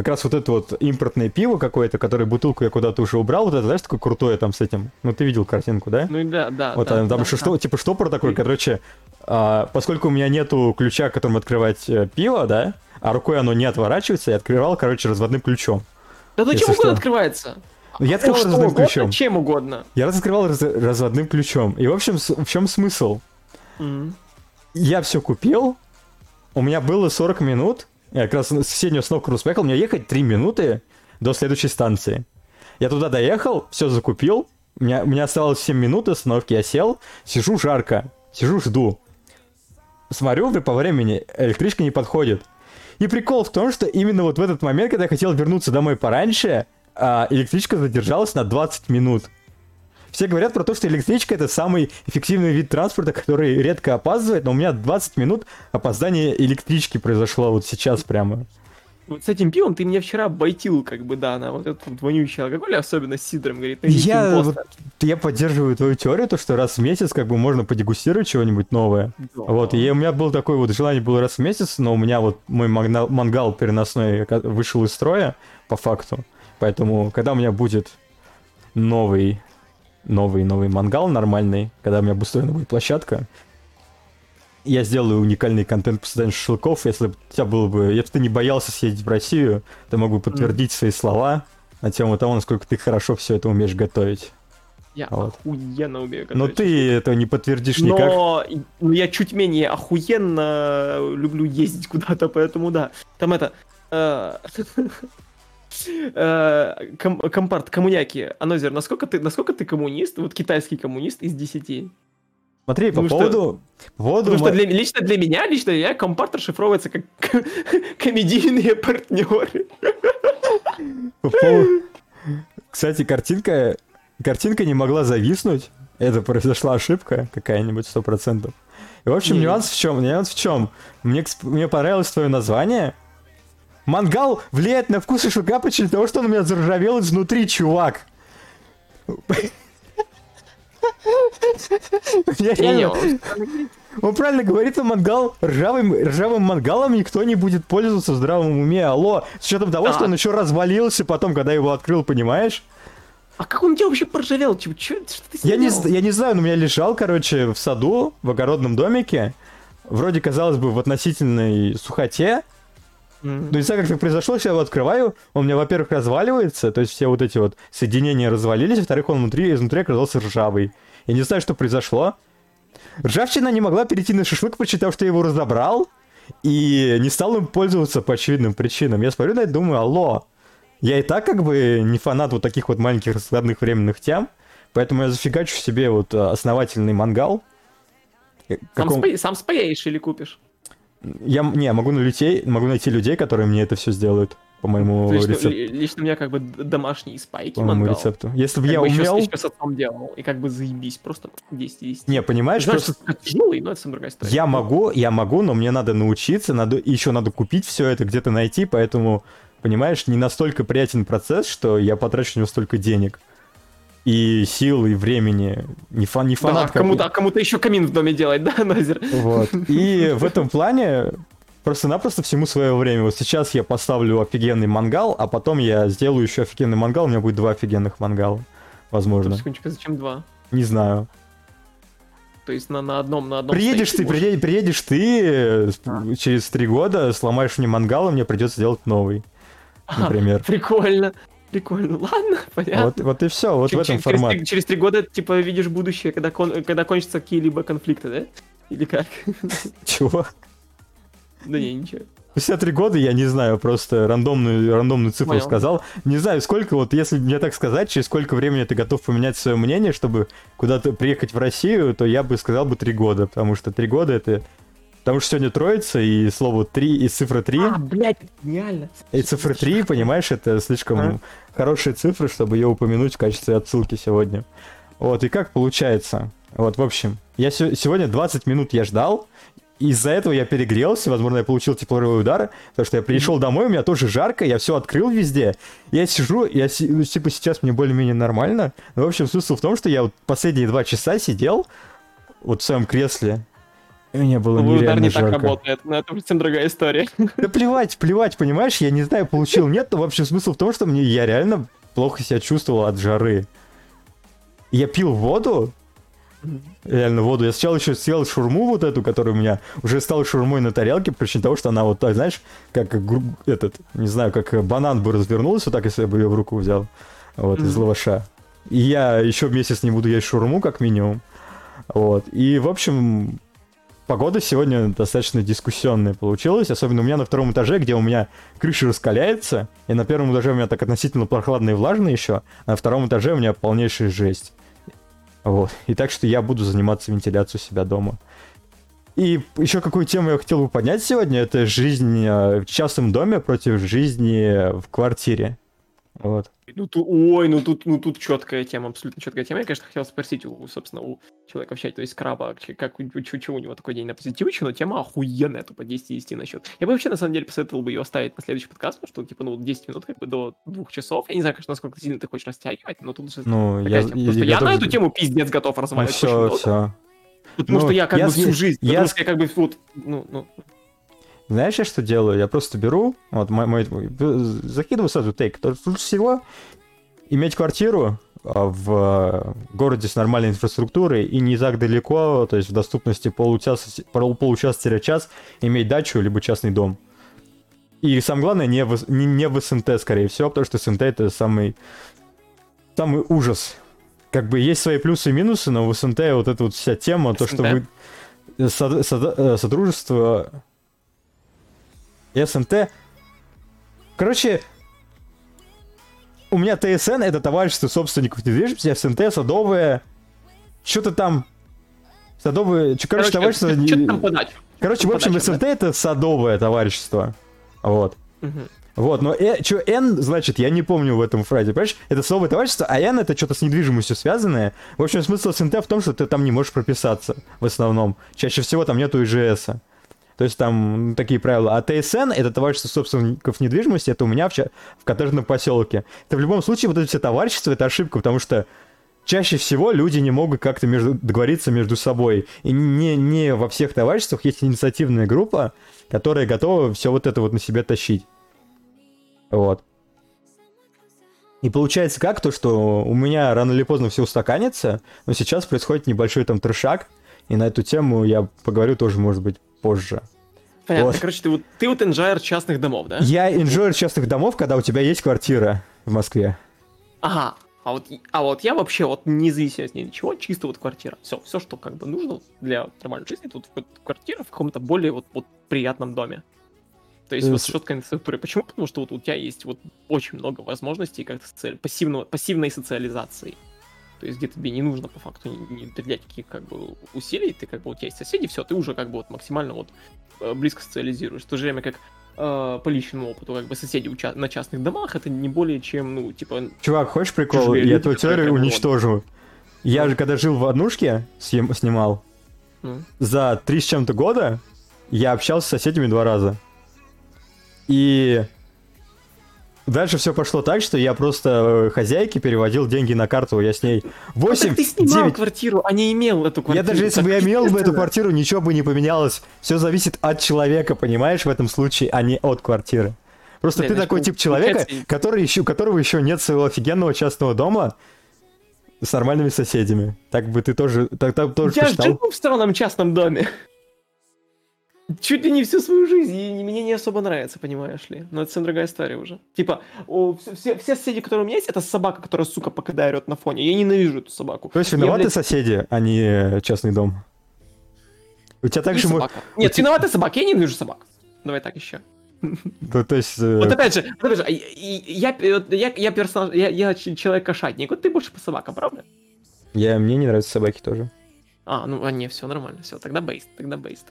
Как раз вот это вот импортное пиво какое-то, которое бутылку я куда-то уже убрал, вот это, знаешь, такое крутое там с этим. Ну, ты видел картинку, да? Ну да, да. Вот да, там, там да, еще да. что, типа штопор такой, короче, а, поскольку у меня нету ключа, которым открывать э, пиво, да, а рукой оно не отворачивается, я открывал, короче, разводным ключом. Да ну чем угодно открывается. Ну, Я Ну, открывал что разводным угодно, ключом. Чем угодно. Я открывал раз- разводным ключом. И, в общем, в чем смысл? Мгм. Я все купил, у меня было 40 минут, я как раз с соседнего Сноукрус поехал, мне ехать 3 минуты до следующей станции. Я туда доехал, все закупил, у меня, у меня оставалось 7 минут остановки, я сел, сижу жарко, сижу жду. Смотрю, по времени электричка не подходит. И прикол в том, что именно вот в этот момент, когда я хотел вернуться домой пораньше, а, электричка задержалась на 20 минут. Все говорят про то, что электричка это самый эффективный вид транспорта, который редко опаздывает, но у меня 20 минут опоздания электрички произошло вот сейчас прямо. Вот с этим пивом ты меня вчера байтил, как бы, да, на вот этот вот вонючий алкоголь, особенно с сидром, говорит, ну, Я, «Вики, вот, импостер». я поддерживаю твою теорию, то, что раз в месяц как бы можно подегустировать чего-нибудь новое. Да. Вот, и у меня был такой вот желание было раз в месяц, но у меня вот мой магна- мангал переносной вышел из строя, по факту. Поэтому, когда у меня будет новый, новый, новый мангал нормальный, когда у меня обустроена будет площадка, я сделаю уникальный контент по созданию шашлыков. Если бы у тебя было бы... Если бы ты не боялся съездить в Россию, ты мог бы подтвердить свои слова на тему того, насколько ты хорошо все это умеешь готовить. Я вот. охуенно умею Но готовить. ты это не подтвердишь никак. Но ну, я чуть менее охуенно люблю ездить [laughs] куда-то, поэтому да. Там это... [laughs] э, ком- Компарт, коммуняки. Анозер, насколько ты, насколько ты коммунист, вот китайский коммунист из 10? Смотри, по поводу... По поводу Потому что для, лично для меня, лично меня компарт расшифровывается как [laughs] комедийные партнеры. Кстати, картинка, картинка не могла зависнуть. Это произошла ошибка какая-нибудь, сто процентов. И, в общем, нюанс в чем? Нюанс в чем? Мне, мне понравилось твое название. Мангал влияет на вкус шашлыка по причине того, что он у меня заржавел изнутри, чувак. Я реально- он- он правильно говорит, что мангал ржавым, ржавым мангалом никто не будет пользоваться в здравом уме. Алло, с учетом того, Да. что он еще развалился потом, когда его открыл, понимаешь? А как он тебя вообще поржавел? Типа, чё, что ты Я не, я не знаю, но у меня лежал, короче, в саду, в огородном домике. Вроде, казалось бы, в относительной сухоте. Но не знаю, как это произошло, я его открываю, он у меня, во-первых, разваливается, то есть все вот эти вот соединения развалились, во-вторых, он внутри, изнутри оказался ржавый. Я не знаю, что произошло. Ржавчина не могла перейти на шашлык, посчитав, что я его разобрал, и не стал им пользоваться по очевидным причинам. Я смотрю на это и думаю, алло, я и так как бы не фанат вот таких вот маленьких раскладных временных тем, поэтому я зафигачу себе вот а, основательный мангал. Э, Сам, каком- спа- сам спаяешь или купишь? Я не могу, на людей, могу найти людей, которые мне это все сделают. по моему есть, ну, рецепту. ли- лично у меня как бы домашние спайки По моему рецепту. Если бы я бы умел... ещё с отцом делал, и как бы заебись, просто 10 из 10. Не, понимаешь, Знаешь, просто- это тяжелый, но это совсем другая история. Я могу, я могу, но мне надо научиться, надо еще надо купить все это, где-то найти, поэтому, понимаешь, не настолько приятен процесс, что я потрачу на него столько денег. И сил, и времени. Не, фан, не Да, фанат. как- кому-то, кому-то еще камин в доме делать, [laughs] да, Назер? Вот. И в этом плане просто-напросто всему свое время. Вот сейчас я поставлю офигенный мангал, а потом я сделаю еще офигенный мангал, у меня будет два офигенных мангала. Возможно. Секундочку, зачем два? Не знаю. То есть на, на одном, на одном Приедешь ты, приедешь, приедешь ты А. через три года, сломаешь мне мангал, и мне придется делать новый, А, [laughs] например. Прикольно. Прикольно. [laughs] Ладно, понятно. Вот, вот и все, вот в Чер- этом чер- через, формат. три, через три года, типа, видишь будущее, когда, кон- когда кончатся какие-либо конфликты, да? Или как? [laughs] Чего? Да не, ничего. 53 года, я не знаю, просто рандомную, рандомную цифру Понял. сказал. Не знаю, сколько, вот если мне так сказать, через сколько времени ты готов поменять свое мнение, чтобы куда-то приехать в Россию, то я бы сказал бы 3 года, потому что 3 года это... Потому что сегодня троица, и слово 3, и цифра 3, А, блядь, гениально. и цифра 3, понимаешь, это слишком А. хорошие цифры, чтобы ее упомянуть в качестве отсылки сегодня. Вот, и как получается? Вот, в общем, я се- сегодня 20 минут я ждал, из-за этого я перегрелся, возможно, я получил тепловой удар, потому что я пришел домой, у меня тоже жарко, я все открыл везде. Я сижу, я си- ну, типа сейчас мне более-менее нормально. Но, в общем, смысл в том, что я вот последние два часа сидел вот в своем кресле, и мне было удар нереально не так жарко. работает, но это совсем другая история. Да плевать, плевать, понимаешь, я не знаю, получил, нет, но в общем смысл в том, что мне я реально плохо себя чувствовал от жары. Я пил воду, реально воду. Я сначала еще съел шурму вот эту, которая у меня уже стала шурмой на тарелке, причем того, что она вот так, знаешь, как этот, не знаю, как банан бы развернулась вот так, если я бы ее в руку взял, вот, из лаваша. И я еще месяц не буду есть шурму, как минимум. Вот. И, в общем, погода сегодня достаточно дискуссионная получилась, особенно у меня на втором этаже, где у меня крыша раскаляется, и на первом этаже у меня так относительно прохладно и влажно еще, а на втором этаже у меня полнейшая жесть. Вот. И так что я буду заниматься вентиляцией у себя дома. И еще какую тему я хотел бы поднять сегодня, это жизнь э, в частном доме против жизни в квартире. Вот. Ну, тут, ой, ну тут, ну тут четкая тема, абсолютно четкая тема. Я, конечно, хотел спросить у, собственно, у человека в чате, то есть краба, как, у- чё у него такой день на позитивчик, но тема охуенная, тупо 10 из 10 насчет. Я бы вообще, на самом деле, посоветовал бы ее оставить на следующий подкаст, потому что, типа, ну, 10 минут, как бы, до двух часов. Я не знаю, конечно, насколько сильно ты хочешь растягивать, но тут же Ну, я, тема. Просто я, на тоже- эту тему пиздец готов Ну, разваливать очень все, все. потому Ну, что я как я бы всю жизнь, я потому что я как бы вот, ну, ну, Знаешь, я что делаю? Я просто беру, вот мой, мой- закидываю сразу тейк. Лучше всего иметь квартиру а, в э, городе с нормальной инфраструктурой и не так далеко, то есть в доступности получаса, пол- получаса-час иметь дачу либо частный дом. И самое главное, не в, не, не в СНТ, скорее всего, потому что СНТ это самый, самый ужас. Как бы есть свои плюсы и минусы, но в СНТ вот эта вот вся тема, то, что СНТ? вы... э, сод- сод- СНТ. Короче, у меня ТСН это товарищество собственников недвижимости, а СНТ садовое. Что-то там. Садовое. чё- Короче, товарищество. не- что там подача? Короче, в общем, подача, СНТ это садовое товарищество. Вот. Мгм. Вот, но э, что N значит, я не помню в этом фразе, понимаешь? Это слово товарищество, а N это что-то с недвижимостью связанное. В общем, смысл СНТ в том, что ты там не можешь прописаться в основном. Чаще всего там нету ИЖС. То есть там такие правила. А ТСН, это товарищество собственников недвижимости, это у меня в, в коттеджном поселке. Это в любом случае вот эти все товарищества, это ошибка, потому что чаще всего люди не могут как-то между, договориться между собой. И не, не во всех товариществах есть инициативная группа, которая готова все вот это вот на себе тащить. Вот. И получается как то, что у меня рано или поздно все устаканится, но сейчас происходит небольшой там трешак, и на эту тему я поговорю тоже, может быть, позже. Понятно. Вот. Короче, ты вот, ты вот инжайр частных домов, да? Я инжойер частных домов, когда у тебя есть квартира в Москве. Ага. А вот, а вот я вообще вот не зависит ни от чего, чисто вот квартира. Все, все, что как бы нужно для нормальной жизни, это вот квартира в каком-то более вот, вот приятном доме. То есть вот четкой инфраструктурой. Почему? Потому что вот у тебя есть вот очень много возможностей как-то соци- пассивного, пассивной социализации. То есть где тебе не нужно по факту не, придлять каких как бы усилий, ты как бы у тебя есть соседи, все, ты уже как бы вот максимально вот э, близко социализируешь. В то же время как э, по личному опыту, как бы соседи уча- на частных домах, это не более чем, ну, типа... Чувак, хочешь прикол? Я люди, твою которые теорию уничтожу. Я же когда жил в однушке, съем- снимал, Ну, за три с чем-то года я общался с соседями два раза. И дальше все пошло так, что я просто э, хозяйке переводил деньги на карту, я с ней 8, Ну, так ты снимал 9... квартиру, а не имел эту квартиру. Я даже если бы я имел бы эту квартиру, ничего бы не поменялось. Все зависит от человека, понимаешь, в этом случае, а не от квартиры. Просто Да, ты такой тип человека, который еще, у которого еще нет своего офигенного частного дома с нормальными соседями. Так бы ты тоже, так, так тоже Я посчитал. живу в странном частном доме. Чуть ли не всю свою жизнь, и мне не особо нравится, понимаешь ли. Но это совсем другая история уже. Типа, о, все, все- соседи, которые у меня есть, это собака, которая, сука, пока орет на фоне. Я ненавижу эту собаку. То есть Я, виноваты блядь, соседи, а не э, частный дом. У тебя также... мо- собака. Нет, тебя- виноваты собаки, я ненавижу собак. Давай так еще. Ну, то есть... э, Вот опять же, вот опять же, а я, я, я, персонаж, я, я человек-кошатник, вот ты больше по собакам, правда? Я, мне не нравятся собаки тоже. А, ну, а не, все нормально, все, тогда бейст, тогда бейст.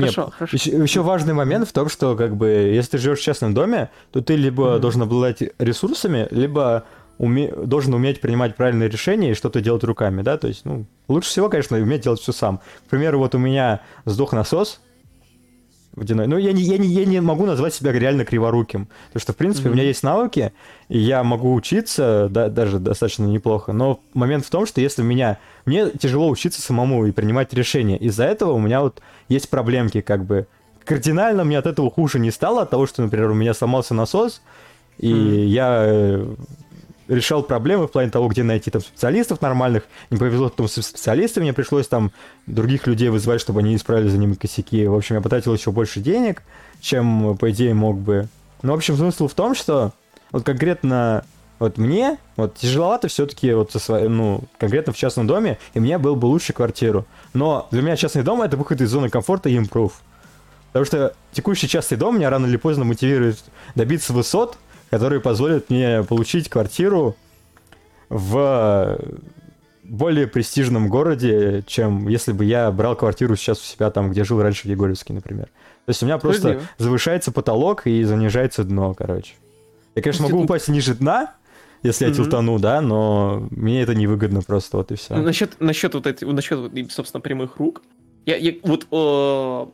Нет, Хорошо, хорошо. Еще, еще важный момент в том, что как бы если ты живешь в частном доме, то ты либо Мгм. должен обладать ресурсами, либо уме- должен уметь принимать правильные решения и что-то делать руками, да, то есть, ну, лучше всего, конечно, уметь делать все сам. К примеру, вот у меня сдох насос водяной, ну, я не, я, не, я не могу назвать себя реально криворуким, потому что, в принципе, у меня есть навыки, и я могу учиться, да, даже достаточно неплохо, но момент в том, что если меня... Мне тяжело учиться самому и принимать решения, из-за этого у меня вот есть проблемки, как бы. Кардинально мне от этого хуже не стало, от того, что, например, у меня сломался насос, и Мгм. я э, решал проблемы в плане того, где найти там специалистов нормальных. Не повезло потом со специалистами, мне пришлось там других людей вызывать, чтобы они исправили за ними косяки. В общем, я потратил еще больше денег, чем, по идее, мог бы. Ну, в общем, смысл в том, что вот конкретно вот мне вот тяжеловато все-таки вот со своей, ну, конкретно в частном доме, и мне был бы лучше квартиру. Но для меня частный дом это выход из зоны комфорта и импрув. Потому что текущий частный дом меня рано или поздно мотивирует добиться высот, которые позволят мне получить квартиру в более престижном городе, чем если бы я брал квартиру сейчас у себя там, где жил раньше в Егорьевске, например. То есть у меня просто Справедливо. завышается потолок и занижается дно, короче. Я, конечно, могу упасть ниже дна, если я Мгм. тилтану, да, но мне это невыгодно просто, вот и все. Насчет, насчет вот этой, насчет, собственно, прямых рук. Я, я вот, э,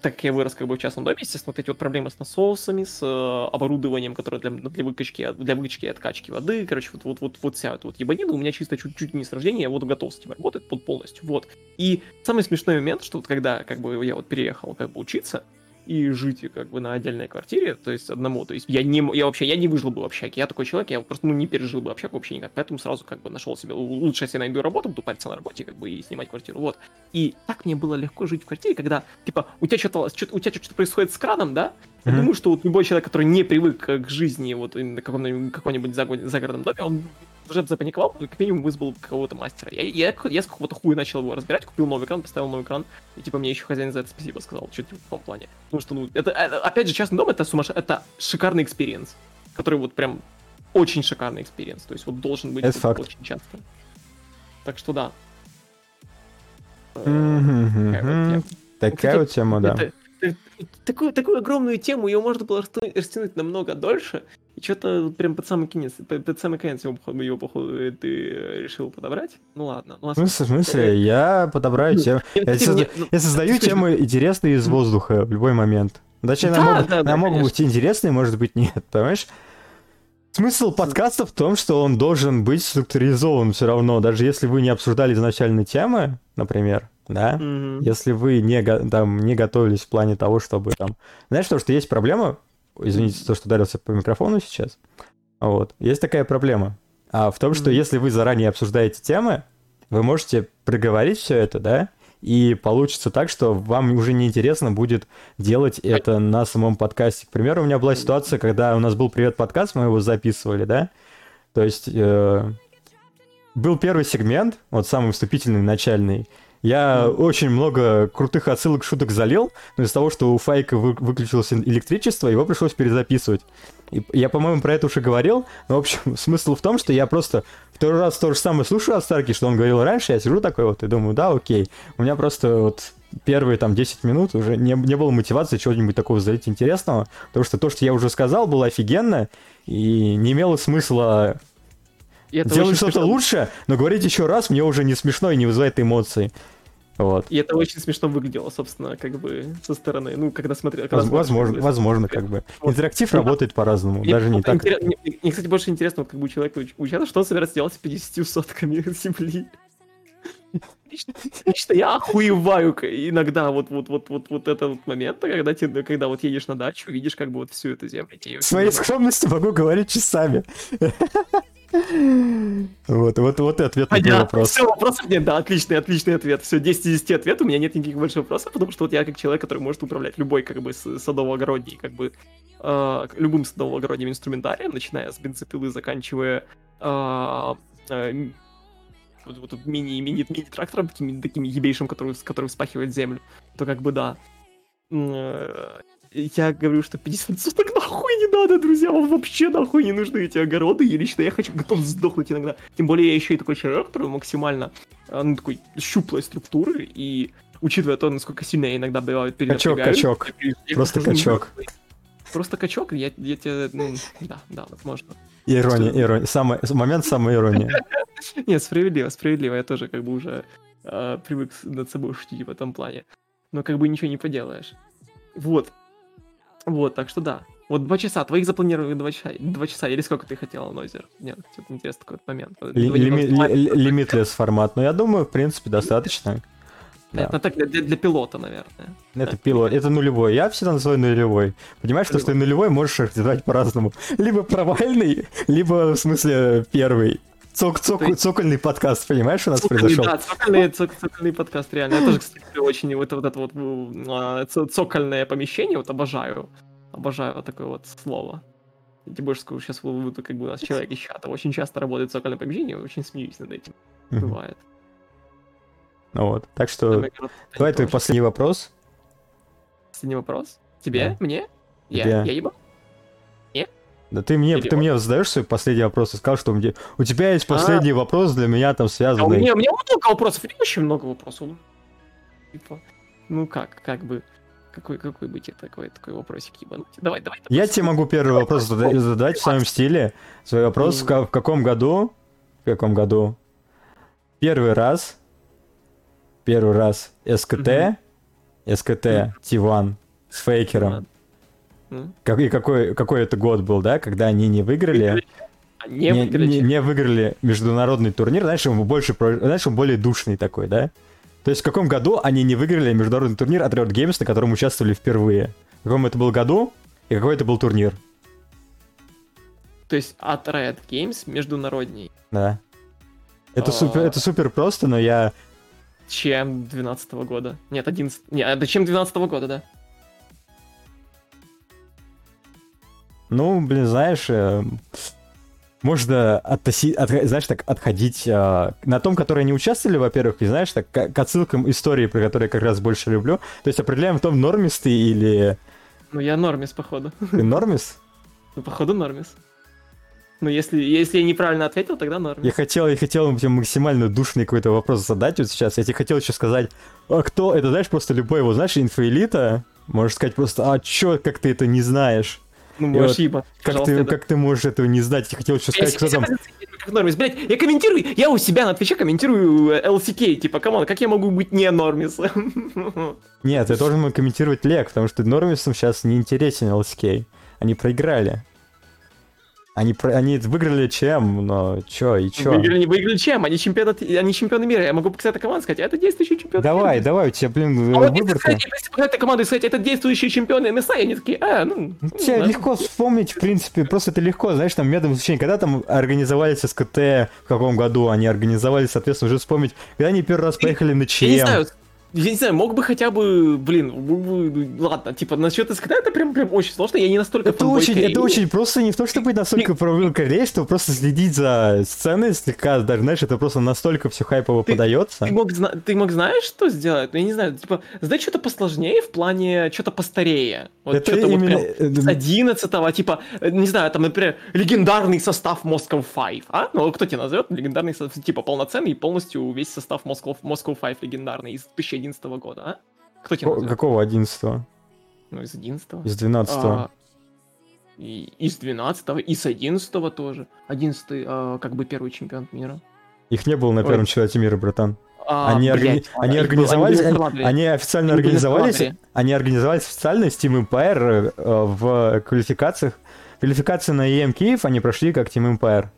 так как я вырос как бы в частном доме, естественно, вот эти вот проблемы с насосами, с э, оборудованием, которое для, для выкачки, для выкачки и откачки воды, короче, вот, вот, вот, вот вся эта вот ебанина у меня чисто чуть-чуть не с рождения, я вот готов с этим работать под полностью, вот. И самый смешной момент, что вот когда как бы я вот переехал как бы учиться, и жить как бы на отдельной квартире, то есть одному, то есть я не, я вообще, я не выжил бы в общаге, я такой человек, я просто, ну, не пережил бы общагу вообще никак, поэтому сразу как бы нашел себе, лучше если я найду работу, буду париться на работе, как бы, и снимать квартиру, вот. И так мне было легко жить в квартире, когда, типа, у тебя что-то, у тебя что-то происходит с краном, да? Я Мгм. думаю, что вот любой человек, который не привык к жизни вот на каком-нибудь, каком-нибудь заго- загородном доме, он уже запаниковал, как минимум вызвал кого-то мастера. Я, я, я с какого-то хуя начал его разбирать, купил новый экран, поставил новый экран, и типа мне еще хозяин за это спасибо сказал, что-то в том плане. Потому что, ну, это, э, опять же, частный дом это сумасш... это шикарный experience, который вот прям очень шикарный experience, то есть вот должен быть Это факт. очень часто. Так что да. Э, такая вот тема. Тема, да. Это- такую, такую огромную тему, ее можно было растянуть намного дольше. И что-то прям под самый конец, под, самый конец его, походу, его, походу, э, ты решил подобрать. Ну ладно. Ну, а В смысле? Я подобраю тему. Нет, Я, созда- мне- ну, я создаю темы интересные из воздуха в любой момент. Точнее, Да, могут, да, да, могут быть интересные, может быть, нет, понимаешь? Смысл подкаста в том, что он должен быть структуризован все равно, даже если вы не обсуждали изначальные темы, например, да, Мгм. если вы не, там, не готовились в плане того, чтобы там... Знаешь, то, что есть проблема, извините за то, что ударился по микрофону сейчас, вот, есть такая проблема, а в том, что если вы заранее обсуждаете темы, вы можете проговорить все это, да, и получится так, что вам уже неинтересно будет делать это на самом подкасте. К примеру, у меня была ситуация, когда у нас был «Привет, подкаст», мы его записывали, да, то есть э, был первый сегмент, вот самый вступительный, начальный, Я очень много крутых отсылок, шуток залил, но из-за того, что у Файка вы- выключилось электричество, его пришлось перезаписывать. И я, по-моему, про это уже говорил, но, в общем, [laughs] смысл в том, что я просто второй раз то же самое слушаю от Старки, что он говорил раньше, я сижу такой вот и думаю, да, окей. У меня просто вот первые там 10 минут уже не, не было мотивации чего-нибудь такого залить интересного, потому что то, что я уже сказал, было офигенно, и не имело смысла И это делать очень что-то лучше, но говорить еще раз мне уже не смешно и не вызывает эмоций. Вот. И это очень смешно выглядело, собственно, как бы со стороны. Ну, когда смотрел. когда Возможно, бы. возможно, как бы. Вот. Интерактив Ну, работает по-разному, Мне даже не так. интерес- Мне, мне, кстати, больше интересно, вот как бы у человека уч- учатся, что он собирается делать с 50 сотками [laughs] земли. Лично, лично я охуеваю иногда вот вот вот вот вот это вот момент, когда ты, когда вот едешь на дачу, видишь как бы вот всю эту землю. своей всё скромности могу говорить часами. [laughs] Вот, вот, вот и ответ на твой вопрос. все, вопросов нет, да, отличный, отличный ответ. Все, 10 из 10 ответ, у меня нет никаких больше вопросов, потому что вот я как человек, который может управлять любой, как бы, садово-огородней, как бы, э, любым садово-огородним инструментарием, начиная с бензопилы, заканчивая э, э, вот, вот тут мини, мини, мини-трактором, такими, такими ебейшим, который, с которым вспахивает землю, то как бы да. Я говорю, что 50 суток нахуй не надо, друзья, вам вообще нахуй не нужны эти огороды, и лично я хочу, готов сдохнуть иногда. Тем более я еще и такой человек, который максимально, э, ну, такой щуплой структуры, и учитывая то, насколько сильно я иногда бывает Качок, перенапрягаюсь, качок. я- Просто качок. Просто качок, я, я тебе, ну, да, да, возможно. Ирония, ирония. Самый, момент самой иронии. [laughs] Нет, справедливо, справедливо, я тоже как бы уже э, привык над собой шутить в этом плане. Но как бы ничего не поделаешь. Вот. Вот, так что да. Вот два часа, твоих запланировали два часа, два часа, или сколько ты хотела, Нойзер? Нет, что-то интересный такой вот момент. Лимитлес формат. Но я думаю, в принципе, достаточно. да. Это так для, для- пилота, наверное. Это пилот, это нулевой. Я всегда называю нулевой. Понимаешь, что, что ты нулевой можешь организовать по-разному. [laughs] Либо провальный, либо, в смысле, первый. Цок, цок, Ты- цокольный подкаст, понимаешь, у нас Цокольный, произошел? Да, цокольный, цок- цокольный подкаст, реально. Я тоже, кстати, очень вот, вот это вот а, цокольное помещение, вот обожаю. Обожаю вот такое вот слово. Я тебе больше скажу, сейчас буду как бы у нас человек из чата очень часто работает в цокольном помещении, очень смеюсь над этим. Бывает. Ну вот, так что... Давай твой последний вопрос. Последний вопрос. Тебе? Да. Мне? Я? Я ебал? Да ты мне, ты мне задаешь свой последний вопрос и сказал, что у меня- у тебя есть последний вопрос для меня там А у связанный. меня, у меня много вопросов, у меня очень много вопросов. Типа, ну как, как бы, какой, какой бы тебе такой, такой вопросик ебануть? Давай, давай. Я давай. тебе могу первый вопрос зада- задать в своем стиле. Свой вопрос, в, ка- в каком году, в каком году первый раз, первый раз СКТ, СКТ Мгм. T1 с фейкером. Ладно. Как, и какой, какой это год был, да, когда они не выиграли, Не, не, выиграли, не- не выиграли международный турнир, знаешь, он больше, знаешь, он более душный такой, да? То есть в каком году они не выиграли международный турнир от Riot Games, на котором участвовали впервые? В каком это был году и какой это был турнир? То есть от Riot Games международней, Да. Это А. супер, это супер просто, но я... чем 12 года. Нет, 11... Не, это чем 12 года, да. Ну, блин, знаешь, э, можно относи- отх- знаешь, так, отходить э, на том, которые не участвовали, во-первых, и знаешь, так, к, к отсылкам истории, про которые я как раз больше люблю. То есть определяем в том, нормис ты или Ну, я нормис, походу. ты нормис. [laughs] Ну, походу, нормис. Ну, если, если я неправильно ответил, тогда нормис. Я хотел, я хотел тебе максимально душный какой-то вопрос задать вот сейчас. Я тебе хотел еще сказать, а кто, это знаешь, просто любой его, знаешь, инфоэлита, можешь сказать просто, а чё, как ты это не знаешь? Ну, И можешь вот Как ты, как ты можешь этого не знать? Я хотел еще сказать, Я кто там... нормис. Блять, я комментирую, я у себя на Twitch е комментирую э, LCK, типа, come on, как я могу быть не нормис? [laughs] Нет, ты должен комментировать LEC, потому что нормисам сейчас не интересен LCK. Они проиграли. Они, они выиграли чем, но чё и чё? Выиграли, не выиграли чем? Они чемпионы, они чемпионы мира. Я могу показать команду сказать, это действующий чемпион. Давай, мира. давай, у тебя, блин, А вот если выбор-то. сказать, если показать команду и сказать, это действующие чемпионы МСА, они такие, а, ну... ну, Тебе да. легко вспомнить, в принципе, просто это легко, знаешь, там методом изучения, когда там организовались СКТ, в каком году они организовались, соответственно, уже вспомнить, когда они первый раз поехали на Я не знаю, ЧМ. Я не знаю, мог бы хотя бы, блин, ладно, типа, насчет СКТ это прям, прям очень сложно, я не настолько Это фанбой очень, Кореи. это очень просто не в том, чтобы настолько [laughs] проблем Кореи, чтобы просто следить за сценой слегка, даже, знаешь, это просто настолько все хайпово Ты- подается. Ты мог, ты мог знаешь, что сделать? Ну, я не знаю, типа, сдать что-то посложнее в плане что-то постарее. Вот Это что-то вот именно- прям э, с 11 типа, э, не знаю, там, например, легендарный состав Moscow 5, а? Ну, кто тебе назовет легендарный состав, типа, полноценный, полностью весь состав Moscow, Moscow 5 легендарный из 2011 года, а? Кто Ко- назовет? Какого 11 Ну, из 11 Из 12 А, и из 12 и с 11 тоже. 11 а, как бы первый чемпион мира. Их не было на Ой. первом чемпионате мира, братан. А, они, органи- блядь, они их организовались, были в они, они официально Они организовались, они организовались официально с Team Empire э, в квалификациях. Квалификации на EM Киев они прошли как Team Empire.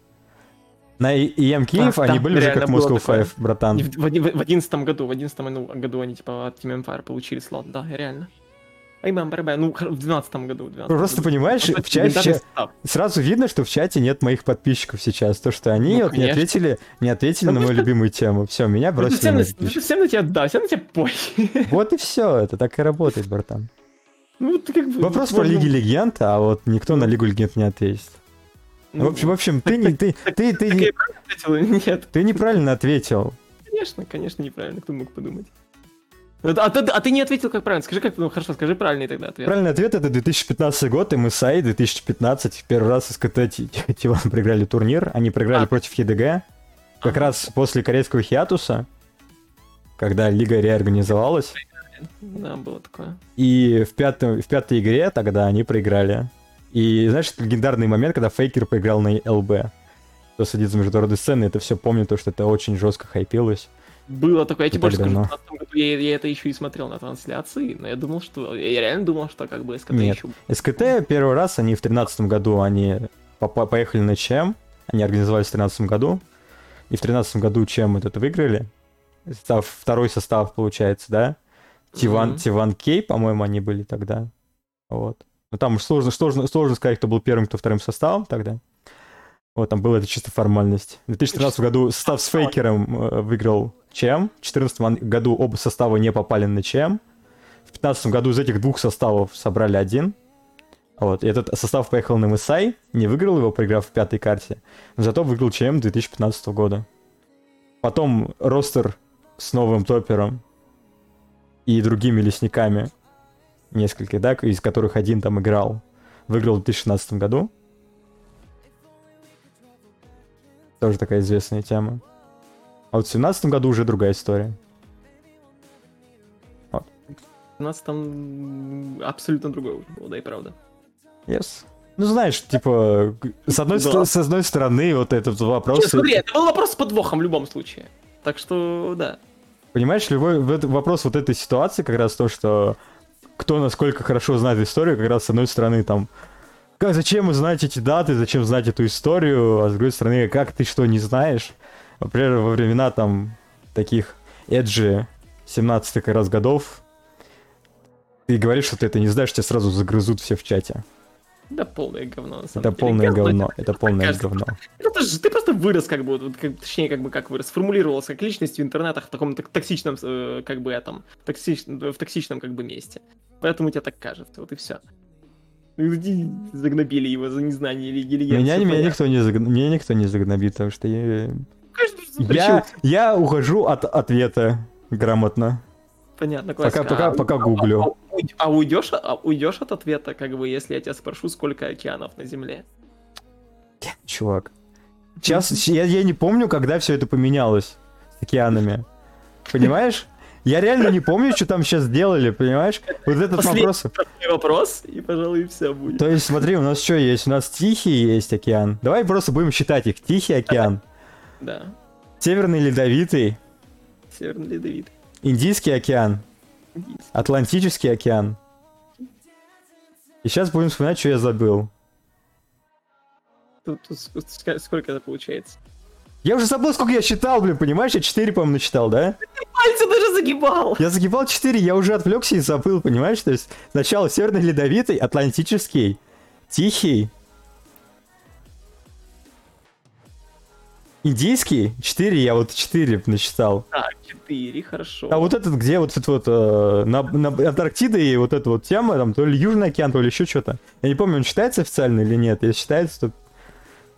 На EM Киев Да, они были уже как Moscow такое. 5, братан. И В, в, оди- в 11 году, в 11 ну, году они типа от Team Empire получили слот, да, реально. I remember, remember. ну, в 12 году. В 12 Просто году. понимаешь, Ну, в чате-. Сразу видно, что в чате нет моих подписчиков сейчас. То, что они Ну, вот не ответили, не ответили Ну, на мою просто- любимую тему. Все, меня Ну, бросили всем, на, всем на тебя, да, всем на тебя пой. [laughs] Вот и все, это так и работает, братан. ну, ты как бы... Вопрос про Лиги Легенд, а вот никто на Лигу Легенд не ответит. Ну, В общем, в общем, ты не, ты, ты, ты, не- ответил? Ты неправильно ответил. конечно, конечно, неправильно, кто мог подумать. А, а ты, а ты не ответил как правильно, скажи как, ну хорошо, скажи правильный тогда ответ. Правильный ответ это 2015 год, MSI 2015. Первый раз СКТ Т- Тиван проиграли турнир. Они проиграли А. против ЕДГ. Как Ага. раз после корейского хиатуса, когда лига реорганизовалась. Да, было такое. И в, пятом, в пятой игре тогда они проиграли. И знаешь, это легендарный момент, когда Фейкер проиграл на ЛБ. Кто следит за международной сценой, это все помнит, то, что это очень жестко хайпилось. Было такое, я тебе больше скажу, в давно. 15 году я, я это еще и смотрел на трансляции, но я думал, что... Я реально думал, что как бы СКТ Нет. еще... СКТ первый раз, они в 13 году, они поехали на ЧМ, они организовались в 13 году, и в 13 году ЧМ этот выиграли, став второй состав, получается, да? Тиван, Мгм. Тиван Кей, по-моему, они были тогда, вот. Ну там уж сложно, сложно, сложно сказать, кто был первым, кто вторым составом тогда. Вот, там было это чисто формальность. В 2013 году состав с Фейкером э, выиграл ЧМ, в 2014 году оба состава не попали на ЧМ, в 2015 году из этих двух составов собрали один, вот, и этот состав поехал на МСАЙ, не выиграл его, проиграв в пятой карте, но зато выиграл ЧМ 2015 года. Потом ростер с новым топером и другими лесниками, несколько, да, из которых один там играл, выиграл в 2016 году. Тоже такая известная тема. А вот в 2017 году уже другая история. У нас там абсолютно уже было, да и правда. Yes. Ну, знаешь, типа, с одной, Да. ст- с одной стороны, вот этот вопрос... Не, смотри, это был вопрос с подвохом в любом случае. Так что, да. Понимаешь, любой вопрос вот этой ситуации как раз то, что кто насколько хорошо знает историю, как раз с одной стороны там, как, зачем знать эти даты, зачем знать эту историю, а с другой стороны, как ты что не знаешь. Например, во времена там таких эджи 17 как раз годов, ты говоришь, что ты это не знаешь, тебя сразу загрызут все в чате. Да полное говно, на самом Это деле. полное Говно говно, это- это полное кажется. говно. Это же ты просто вырос, как бы, как- точнее, как бы как вырос, сформулировался как личность в интернетах в таком так- токсичном, э, как бы этом, токсичном, в токсичном как бы месте. Поэтому тебе так кажется, вот и все. Загнобили его за незнание Лиги Легенд. Меня, меня, никто не загн- меня никто не загнобит, потому что я, Каждый я, я ухожу от ответа грамотно. Понятно, Пока- классика. пока- А- пока а- гуглю. А, уйд- а уйдешь, а уйдешь от ответа, как бы, если я тебя спрошу, сколько океанов на Земле? Чувак. Сейчас я, я не помню, когда все это поменялось с океанами. Понимаешь? Я реально не помню, что там сейчас сделали, понимаешь? Вот этот Последний вопрос. вопрос, и, пожалуй, все будет. То есть, смотри, у нас что есть? У нас Тихий есть океан. Давай просто будем считать их. Тихий океан, Да, Северный Ледовитый, Северный Ледовит. Индийский океан, Атлантический океан. И сейчас будем вспоминать, что я забыл. Тут, тут ска- сколько это получается? Я уже забыл, сколько я считал, блин, понимаешь? Я 4, по-моему, насчитал, да? Пальцы даже загибал! Я загибал 4, я уже отвлекся и забыл, понимаешь? То есть сначала Северный Ледовитый, Атлантический, Тихий, Индийский? Четыре, я вот четыре насчитал. Так, четыре, хорошо. А вот этот, где вот этот вот э, на, на Антарктиде и вот эта вот тема, там то ли Южный океан, то ли еще что-то. Я не помню, он считается официально или нет. Если считается, то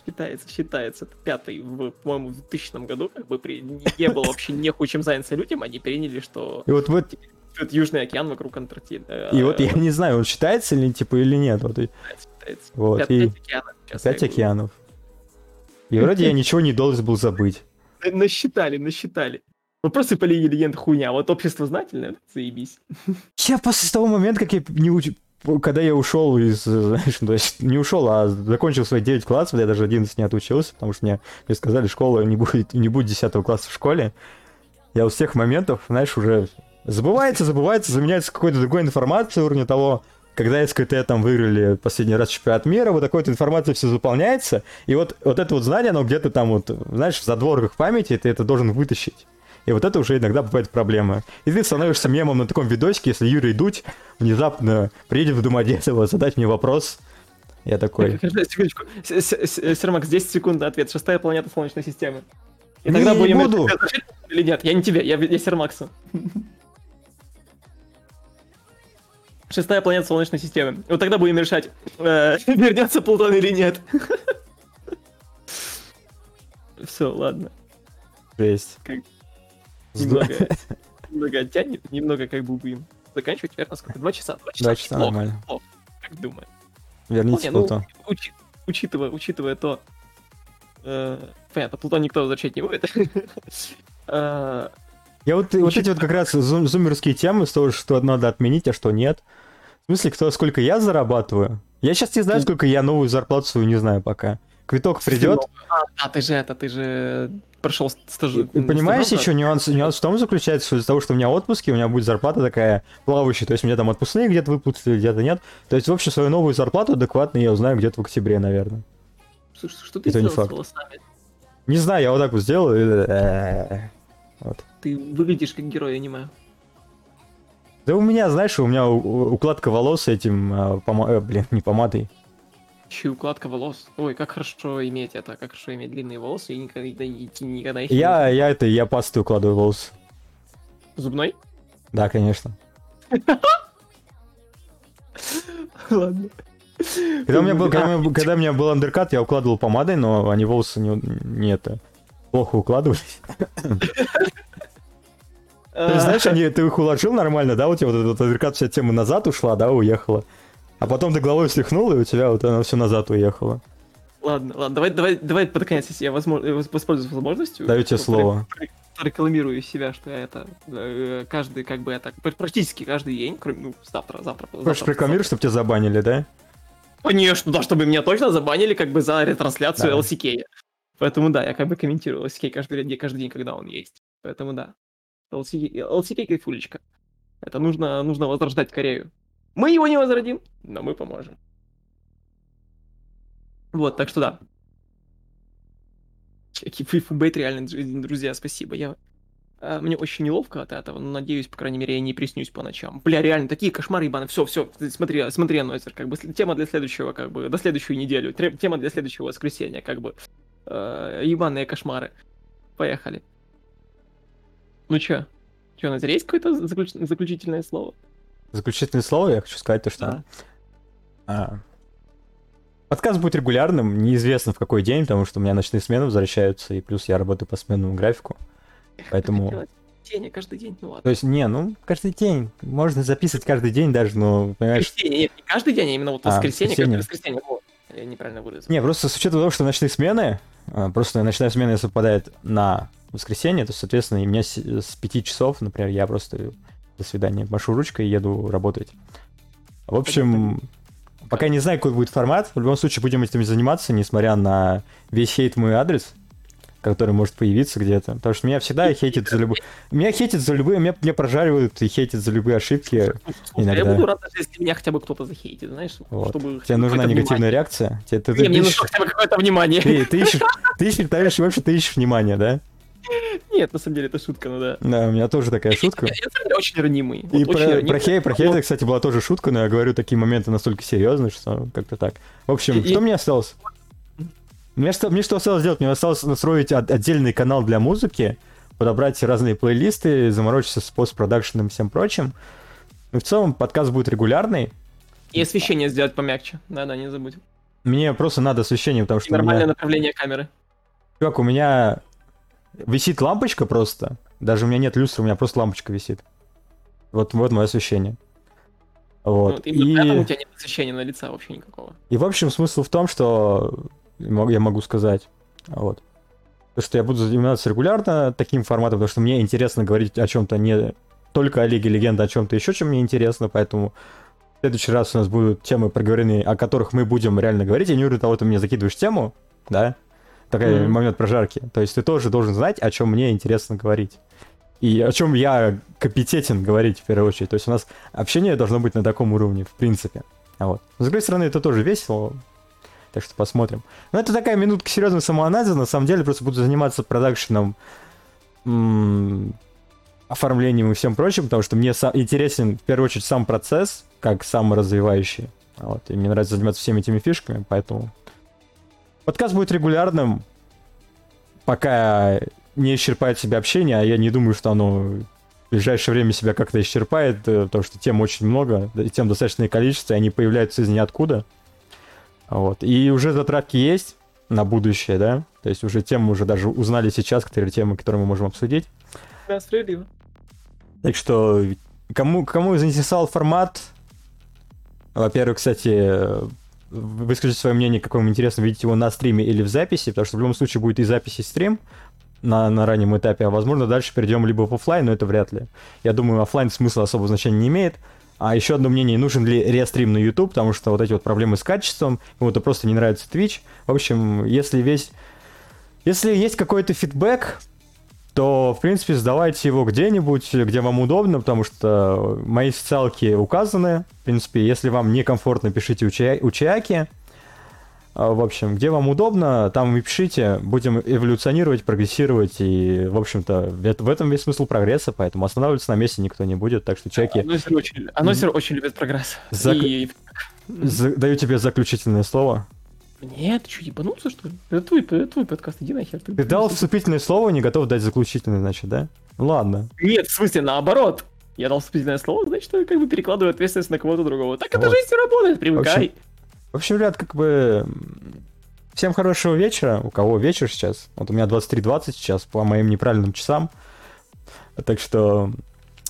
Считается, считается. Это пятый, в, по-моему, в 2000 году, как бы при, не было вообще нехуй чем заняться людям, они приняли, что И вот, вот, тут Южный океан вокруг Антарктиды. и вот я не знаю, он считается или типа или нет. Вот, и- Считается. Вот, Пять- и- пять океанов пять океанов. И вроде я ничего не должен был забыть. На- Насчитали, насчитали. Ну просто по линии легенд хуйня, вот общество знательное, заебись. Я после того момента, как я не. Когда я ушел из... Знаешь, ну, то есть не ушел, а закончил свои 9 классов, я даже 11 не отучился, потому что мне, мне сказали, школа не будет, не будет 10 класса в школе. Я с тех моментов, знаешь, уже забывается, забывается, заменяется какой-то другой информацией уровня того, когда СКТ там выиграли последний раз чемпионат мира, вот такой вот информация все заполняется, и вот, вот это вот знание, оно где-то там вот, знаешь, в задворках памяти, ты это должен вытащить. И вот это уже иногда бывает проблема. И ты становишься мемом на таком видосике, если Юрий Дудь внезапно приедет в Домодедово задать мне вопрос. Я такой... Подожди, Секундочку. С- с- с- Сермакс, 10 секунд на ответ. Шестая планета Солнечной системы. И Не, тогда будем буду. или нет. Я не тебе, я, я Сермаксу. Шестая планета Солнечной системы. Вот тогда будем решать, э, [laughs] вернется Плутон или нет. [laughs] Все, ладно. Жесть. Как- Немного, [laughs] немного оттянет, немного как бы будем заканчивать. Верно, сколько? Два часа. Два часа, Два часа неплохо, нормально. неплохо, Как думаю. Верните ну, Плутон. учи- учитывая, учитывая то, э, понятно, Плутон никто возвращать не будет. [laughs] Э, Я вот, вот эти вот как раз зум- зумерские темы, с того, что надо отменить, а что нет. В смысле, кто, сколько я зарабатываю? Я сейчас не знаю, сколько я новую зарплату свою не знаю пока. Квиток придет. А, ты же это, ты же прошел стаж. Понимаешь, еще нюанс, нюанс в том заключается, что из-за того, что у меня отпуски, у меня будет зарплата такая плавающая, то есть мне там отпускные где-то выплатили, где-то нет. То есть, в общем, свою новую зарплату адекватно я узнаю где-то в октябре, наверное. Слушай, что ты Это не сделал с факт. волосами? Не знаю, я вот так вот сделал. и, э, Вот. Ты выглядишь как герой аниме. Да у меня, знаешь, у меня у- у- укладка волос этим, а, пома- э, блин, не помадой. И укладка волос. Ой, как хорошо иметь это, как хорошо иметь длинные волосы и никогда, никогда их Я, я это, я пастой укладываю волосы. Зубной? Да, конечно. Ладно. Когда у меня был, когда, у меня- [laughs] когда у меня был андеркат, я укладывал помадой, но они волосы не, не это, плохо укладывались. [laughs] Знаешь, они, ты их уложил нормально, да, у тебя вот этот андеркат, вся тема назад ушла, да, уехала. А потом ты головой слегнул, и у тебя вот оно все назад уехало. Ладно, ладно, давай, давай, давай под конец, если я возможно, э, воспользуюсь возможностью. Даю тебе слово. Рекламирую себя, что я это э, каждый, как бы это, пр- практически каждый день, кроме, ну, завтра, завтра. Хочешь рекламировать, чтобы тебя забанили, да? Конечно, да, чтобы меня точно забанили как бы за ретрансляцию Да. LCK. Поэтому да, я как бы комментирую LCK каждый день, каждый день, когда он есть. Поэтому да. LCK, LCK кайфулечка. Это нужно, нужно возрождать Корею. Мы его не возродим, но мы поможем. Вот, так что да. Фейфубейт реально, дру- друзья, спасибо. Я... а, Мне очень неловко от этого, но надеюсь, по крайней мере, я не приснюсь по ночам. Бля, реально, такие кошмары ебаные. Все, все, смотри, смотри, Нойзер, как бы тема для следующего, как бы, до следующую неделю. Тема для следующего воскресенья, как бы. Э, ебаные кошмары. Поехали. Ну чё? Чё, Нойзер, есть какое-то заключ- заключительное слово? Заключительное слово я хочу сказать то, что... Да. А. Подкаст будет регулярным, неизвестно в какой день, потому что у меня ночные смены возвращаются, и плюс я работаю по сменному графику. Поэтому- Тени каждый день, ну То ладно. есть, не, ну, каждый день. Можно записывать каждый день даже, но, понимаешь... Воскресенье, нет, не каждый день, а именно вот А, воскресенье, воскресенье. как воскресенье. Вот. Я неправильно выразил. Не, просто с учетом того, что ночные смены, а, просто ночная смена совпадает на воскресенье, то, соответственно, и у меня с 5 часов, например, я просто до свидания, машу ручкой и еду работать. В общем, пока не знаю, какой будет формат, в любом случае будем этим заниматься, несмотря на весь хейт мой адрес, который может появиться где-то. Потому что меня всегда хейтят за любые... Меня хейтят за любые... Меня, меня прожаривают и хейтят за любые ошибки. Слушай, иногда. Я буду рад, если меня хотя бы кто-то захейтит, знаешь, Вот. чтобы... Тебе нужна негативная внимание. реакция? Тебе, ты, ты Не, мне ищешь- нужно хотя бы какое-то внимание. Ты, ты ищешь, [laughs] ты ищешь, ты ищешь, вообще ты ищешь внимание, да? Нет, на самом деле это шутка, ну да. Да, у меня тоже такая шутка. Я, очень ранимый. И про, хей, про хей, кстати, была тоже шутка, но я говорю такие моменты настолько серьезные, что как-то так. В общем, что мне осталось? Мне что, мне что осталось сделать? Мне осталось настроить от- отдельный канал для музыки, подобрать разные плейлисты, заморочиться с постпродакшеном и всем прочим. Ну, в целом, подкаст будет регулярный. И освещение сделать помягче. Да-да, не забудь. Мне просто надо освещение, потому что нормальное меня... направление камеры. Чувак, у меня висит лампочка просто. Даже у меня нет люстры, у меня просто лампочка висит. Вот, вот мое освещение. Вот. Именно и... поэтому у тебя нет освещения на лица вообще никакого. И в общем смысл в том, что я могу сказать, вот, то, что я буду заниматься регулярно таким форматом, потому что мне интересно говорить о чем-то не только о Лиге Легенд, а о чем-то еще, чем мне интересно, поэтому в следующий раз у нас будут темы проговоренные, о которых мы будем реально говорить. Я не говорю того, ты мне закидываешь тему, да, такой Мгм. момент прожарки. То есть ты тоже должен знать, о чем мне интересно говорить. И о чем я компетентен говорить в первую очередь. То есть у нас общение должно быть на таком уровне, в принципе. Вот. С другой стороны, это тоже весело. Так что посмотрим. Но это такая минутка серьезного самоанализа. На самом деле, просто буду заниматься продакшеном, м, оформлением и всем прочим, потому что мне са- интересен, в первую очередь, сам процесс, как саморазвивающий. Вот. И мне нравится заниматься всеми этими фишками, поэтому... Подкаст будет регулярным, пока не исчерпает себя общение, а я не думаю, что оно в ближайшее время себя как-то исчерпает, э, потому что тем очень много, и тем достаточное количество, и они появляются из ниоткуда. Вот. И уже задатки есть на будущее, да, то есть уже темы уже даже узнали сейчас, которые темы, которые мы можем обсудить. Да, справедливо. Так что, кому, кому заинтересовал формат, во-первых, кстати, выскажите свое мнение, какое вам интересно, видеть его на стриме или в записи, потому что в любом случае будет и запись, и стрим на, на раннем этапе, а возможно дальше перейдем либо в оффлайн, но это вряд ли. Я думаю, оффлайн смысла особого значения не имеет. А еще одно мнение, нужен ли рестрим на YouTube, потому что вот эти вот проблемы с качеством, кому-то просто не нравится Twitch. В общем, если весь... Если есть какой-то фидбэк, то, в принципе, сдавайте его где-нибудь, где вам удобно, потому что мои социалки указаны. В принципе, если вам некомфортно, пишите у, Чая- у Чаяки. А, В общем, где вам удобно, там и пишите. Будем эволюционировать, прогрессировать. И, в общем-то, в этом весь смысл прогресса, поэтому останавливаться на месте никто не будет. Так что, Чаяки, Анонсеры очень, анонсеры очень любят прогресс. Зак- И... даю тебе заключительное слово. Нет, ты что, ебанулся, что ли? Это твой, это твой подкаст, иди нахер. Ты дал вступительное слово, не готов дать заключительное, значит, да? Ладно. Нет, в смысле, наоборот. Я дал вступительное слово, значит, я как бы перекладываю ответственность на кого-то другого. Так это Вот. жизнь работает, привыкай. В общем, ребят, как бы... Всем хорошего вечера. У кого вечер сейчас? Вот у меня 23.20 сейчас по моим неправильным часам. Так что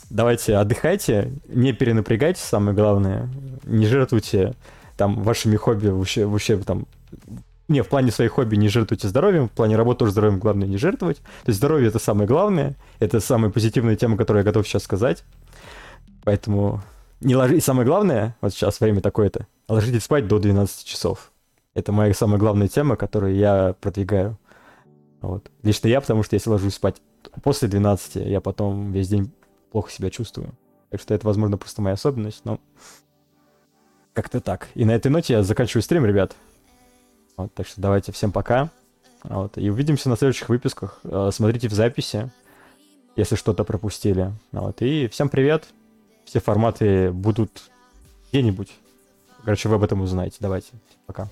давайте отдыхайте, не перенапрягайтесь, самое главное. Не жертвуйте там вашими хобби, вообще, вообще там... Не, в плане своих хобби не жертвуйте здоровьем, в плане работы тоже здоровьем главное не жертвовать. То есть здоровье это самое главное, это самая позитивная тема, которую я готов сейчас сказать. Поэтому не ложи... И самое главное, вот сейчас время такое-то, ложитесь спать до 12 часов. Это моя самая главная тема, которую я продвигаю. Вот. Лично я, потому что если ложусь спать после 12, я потом весь день плохо себя чувствую. Так что это, возможно, просто моя особенность, но как-то так. И на этой ноте я заканчиваю стрим, ребят. Вот, так что давайте всем пока. Вот, и увидимся на следующих выпусках. Э, Смотрите в записи, если что-то пропустили. Вот, и всем привет. Все форматы будут где-нибудь. Короче, вы об этом узнаете. Давайте. Пока.